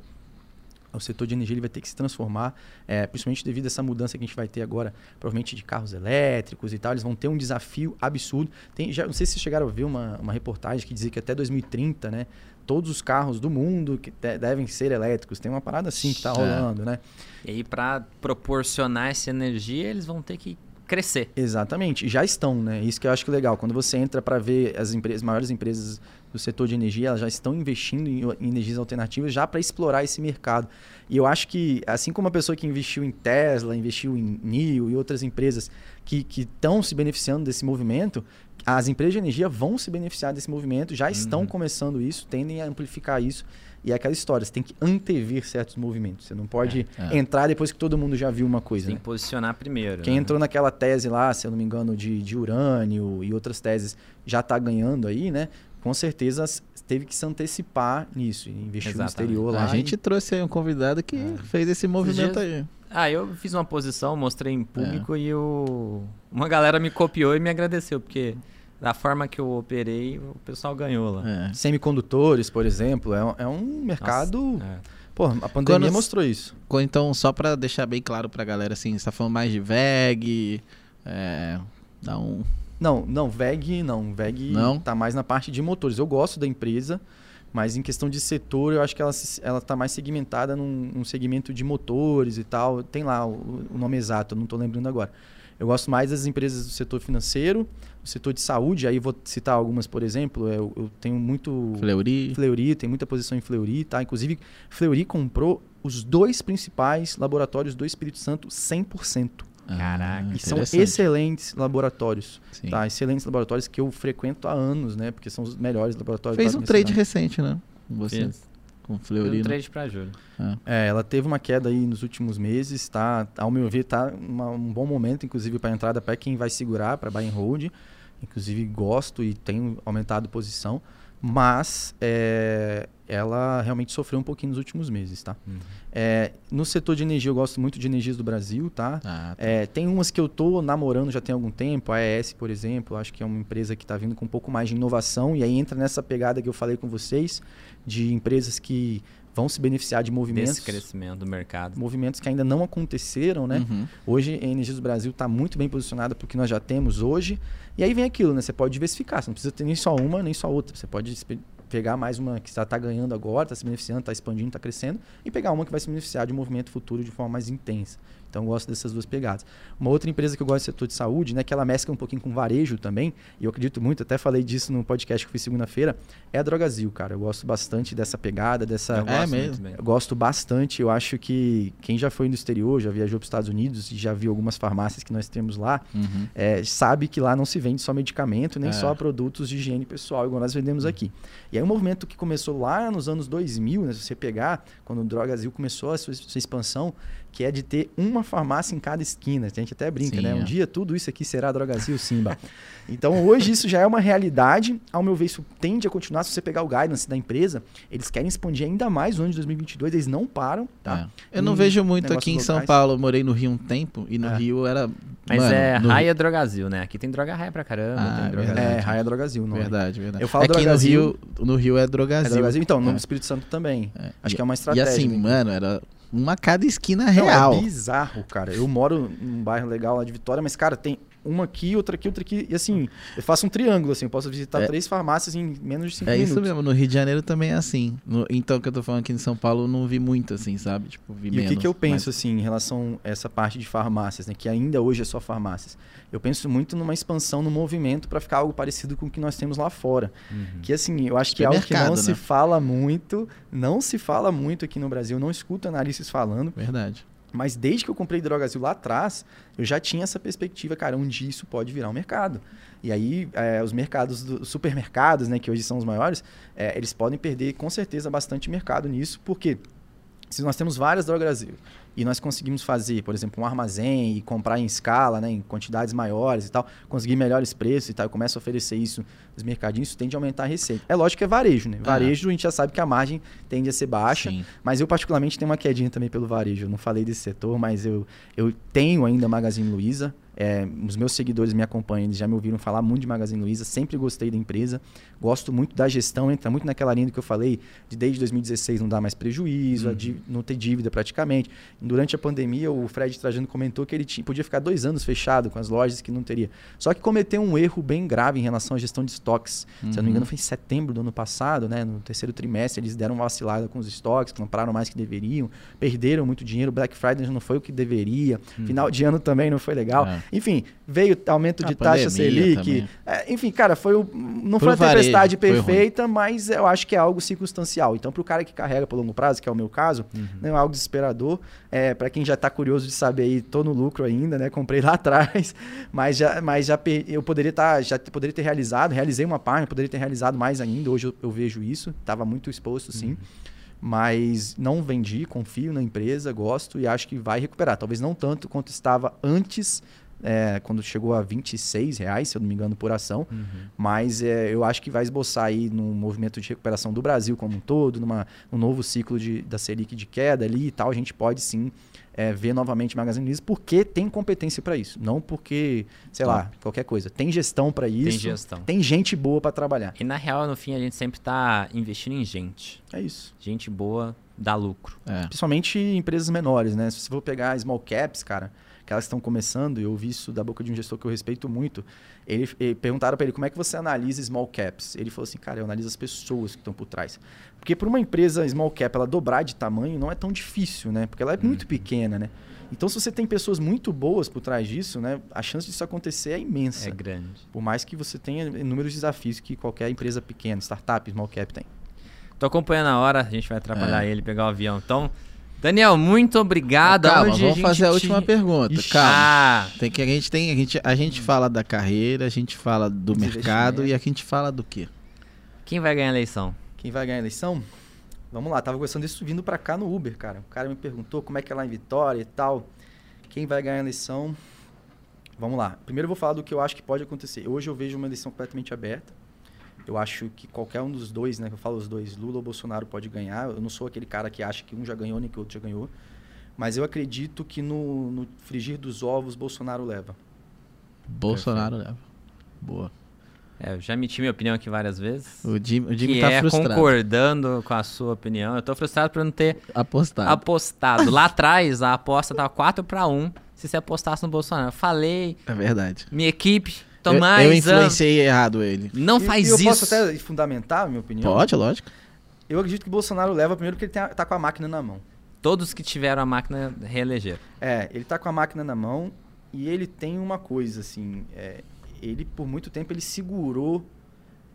O setor de energia ele vai ter que se transformar, é, principalmente devido a essa mudança que a gente vai ter agora, provavelmente de carros elétricos e tal. Eles vão ter um desafio absurdo. Tem, já, não sei se vocês chegaram a ver uma, uma reportagem que dizia que até 2030, né, todos os carros do mundo que de- devem ser elétricos. Tem uma parada assim que está É. rolando, né? E aí, pra proporcionar essa energia, eles vão ter que crescer. Exatamente, já estão, né? Isso que eu acho que é legal. Quando você entra para ver as empresas, maiores empresas do setor de energia, elas já estão investindo em, energias alternativas já para explorar esse mercado. E eu acho que, assim como a pessoa que investiu em Tesla, investiu em NIO e outras empresas que estão se beneficiando desse movimento, as empresas de energia vão se beneficiar desse movimento, já estão Uhum. começando isso, tendem a amplificar isso. E é aquela história, você tem que antever certos movimentos. Você não pode É, é. entrar depois que todo mundo já viu uma Você coisa. tem né? que posicionar primeiro. Quem né? entrou naquela tese lá, se eu não me engano, de, de urânio e outras teses, já está ganhando aí, né? Com certeza teve que se antecipar nisso, e investir no Exatamente. exterior lá. A gente trouxe aí um convidado que É. fez esse movimento aí. Ah, eu fiz uma posição, mostrei em É. público e o... uma galera me copiou e me agradeceu, porque da forma que eu operei, o pessoal ganhou lá. É. semicondutores, por exemplo, é, um- é um mercado. É. Pô, a pandemia Quando- mostrou isso. Então, só pra deixar bem claro pra galera, assim, você tá falando mais de VEG, é, dá um... Não, não, VEG não. VEG Não? tá mais na parte de motores. Eu gosto da empresa, mas em questão de setor, eu acho que ela, ela tá mais segmentada num, num segmento de motores e tal. Tem lá o, o nome exato, eu não tô lembrando agora. Eu gosto mais das empresas do setor financeiro, setor de saúde, aí vou citar algumas, por exemplo, eu, eu tenho muito Fleury. Fleury, tem muita posição em Fleury, tá? Inclusive, Fleury comprou os dois principais laboratórios do Espírito Santo 100%. Caraca, E são Ah, excelentes laboratórios. Sim. Tá, excelentes laboratórios que eu frequento há anos, né? Porque são os melhores laboratórios Fez um trade cidade. recente, né? Você, Fiz. com Fleury. um né? trade pra Júlio. É, ela teve uma queda aí nos últimos meses, tá? Ao meu ver, tá uma- um bom momento, inclusive, para entrada para quem vai segurar, para buy and hold. Inclusive, gosto e tenho aumentado posição. Mas é, ela realmente sofreu um pouquinho nos últimos meses, tá? Uhum. É, no setor de energia, eu gosto muito de energias do Brasil, tá? Ah, tá. É, tem umas que eu tô namorando já tem algum tempo, a ES, por exemplo, acho que é uma empresa que está vindo com um pouco mais de inovação e aí entra nessa pegada que eu falei com vocês de empresas que vão se beneficiar de movimentos, Desse crescimento do mercado. movimentos que ainda não aconteceram, né? Uhum. Hoje a Energias do Brasil está muito bem posicionada para o que nós já temos hoje. E aí vem aquilo, né? Você pode diversificar, você não precisa ter nem só uma, nem só outra. Você pode pegar mais uma que está ganhando agora, está se beneficiando, está expandindo, está crescendo, e pegar uma que vai se beneficiar de um movimento futuro de forma mais intensa. Então eu gosto dessas duas pegadas. Uma outra empresa que eu gosto do setor de saúde, né, que ela mescla um pouquinho com varejo também, e eu acredito muito, até falei disso no podcast que eu fiz segunda-feira, é a Drogazil, cara. Eu gosto bastante dessa pegada, dessa. É Eu gosto mesmo? Eu gosto bastante. Eu acho que quem já foi no exterior, já viajou para os Estados Unidos e já viu algumas farmácias que nós temos lá, Uhum. é, sabe que lá não se vende só medicamento, nem É. só produtos de higiene pessoal, igual nós vendemos aqui. E aí um movimento que começou lá nos anos 2000, né, se você pegar, quando o Drogazil começou a sua, sua expansão, que é de ter uma farmácia em cada esquina. A gente até brinca, Sim, né? Um é. dia tudo isso aqui será Drogazil Simba. então hoje isso já é uma realidade. Ao meu ver, isso tende a continuar. Se você pegar o guidance da empresa, eles querem expandir ainda mais no ano de 2022, eles não param, tá? É. Eu não vejo muito aqui em São locais. Paulo. Eu morei no Rio um tempo e no É. Rio era. Mas mano, é no raia drogazil, né? Aqui tem droga raia pra caramba. Ah, tem droga. É, Raia Drogazil, não é? Verdade, verdade. Eu falo no Drogazil- Rio, no Rio é É Drogazil. Drogazil. Então, no É. Espírito Santo também. É. Acho E- que é uma E estratégia. assim, né? mano, era uma cada esquina Não, real. é bizarro, cara. Eu moro num bairro legal lá de Vitória, mas, cara, tem uma aqui, outra aqui, outra aqui. E assim, eu faço um triângulo, assim. Eu posso visitar É. três farmácias em menos de cinco É minutos. isso mesmo, no Rio de Janeiro também é assim. No- então, o que eu tô falando aqui em São Paulo, eu não vi muito assim, sabe? Tipo, vi E menos. o que, que eu penso, mas- assim, em relação a essa parte de farmácias, né? Que ainda hoje é só farmácias. Eu penso muito numa expansão no movimento para ficar algo parecido com o que nós temos lá fora. Uhum. Que assim, eu acho que é algo que não Supermercado, se né? fala muito, não se fala muito aqui no Brasil, não escuto analistas falando. Verdade. Mas desde que eu comprei Drogazil lá atrás, eu já tinha essa perspectiva, cara, um dia isso pode virar um mercado. E aí, é, os mercados, do, os supermercados, né, que hoje são os maiores, é, eles podem perder com certeza bastante mercado nisso, porque se nós temos várias Drogazil e nós conseguimos fazer, por exemplo, um armazém e comprar em escala, né, em quantidades maiores e tal, conseguir melhores preços e tal, eu começo a oferecer isso nos mercadinhos, isso tende a aumentar a receita. É lógico que é varejo, né? Varejo a gente já sabe que a margem tende a ser baixa, Sim. mas eu, particularmente, tenho uma quedinha também pelo varejo. Eu não falei desse setor, mas eu, eu tenho ainda Magazine Luiza. É, os meus seguidores me acompanham, eles já me ouviram falar muito de Magazine Luiza. Sempre gostei da empresa. Gosto muito da gestão, entra muito naquela linha que eu falei, de desde 2016 não dar mais prejuízo, dí- não ter dívida praticamente. Durante a pandemia, o Fred Trajano comentou que ele tinha, podia ficar dois anos fechado com as lojas que não teria. Só que cometeu um erro bem grave em relação à gestão de estoques. Se eu não me engano, foi em setembro do ano passado, né? No terceiro trimestre, eles deram uma vacilada com os estoques, compraram mais que deveriam, perderam muito dinheiro. Black Friday não foi o que deveria. Final de ano também não foi legal. É. Enfim, veio aumento A de taxa pandemia Selic. É, enfim, cara, foi o, não Pro foi a tempestade varejo, perfeita, mas eu acho que é algo circunstancial. Então, para o cara que carrega por longo prazo, que é o meu caso, não é algo desesperador. É, para quem já está curioso de saber aí, tô no lucro ainda, né? Comprei lá atrás, mas já, mas já per- eu poderia estar, já poderia ter realizado, realizei uma página, poderia ter realizado mais ainda. Hoje eu, eu vejo isso, estava muito exposto, sim. Mas não vendi, confio na empresa, gosto e acho que vai recuperar. Talvez não tanto quanto estava antes, é, quando chegou a 26 reais, se eu não me engano, por ação. Mas é, eu acho que vai esboçar aí num movimento de recuperação do Brasil como um todo, numa, num novo ciclo de, da Selic de queda ali e tal. A gente pode sim é, ver novamente Magazine Luiza porque tem competência para isso. Não porque, sei lá, qualquer coisa. Tem gestão para isso. Tem gestão. Tem gente boa para trabalhar. E na real, no fim, a gente sempre tá investindo em gente. É isso. Gente boa dá lucro. É. Principalmente empresas menores, né? Se você for pegar small caps, cara, que elas estão começando, eu ouvi isso da boca de um gestor que eu respeito muito. Ele, ele- perguntaram para ele como é que você analisa small caps. Ele falou assim, cara, eu analiso as pessoas que estão por trás. Porque para uma empresa small cap ela dobrar de tamanho não é tão difícil, né? Porque ela é muito pequena, né? Então, se você tem pessoas muito boas por trás disso, né? A chance disso acontecer é imensa. É grande. Por mais que você tenha inúmeros desafios que qualquer empresa pequena, startup, small cap tem. Tô acompanhando a hora, a gente vai atrapalhar É. ele pegar o avião. Então, Daniel, muito obrigado. Calma, Onde vamos gente fazer a te- última pergunta. Ixi. Calma. Ah, Tem que a gente tem a gente a gente fala da carreira, a gente fala do mercado e a gente fala do quê? quem vai ganhar a eleição? Quem vai ganhar a eleição? Vamos lá, tava conversando isso vindo pra cá no Uber, cara. O cara me perguntou como é que é lá em Vitória e tal. Quem vai ganhar a eleição? Vamos lá. Primeiro eu vou falar do que eu acho que pode acontecer. Hoje eu vejo uma eleição completamente aberta. Eu acho que qualquer um dos dois, né? que Eu falo os dois, Lula ou Bolsonaro pode ganhar. Eu não sou aquele cara que acha que um já ganhou nem que o outro já ganhou. Mas eu acredito que no, no frigir dos ovos, Bolsonaro leva. Bolsonaro leva. Boa. É, eu já emiti minha opinião aqui várias vezes. O Jimmy, o Jimmy que tá é frustrado. concordando com a sua opinião. Eu tô frustrado por não ter Apostado. apostado. Lá atrás, a aposta tava 4 para 1 se você apostasse no Bolsonaro. Eu falei, É verdade. minha equipe, Eu, Tomás, eu influenciei errado ele. não E- faz e eu isso. posso até fundamentar a minha opinião? Pode, lógico. Eu acredito que Bolsonaro leva primeiro porque ele tem a- tá com a máquina na mão. Todos que tiveram a máquina reelegeram. É, ele tá com a máquina na mão e ele tem uma coisa, assim. é, ele, por muito tempo, ele segurou.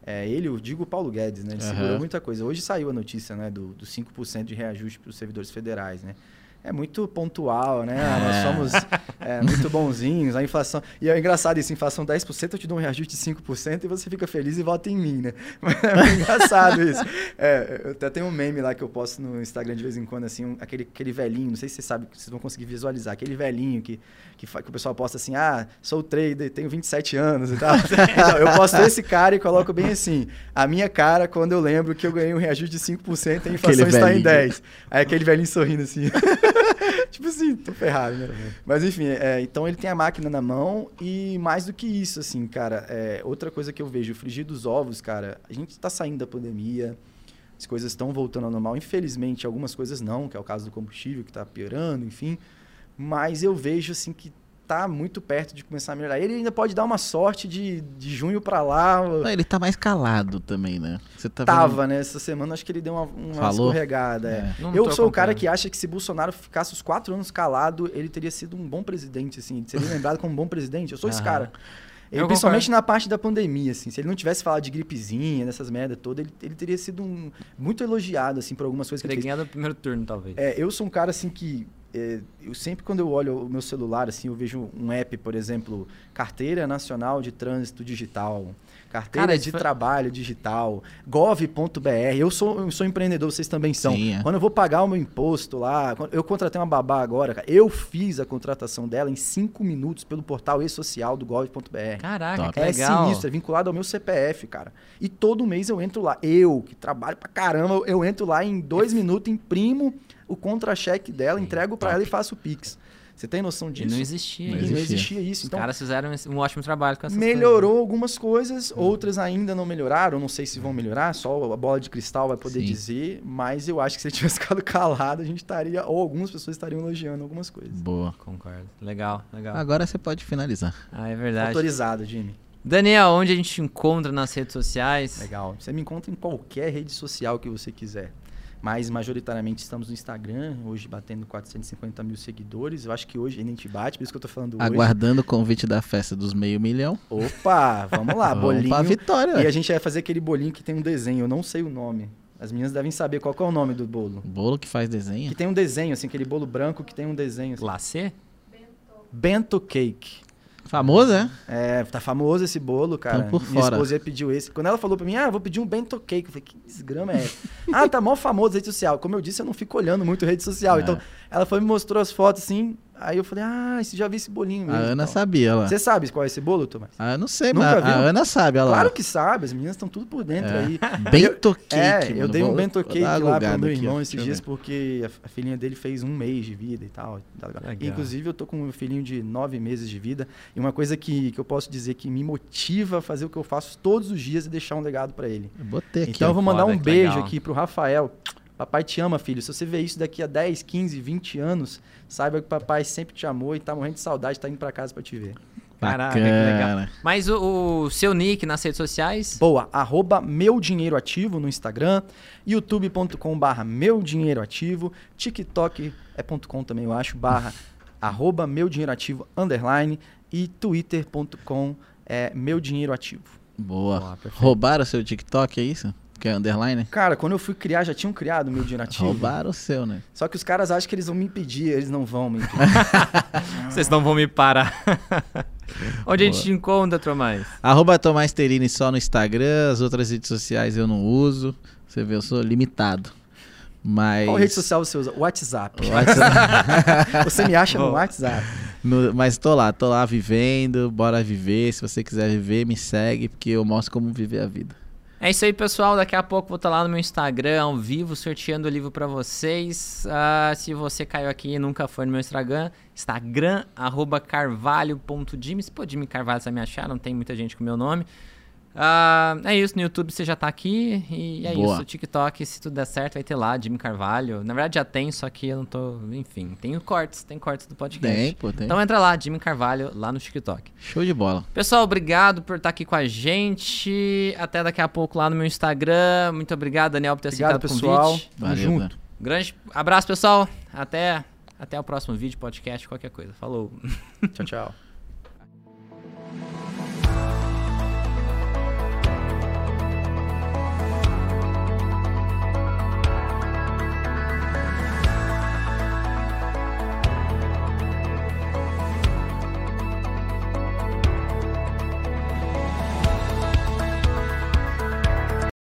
é, ele, eu digo o Paulo Guedes, né? Ele Aham. segurou muita coisa. Hoje saiu a notícia, né? Do, do 5% de reajuste para os servidores federais, né? É muito pontual, né? Ah, Nós somos é, muito bonzinhos. A inflação. E é engraçado isso: inflação 10%, eu te dou um reajuste de 5% e você fica feliz e vota em mim, né? Mas é engraçado isso. É, eu até tenho um meme lá que eu posto no Instagram de vez em quando, assim, um- aquele, aquele velhinho, não sei se vocês sabem, vocês vão conseguir visualizar, aquele velhinho que, que, que o pessoal posta assim, ah, sou trader, tenho 27 anos e tal. Então, eu posto esse cara e coloco bem assim, a minha cara quando eu lembro que eu ganhei um reajuste de 5% e a inflação Aquele está em velhinho. 10. Aí aquele velhinho sorrindo assim. tipo assim, tô ferrado, né? Mas enfim, é, então ele tem a máquina na mão e mais do que isso, assim, cara, é, outra coisa que eu vejo, o frigir dos ovos, cara, a gente tá saindo da pandemia, as coisas estão voltando ao normal. Infelizmente, algumas coisas não, que é o caso do combustível, que tá piorando, enfim. Mas eu vejo, assim, que tá muito perto de começar a melhorar. Ele ainda pode dar uma sorte de, de junho pra lá. Não, ele tá mais calado também, né? Você tá Tava, né? Essa semana acho que ele deu uma, uma Falou? escorregada. é. É. Não Eu sou o cara que acha que se Bolsonaro ficasse os quatro anos calado, ele teria sido um bom presidente, assim. Seria lembrado como um bom presidente. Eu sou esse cara. Ele, Eu principalmente na parte da pandemia, assim. Se ele não tivesse falado de gripezinha, dessas merda toda, ele, ele teria sido um, muito elogiado, assim, por algumas coisas que ele Teria fez. ganhado o primeiro turno, talvez. É, eu sou um cara assim que eu sempre quando eu olho o meu celular assim, eu vejo um app, por exemplo, Carteira Nacional de Trânsito Digital, Carteira Cara, de foi- Trabalho Digital, gov.br. Eu sou eu sou empreendedor, vocês também são. Sim, é. Quando eu vou pagar o meu imposto lá, eu contratei uma babá agora, eu fiz a contratação dela em cinco minutos pelo portal e-social do gov.br. Caraca, Top. que É legal. sinistro, é vinculado ao meu CPF, cara. E todo mês eu entro lá. Eu, que trabalho pra caramba, eu- eu entro lá em dois minutos, imprimo o contra-cheque dela, entrego pra ela e faço o Pix. Você tem noção E disso? não existia Não E isso. não existia. existia isso. Os Então, caras fizeram um ótimo trabalho com essas melhorou algumas coisas, outras ainda não melhoraram. Não sei se vão melhorar, só a bola de cristal vai poder Sim. dizer. Mas eu acho que se ele tivesse ficado calado, a gente estaria, ou algumas pessoas estariam elogiando algumas coisas. Boa. coisas. Concordo. Legal, legal. Agora você pode finalizar. Ah, é verdade. Autorizado, Jimmy. Daniel, onde a gente te encontra nas redes sociais? Legal. Você me encontra em qualquer rede social que você quiser. Mas majoritariamente estamos no Instagram, hoje batendo 450 mil seguidores. Eu acho que hoje a gente bate, por isso que eu tô falando hoje. Aguardando o convite da festa dos meio milhão. Opa, vamos lá, Vamos bolinho. pra vitória. E a gente vai fazer aquele bolinho que tem um desenho, eu não sei o nome. As meninas devem saber qual que é o nome do bolo. Bolo que faz desenho. Que tem um desenho, assim, aquele bolo branco que tem um desenho. Assim. Lacê? Bento Cake. Famoso, é? É, tá famoso esse bolo, cara. Por Minha fora. esposa pediu esse. Quando ela falou pra mim, ah, vou pedir um bento cake. Eu falei, que desgrama é essa? ah, tá mó famoso rede social. Como eu disse, eu não fico olhando muito rede social. É. Então, ela foi e me mostrou as fotos assim. Aí eu falei, ah, você já viu esse bolinho A mesmo. Ana Então, sabia lá. Você sabe qual é esse bolo, Tomás? Ah, eu não sei, Nunca mas a viu? Ana sabe, lá. Claro que sabe, as meninas estão tudo por dentro É. aí. Bento cake, É, eu dei um bento cake lá pro meu aqui, irmão esses dias ver. porque a, a filhinha dele fez um mês de vida e tal. Tá. Inclusive, eu tô com um filhinho de nove meses de vida. E uma coisa que, que eu posso dizer que me motiva a fazer o que eu faço todos os dias é deixar um legado pra ele. Eu botei aqui, então eu vou mandar um beijo legal. aqui pro Rafael. Papai te ama, filho. Se você ver isso daqui a 10, 15, 20 anos, saiba que papai sempre te amou e tá morrendo de saudade, tá indo pra casa pra te ver. Caraca, que legal. Mas o, o seu nick nas redes sociais? Boa, arroba meu dinheiro ativo no Instagram, youtube.com barra meu dinheiro ativo, tiktok é ponto .com também eu acho, barra arroba meu dinheiro ativo underline e twitter.com é meu dinheiro ativo. Boa. Boa. Roubaram o seu TikTok, é isso? Que é underline? Cara, quando eu fui criar, já tinham criado o meu dinheiro ativo. Roubaram o seu, né? Só que os caras acham que eles vão me impedir, eles não vão me impedir. Vocês não vão me parar. Onde a gente Boa. te encontra, Tomás? Arroba Tomás Terini só no Instagram, as outras redes sociais eu não uso. Você vê, eu sou limitado. Mas. Qual rede social você usa? WhatsApp. WhatsApp. Você me acha no. WhatsApp. No- mas tô lá, tô lá vivendo, bora viver. Se você quiser viver, me segue, porque eu mostro como viver a vida. É isso aí, pessoal. Daqui a pouco vou estar lá no meu Instagram, ao vivo, sorteando o livro pra vocês. Ah, se você caiu aqui e nunca foi no meu Instagram, Instagram, arroba carvalho.jimmy. Se pô, Jimmy Carvalho, você me achar, não tem muita gente com meu nome. Ah, é isso, no YouTube você já tá aqui e é Boa. isso. O TikTok, se tudo der certo, vai ter lá, Jimmy Carvalho. Na verdade já tem, só que eu não tô. Enfim, tem cortes, tem cortes do podcast. Tem, pô, tem. Então entra lá, Jimmy Carvalho, lá no TikTok. Show de bola. Pessoal, obrigado por estar aqui com a gente. Até daqui a pouco lá no meu Instagram. Muito obrigado, Daniel, por ter Obrigado, aceitado o pessoal. convite. Tamo Valeu, junto. Dan. Grande abraço, pessoal. Até, até o próximo vídeo, podcast, qualquer coisa. Falou. Tchau, tchau.